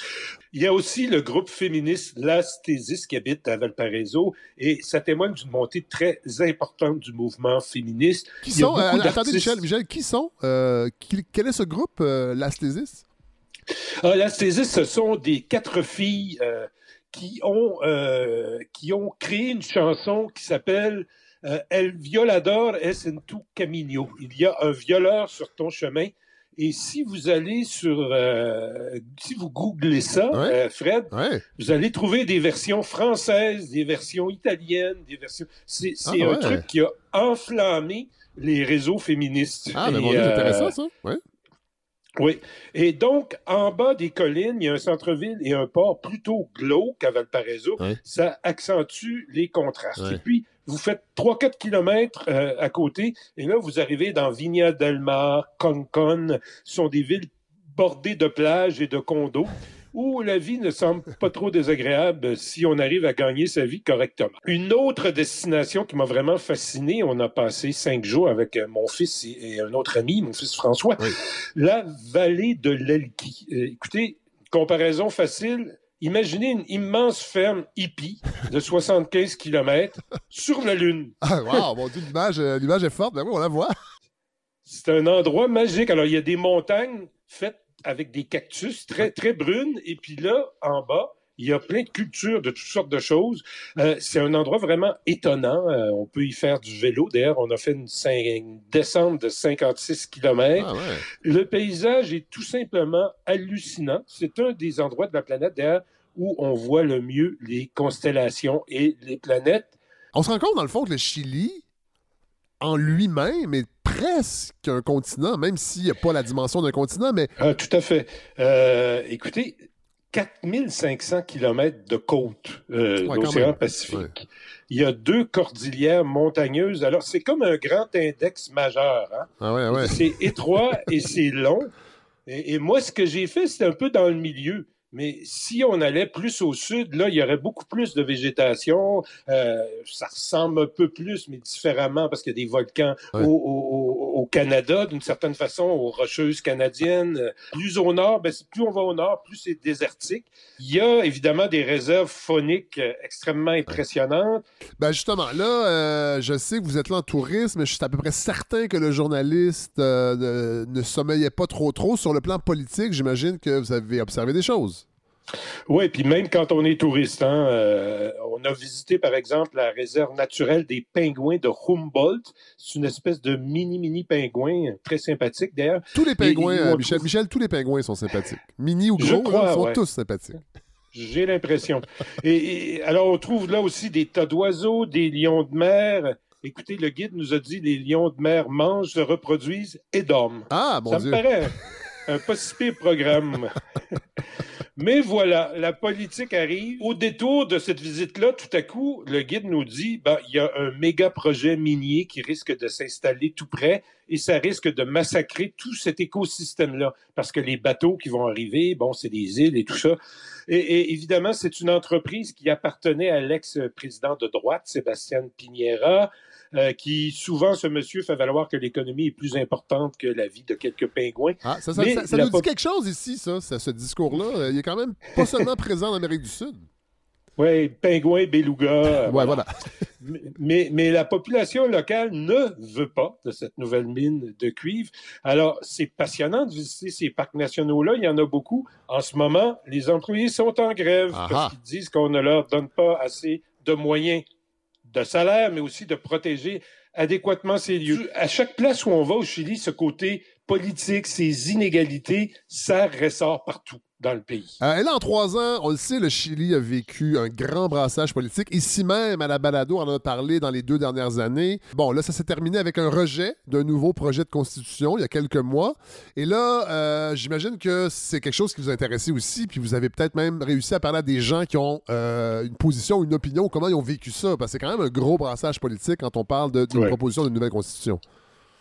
[SPEAKER 11] Il y a aussi le groupe féministe Las Thesis qui habite à Valparaiso et ça témoigne d'une montée très importante du mouvement féministe.
[SPEAKER 1] Qui sont, euh, attendez, Michel, Michel, qui sont euh, qui- Quel est ce groupe, euh, l'Asthésis?
[SPEAKER 11] Ah, l'Asthésis, ce sont des quatre filles qui, ont, qui ont créé une chanson qui s'appelle euh, El violador es en tu camino. Il y a un violeur sur ton chemin. Et si vous allez sur, euh, si vous googlez ça, euh, Fred, vous allez trouver des versions françaises, des versions italiennes, des versions. C'est
[SPEAKER 1] Ah,
[SPEAKER 11] un
[SPEAKER 1] ouais.
[SPEAKER 11] truc qui a enflammé les réseaux féministes.
[SPEAKER 1] Ah, mais
[SPEAKER 11] Et,
[SPEAKER 1] bon, c'est
[SPEAKER 11] euh,
[SPEAKER 1] intéressant, ça.
[SPEAKER 11] Oui. Et donc, en bas des collines, il y a un centre-ville et un port plutôt glauque à Valparaiso. Ça accentue les contrastes. Et puis, vous faites 3-4 kilomètres euh, à côté, et là, vous arrivez dans Vigna del Mar, Concon. Ce sont des villes bordées de plages et de condos où la vie ne semble pas trop désagréable si on arrive à gagner sa vie correctement. Une autre destination qui m'a vraiment fasciné, on a passé cinq jours avec euh, mon fils et un autre ami, mon fils François, la vallée de l'Elqui. Euh, écoutez, comparaison facile, imaginez une immense ferme hippie de 75 km sur la Lune.
[SPEAKER 1] Ah, wow, mon Dieu, l'image, euh, l'image est forte. Ben oui, on la voit.
[SPEAKER 11] C'est un endroit magique. Alors, il y a des montagnes faites avec des cactus très, très brunes. Et puis là, en bas, il y a plein de cultures de toutes sortes de choses. Euh, c'est un endroit vraiment étonnant. Euh, on peut y faire du vélo. D'ailleurs, on a fait une, descente de 56 km. Le paysage est tout simplement hallucinant. C'est un des endroits de la planète, d'ailleurs, où on voit le mieux les constellations et les planètes.
[SPEAKER 1] On se rend compte, dans le fond, que le Chili, en lui-même, est presque un continent, même s'il n'y a pas la dimension d'un continent, mais.
[SPEAKER 11] Ah, tout à fait. Euh, écoutez, 4500 kilomètres de côte euh,
[SPEAKER 1] Ouais,
[SPEAKER 11] d'océan. Pacifique. Il y a deux cordillères montagneuses. Alors, c'est comme un grand index majeur. hein.
[SPEAKER 1] Ah ouais.
[SPEAKER 11] C'est étroit et c'est long. Et, et moi, ce que j'ai fait, c'était un peu dans le milieu. Mais si on allait plus au sud, là, il y aurait beaucoup plus de végétation. Euh, ça ressemble un peu plus, mais différemment, parce qu'il y a des volcans au, au- au- au Canada, d'une certaine façon, aux Rocheuses canadiennes. Plus au nord, ben, plus on va au nord, plus c'est désertique. Il y a évidemment des réserves fauniques euh, extrêmement impressionnantes.
[SPEAKER 1] Ben justement, là, euh, je sais que vous êtes là en tourisme, mais je suis à peu près certain que le journaliste euh, ne, ne sommeillait pas trop trop. Sur le plan politique, j'imagine que vous avez observé des choses.
[SPEAKER 11] Oui, puis même quand on est touriste, hein, euh, on a visité par exemple la réserve naturelle des pingouins de Humboldt. C'est une espèce de mini-mini pingouin, très sympathique d'ailleurs.
[SPEAKER 1] Tous les pingouins,
[SPEAKER 11] Et- et
[SPEAKER 1] euh, Michel,
[SPEAKER 11] trouve-
[SPEAKER 1] Michel, tous les pingouins sont sympathiques. Mini ou gros, là, ils sont
[SPEAKER 11] ouais.
[SPEAKER 1] tous sympathiques.
[SPEAKER 11] J'ai l'impression. Et, et alors, on trouve là aussi des tas d'oiseaux, des lions de mer. Écoutez, le guide nous a dit les lions de mer mangent, se reproduisent et dorment.
[SPEAKER 1] Ah, mon
[SPEAKER 11] Ça
[SPEAKER 1] Dieu.
[SPEAKER 11] me paraît un, un pas si pire programme. Mais voilà, la politique arrive. Au détour de cette visite-là, tout à coup, le guide nous dit ben, il y a un méga projet minier qui risque de s'installer tout près et ça risque de massacrer tout cet écosystème-là. Parce que les bateaux qui vont arriver, bon, c'est des îles et tout ça. Et, et évidemment, c'est une entreprise qui appartenait à l'ex-président de droite, Sébastien Piniera, euh, qui souvent, ce monsieur fait valoir que l'économie est plus importante que la vie de quelques pingouins.
[SPEAKER 1] Ah, ça, ça-
[SPEAKER 11] Mais
[SPEAKER 1] ça- ça
[SPEAKER 11] la
[SPEAKER 1] nous dit quelque chose ici, ça, ce discours-là. Euh, Il est quand même pas seulement présent en Amérique du Sud.
[SPEAKER 11] Oui, pingouins, belugas.
[SPEAKER 1] Ouais, voilà.
[SPEAKER 11] Mais- Mais, la population locale ne veut pas de cette nouvelle mine de cuivre. Alors, c'est passionnant de visiter ces parcs nationaux-là. Il y en a beaucoup. En ce moment, les employés sont en grève
[SPEAKER 1] Ah
[SPEAKER 11] parce qu'ils disent qu'on ne leur donne pas assez de moyens de salaire, mais aussi de protéger adéquatement ces lieux. À chaque place où on va au Chili, ce côté politique, ces inégalités, ça ressort partout dans le pays.
[SPEAKER 1] Euh, et là, en trois ans, on le sait, le Chili a vécu un grand brassage politique. Ici même, à la balado, on en a parlé dans les deux dernières années. Bon, là, ça s'est terminé avec un rejet d'un nouveau projet de constitution il y a quelques mois. Et là, euh, j'imagine que c'est quelque chose qui vous intéressait aussi, puis vous avez peut-être même réussi à parler à des gens qui ont euh, une position, une opinion, comment ils ont vécu ça. Parce que c'est quand même un gros brassage politique quand on parle de- d'une
[SPEAKER 11] Ouais.
[SPEAKER 1] proposition d'une nouvelle constitution.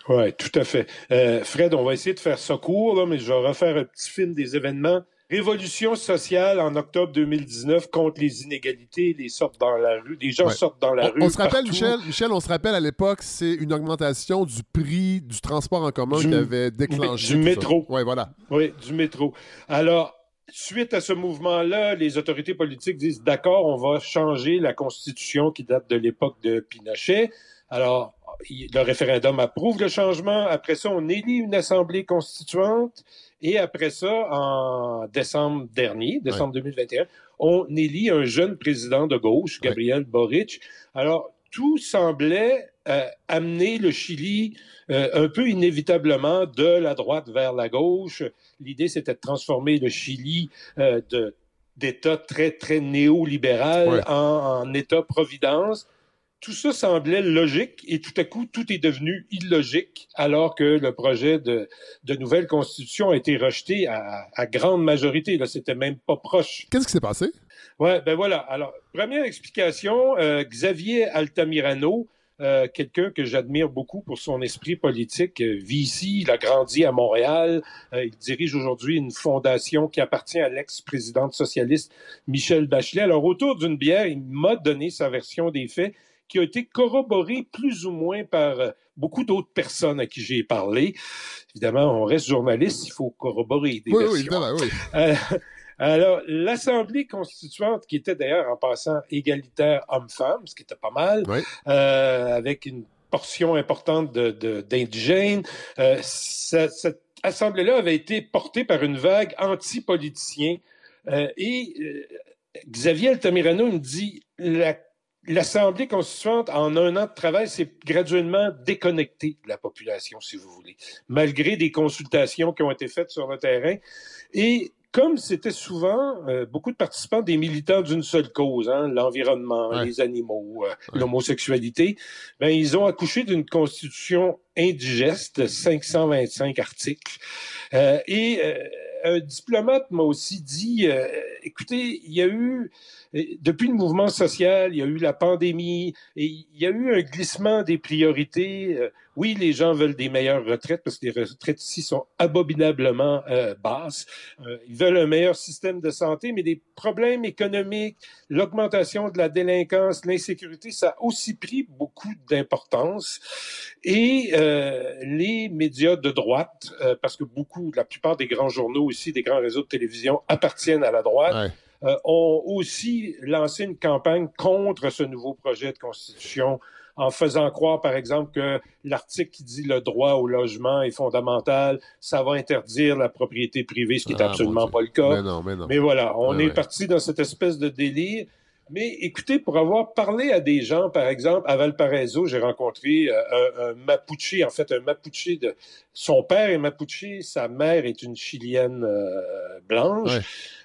[SPEAKER 11] Oui, tout à fait. Euh, Fred, on va essayer de faire ça court, là, mais je vais refaire un petit film des événements révolution sociale en octobre 2019 contre les inégalités, les sortent dans la rue, des gens
[SPEAKER 1] Ouais.
[SPEAKER 11] sortent dans la
[SPEAKER 1] On,
[SPEAKER 11] rue.
[SPEAKER 1] on se rappelle,
[SPEAKER 11] partout.
[SPEAKER 1] Michel, Michel, on se rappelle à l'époque, c'est une augmentation du prix du transport en commun
[SPEAKER 11] Du-
[SPEAKER 1] qui avait déclenché.
[SPEAKER 11] du métro.
[SPEAKER 1] Ouais, voilà.
[SPEAKER 11] Oui, du métro. Alors, suite à ce mouvement-là, les autorités politiques disent d'accord, on va changer la constitution qui date de l'époque de Pinochet. Alors, le référendum approuve le changement. Après ça, on élit une assemblée constituante. Et après ça, en décembre dernier, décembre 2021, on élit un jeune président de gauche, Gabriel Boric. Alors, tout semblait euh, amener le Chili euh, un peu inévitablement de la droite vers la gauche. L'idée, c'était de transformer le Chili euh, de- d'État très, très néolibéral
[SPEAKER 1] Ouais.
[SPEAKER 11] en, en État-providence. Tout ça semblait logique et tout à coup, tout est devenu illogique alors que le projet de, de nouvelle constitution a été rejeté à, à grande majorité. Là, c'était même pas proche.
[SPEAKER 1] Qu'est-ce qui s'est passé?
[SPEAKER 11] Ouais, ben voilà. Alors, première explication, euh, Xavier Altamirano, euh, quelqu'un que j'admire beaucoup pour son esprit politique, euh, vit ici, il a grandi à Montréal, euh, il dirige aujourd'hui une fondation qui appartient à l'ex-présidente socialiste Michel Bachelet. Alors, autour d'une bière, il m'a donné sa version des faits qui a été corroborée plus ou moins par euh, beaucoup d'autres personnes à qui j'ai parlé. Évidemment, on reste journaliste, il faut corroborer des
[SPEAKER 1] Oui,
[SPEAKER 11] versions.
[SPEAKER 1] oui, évidemment, oui.
[SPEAKER 11] Euh, alors, l'Assemblée constituante, qui était d'ailleurs en passant égalitaire homme-femme, ce qui était pas mal, euh, avec une portion importante de- de- d'indigènes, euh, ça- cette Assemblée-là avait été portée par une vague anti-politicien. Et Xavier Altamirano me dit, la L'Assemblée constituante, en un an de travail, s'est graduellement déconnectée de la population, si vous voulez, malgré des consultations qui ont été faites sur le terrain. Et comme c'était souvent euh, beaucoup de participants des militants d'une seule cause, hein, l'environnement, les animaux, euh, l'homosexualité, ben, ils ont accouché d'une constitution indigeste de 525 articles. Euh, et euh, un diplomate m'a aussi dit, euh, écoutez, il y a eu, euh, depuis le mouvement social, il y a eu la pandémie, et il y a eu un glissement des priorités. Euh, oui, les gens veulent des meilleures retraites parce que les retraites ici sont abominablement euh, basses. Euh, ils veulent un meilleur système de santé, mais des problèmes économiques, l'augmentation de la délinquance, l'insécurité, ça a aussi pris beaucoup d'importance. Et euh, les médias de droite, euh, parce que beaucoup, la plupart des grands journaux ici, des grands réseaux de télévision appartiennent à la droite, euh, ont aussi lancé une campagne contre ce nouveau projet de constitution en faisant croire, par exemple, que l'article qui dit le droit au logement est fondamental, ça va interdire la propriété privée, ce qui n'est
[SPEAKER 1] Ah,
[SPEAKER 11] absolument pas le cas.
[SPEAKER 1] Mais non, mais non.
[SPEAKER 11] Mais voilà, on est
[SPEAKER 1] ouais.
[SPEAKER 11] parti dans cette espèce de délire. Mais écoutez, pour avoir parlé à des gens, par exemple, à Valparaiso, j'ai rencontré euh, un, un Mapuche, en fait, un Mapuche de... Son père est Mapuche, sa mère est une Chilienne euh, blanche.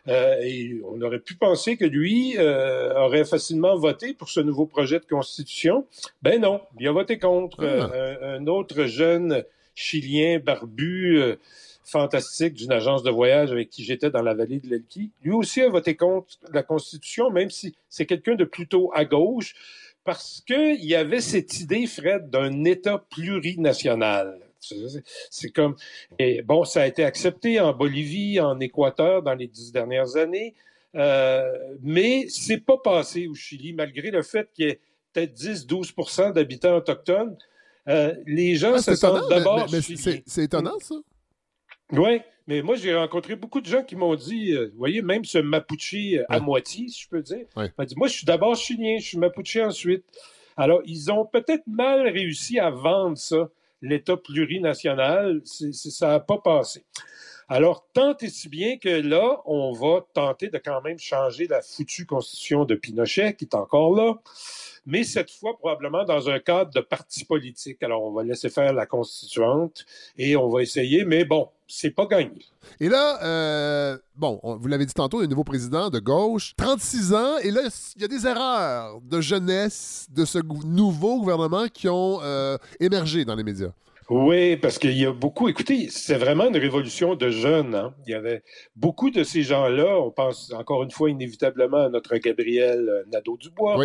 [SPEAKER 11] Euh, et on aurait pu penser que lui euh, aurait facilement voté pour ce nouveau projet de constitution. Ben non, il a voté contre.
[SPEAKER 1] Ah.
[SPEAKER 11] Euh, un, un autre jeune Chilien barbu, euh, fantastique, d'une agence de voyage avec qui j'étais dans la vallée de l'Elqui, lui aussi a voté contre la constitution, même si c'est quelqu'un de plutôt à gauche, parce qu'il y avait cette idée, Fred, d'un État plurinational. C'est- comme et bon, ça a été accepté en Bolivie, en Équateur dans les dix dernières années, euh, mais c'est pas passé au Chili malgré le fait qu'il y ait peut-être 10-12% d'habitants autochtones. Euh, les gens
[SPEAKER 1] Ah,
[SPEAKER 11] se sentent d'abord.
[SPEAKER 1] c'est étonnant, ça.
[SPEAKER 11] Oui, mais moi, j'ai rencontré beaucoup de gens qui m'ont dit, euh, vous voyez, même ce Mapuche euh, à moitié, si je peux dire, m'a dit, moi, je suis d'abord chilien, je suis Mapuche ensuite. Alors, ils ont peut-être mal réussi à vendre ça, l'État plurinational. Ça n'a pas passé. Alors, tant et si bien que là, on va tenter de quand même changer la foutue constitution de Pinochet, qui est encore là, mais cette fois probablement dans un cadre de parti politique. Alors, on va laisser faire la constituante et on va essayer, mais bon, c'est pas gagné.
[SPEAKER 1] Et là, euh, bon, on- vous l'avez dit tantôt, un nouveau président de gauche, 36 ans, et là, il y a des erreurs de jeunesse de ce nouveau gouvernement qui ont euh, émergé dans les médias.
[SPEAKER 11] Oui, parce qu'il y a beaucoup. Écoutez, c'est vraiment une révolution de jeunes. hein. Il y avait beaucoup de ces gens-là. On pense encore une fois inévitablement à notre Gabriel euh, Nadeau-Dubois.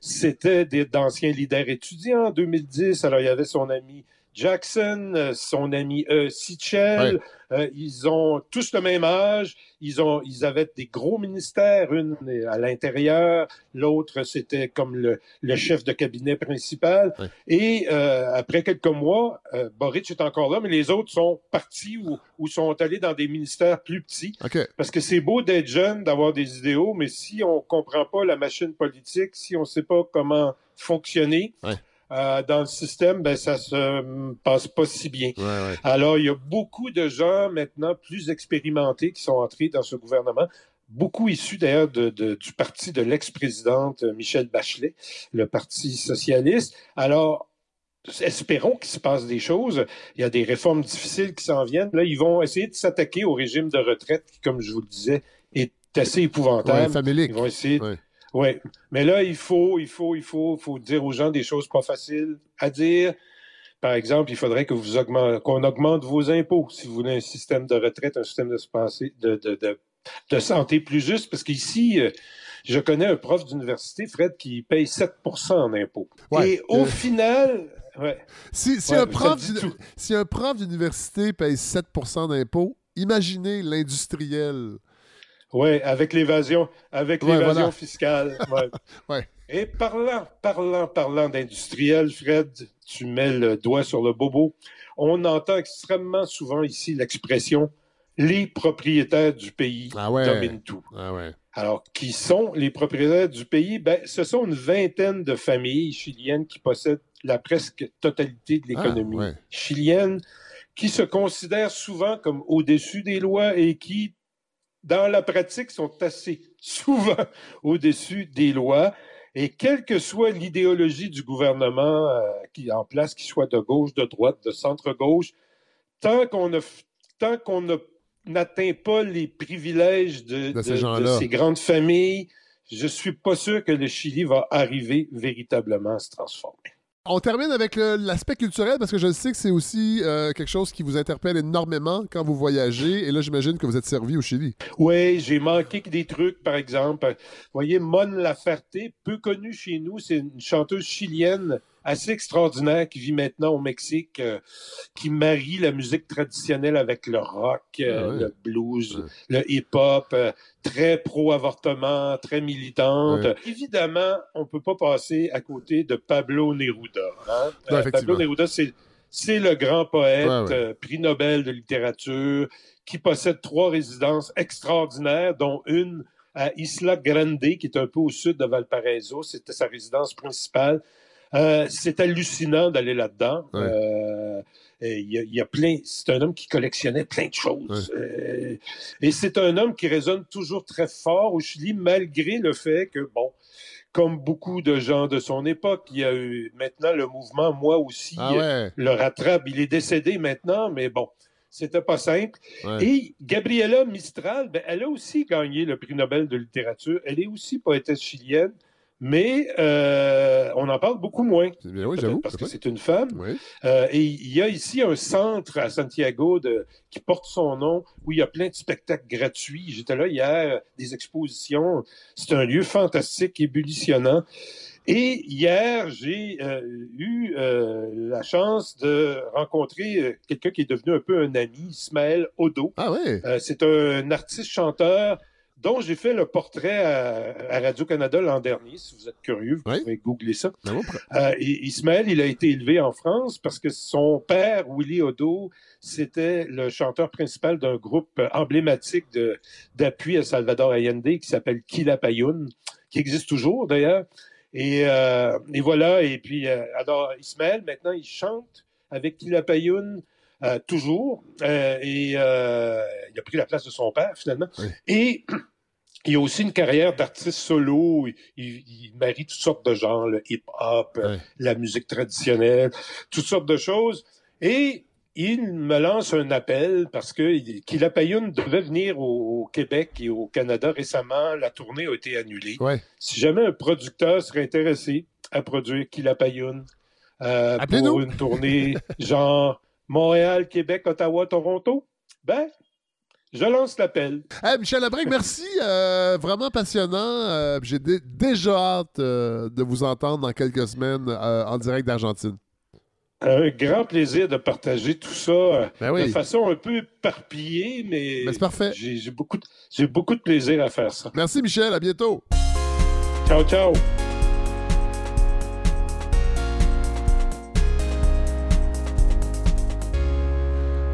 [SPEAKER 11] C'était des- d'anciens leaders étudiants en 2010. Alors, il y avait son ami Jackson, euh, son ami euh, Sichel, euh, ils ont tous le même âge. Ils, ont, ils avaient des gros ministères, une à l'intérieur, l'autre c'était comme le, le, chef de cabinet principal.
[SPEAKER 1] Ouais.
[SPEAKER 11] Et euh, après quelques mois, Boric est encore là, mais les autres sont partis ou, ou sont allés dans des ministères plus petits. Parce que c'est beau d'être jeune, d'avoir des idéaux, mais si on comprend pas la machine politique, si on sait pas comment fonctionner,
[SPEAKER 1] Ouais.
[SPEAKER 11] Euh, dans le système, ben ça se euh, passe pas si bien.
[SPEAKER 1] Ouais, ouais.
[SPEAKER 11] Alors, il y a beaucoup de gens maintenant plus expérimentés qui sont entrés dans ce gouvernement. Beaucoup issus d'ailleurs de, de- du parti de l'ex-présidente euh, Michelle Bachelet, le Parti socialiste. Alors, espérons qu'il se passe des choses. Il y a des réformes difficiles qui s'en viennent. Là, ils vont essayer de s'attaquer au régime de retraite qui, comme je vous le disais, est assez épouvantable.
[SPEAKER 1] Ouais, famélique.
[SPEAKER 11] Ils vont essayer.
[SPEAKER 1] Ouais.
[SPEAKER 11] Ouais. Mais là, il faut, il faut, il faut, faut dire aux gens des choses pas faciles à dire. Par exemple, il faudrait que vous augmente, qu'on augmente vos impôts si vous voulez un système de retraite, un système de, de, de, de, de santé plus juste. Parce qu'ici, euh, je connais un prof d'université, Fred, qui paye 7 en impôts.
[SPEAKER 1] Ouais.
[SPEAKER 11] Et au
[SPEAKER 1] Euh,
[SPEAKER 11] final, ouais.
[SPEAKER 1] Si, si
[SPEAKER 11] Ouais,
[SPEAKER 1] un
[SPEAKER 11] ça
[SPEAKER 1] prof
[SPEAKER 11] dit
[SPEAKER 1] d'uni-
[SPEAKER 11] tout.
[SPEAKER 1] si un prof d'université paye 7% d'impôts, imaginez l'industriel.
[SPEAKER 11] Ouais, avec l'évasion, avec
[SPEAKER 1] Ouais,
[SPEAKER 11] l'évasion
[SPEAKER 1] voilà.
[SPEAKER 11] fiscale. Ouais.
[SPEAKER 1] Ouais.
[SPEAKER 11] Et parlant, parlant, parlant d'industriel, Fred, tu mets le doigt sur le bobo. On entend extrêmement souvent ici l'expression les propriétaires du pays
[SPEAKER 1] Ah
[SPEAKER 11] dominent tout.
[SPEAKER 1] Ah.
[SPEAKER 11] Alors, qui sont les propriétaires du pays? Ben, ce sont une vingtaine de familles chiliennes qui possèdent la presque totalité de l'économie
[SPEAKER 1] Ah,
[SPEAKER 11] chilienne, qui se considèrent souvent comme au-dessus des lois et qui, dans la pratique, sont assez souvent au-dessus des lois. Et quelle que soit l'idéologie du gouvernement euh, qui est en place, qu'il soit de gauche, de droite, de centre-gauche, tant qu'on tant n'atteint pas les privilèges de,
[SPEAKER 1] De ces
[SPEAKER 11] de- ces grandes familles, je suis pas sûr que le Chili va arriver véritablement à se transformer.
[SPEAKER 1] On termine avec l'aspect culturel parce que je sais que c'est aussi euh, quelque chose qui vous interpelle énormément quand vous voyagez. Et là, j'imagine que vous êtes servi au Chili.
[SPEAKER 11] Oui, j'ai manqué des trucs, par exemple. Vous voyez, Mon Laferte, peu connue chez nous, c'est une chanteuse chilienne assez extraordinaire qui vit maintenant au Mexique, euh, qui marie la musique traditionnelle avec le rock, euh,
[SPEAKER 1] Ah
[SPEAKER 11] le blues, le hip-hop, euh, très pro-avortement, très militante. Évidemment, on peut pas passer à côté de Pablo Neruda. hein. Euh. Pablo Neruda, c'est c'est le grand poète,
[SPEAKER 1] Ouais, ouais.
[SPEAKER 11] euh, prix Nobel de littérature, qui possède trois résidences extraordinaires, dont une à Isla Grande, qui est un peu au sud de Valparaiso. C'était sa résidence principale. Euh, c'est hallucinant d'aller là-dedans.
[SPEAKER 1] Ouais.
[SPEAKER 11] Euh, il y, a- il y a plein. C'est un homme qui collectionnait plein de choses. Euh, et c'est un homme qui résonne toujours très fort au Chili, malgré le fait que, bon, comme beaucoup de gens de son époque, il y a eu maintenant le mouvement, moi aussi,
[SPEAKER 1] Ah ouais.
[SPEAKER 11] le rattrape. Il est décédé maintenant, mais bon, c'était pas simple.
[SPEAKER 1] Ouais.
[SPEAKER 11] Et Gabriela Mistral, ben, elle a aussi gagné le prix Nobel de littérature. Elle est aussi poétesse chilienne, mais euh, on en parle beaucoup moins.
[SPEAKER 1] Bien oui, j'avoue.
[SPEAKER 11] Parce que c'est une femme.
[SPEAKER 1] Oui.
[SPEAKER 11] Euh, et il y a ici un centre à Santiago de, qui porte son nom, où il y a plein de spectacles gratuits. J'étais là hier, des expositions. C'est un lieu fantastique, ébullitionnant. Et hier, j'ai euh, eu euh, la chance de rencontrer euh, quelqu'un qui est devenu un peu un ami, Ismaël Odo.
[SPEAKER 1] Ah ouais.
[SPEAKER 11] Euh, c'est un artiste-chanteur dont j'ai fait le portrait à, à Radio-Canada l'an dernier. Si vous êtes curieux, vous
[SPEAKER 1] Oui.
[SPEAKER 11] pouvez googler ça. Euh, Ismaël, il a été élevé en France parce que son père, Willy Odo, c'était le chanteur principal d'un groupe emblématique d'appui à Salvador Allende qui s'appelle Quilapayún, qui existe toujours d'ailleurs. Et, euh, et voilà, et puis, euh, alors Ismaël, maintenant, il chante avec Quilapayún euh, toujours, euh, et euh, il a pris la place de son père finalement.
[SPEAKER 1] Oui.
[SPEAKER 11] Et il a aussi une carrière d'artiste solo. Il, il- il marie toutes sortes de genres, le hip-hop, euh, la musique traditionnelle, toutes sortes de choses. Et il me lance un appel parce que il- Quilapayún devait venir au, au Québec et au Canada récemment. La tournée a été annulée.
[SPEAKER 1] Ouais.
[SPEAKER 11] Si jamais un producteur serait intéressé à produire Quilapayún euh, pour une tournée genre Montréal, Québec, Ottawa, Toronto, ben, je lance l'appel.
[SPEAKER 1] Hey, Michel Labrec, merci. euh, vraiment passionnant. Euh, J'ai dé- déjà hâte euh, de vous entendre dans quelques semaines en direct d'Argentine.
[SPEAKER 11] Un grand plaisir de partager tout ça
[SPEAKER 1] Ben oui.
[SPEAKER 11] de façon un peu éparpillée, mais
[SPEAKER 1] Ben, c'est parfait.
[SPEAKER 11] j'ai beaucoup, de- beaucoup de plaisir à faire ça.
[SPEAKER 1] Merci, Michel. À bientôt.
[SPEAKER 11] Ciao, ciao.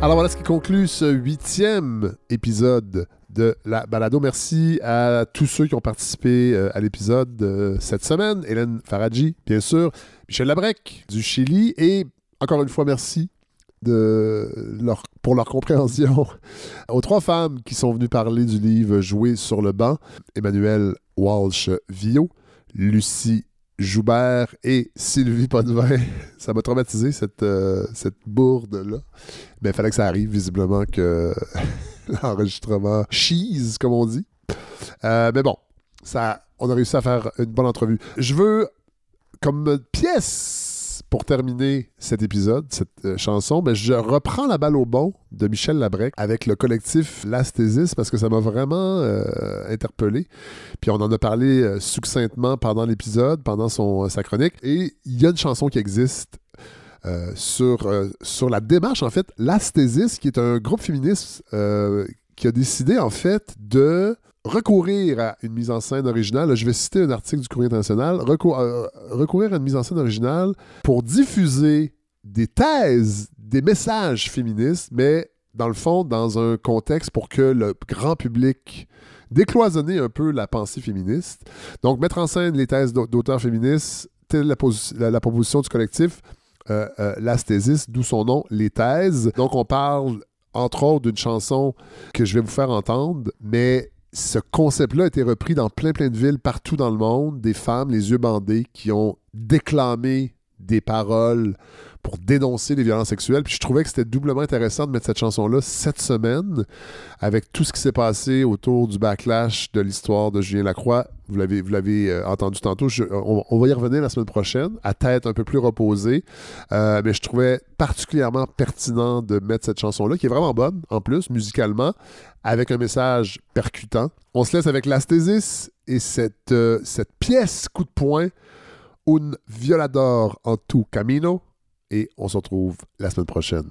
[SPEAKER 1] Alors voilà ce qui conclut ce huitième épisode de la balado. Merci à tous ceux qui ont participé euh, à l'épisode euh, cette semaine. Hélène Faradji, bien sûr, Michel Labrec du Chili et encore une fois merci pour leur compréhension aux trois femmes qui sont venues parler du livre Jouer sur le banc. Emmanuel Walsh-Vio, Lucie Joubert et Sylvie Potvin. Ça m'a traumatisé, cette, euh, bourde-là. Mais il fallait que ça arrive, visiblement, que l'enregistrement cheese, comme on dit. Euh, mais bon, ça, on a réussi à faire une bonne entrevue. Je veux, comme pièce pour terminer cet épisode, cette euh, chanson, ben, je reprends la balle au bon de Michel Labrec avec le collectif L'Asthésis parce que ça m'a vraiment euh, interpellé. Puis on en a parlé euh, succinctement pendant l'épisode, pendant son, sa chronique. Et il y a une chanson qui existe sur, sur la démarche, en fait, l'Asthésis, qui est un groupe féministe qui a décidé, en fait, de recourir à une mise en scène originale. Je vais citer un article du Courrier international. Euh, recourir à une mise en scène originale pour diffuser des thèses, des messages féministes, mais dans le fond, dans un contexte pour que le grand public décloisonner un peu la pensée féministe. Donc, mettre en scène les thèses d'au- d'auteurs féministes, telle la, la- proposition du collectif euh, euh, d'où son nom, les thèses. Donc, on parle, entre autres, d'une chanson que je vais vous faire entendre, mais ce concept-là a été repris dans plein, plein de villes partout dans le monde, des femmes, les yeux bandés, qui ont déclamé des paroles pour dénoncer les violences sexuelles. Puis je trouvais que c'était doublement intéressant de mettre cette chanson-là cette semaine, avec tout ce qui s'est passé autour du backlash de l'histoire de Julien Lacroix. Vous l'avez, vous l'avez euh, entendu tantôt. On, va y revenir la semaine prochaine, à tête un peu plus reposée. Euh, mais je trouvais particulièrement pertinent de mettre cette chanson-là, qui est vraiment bonne, en plus, musicalement, avec un message percutant. On se laisse avec l'asthésis et cette, euh, cette pièce coup de poing, Un violador en tu camino. Et on se retrouve la semaine prochaine.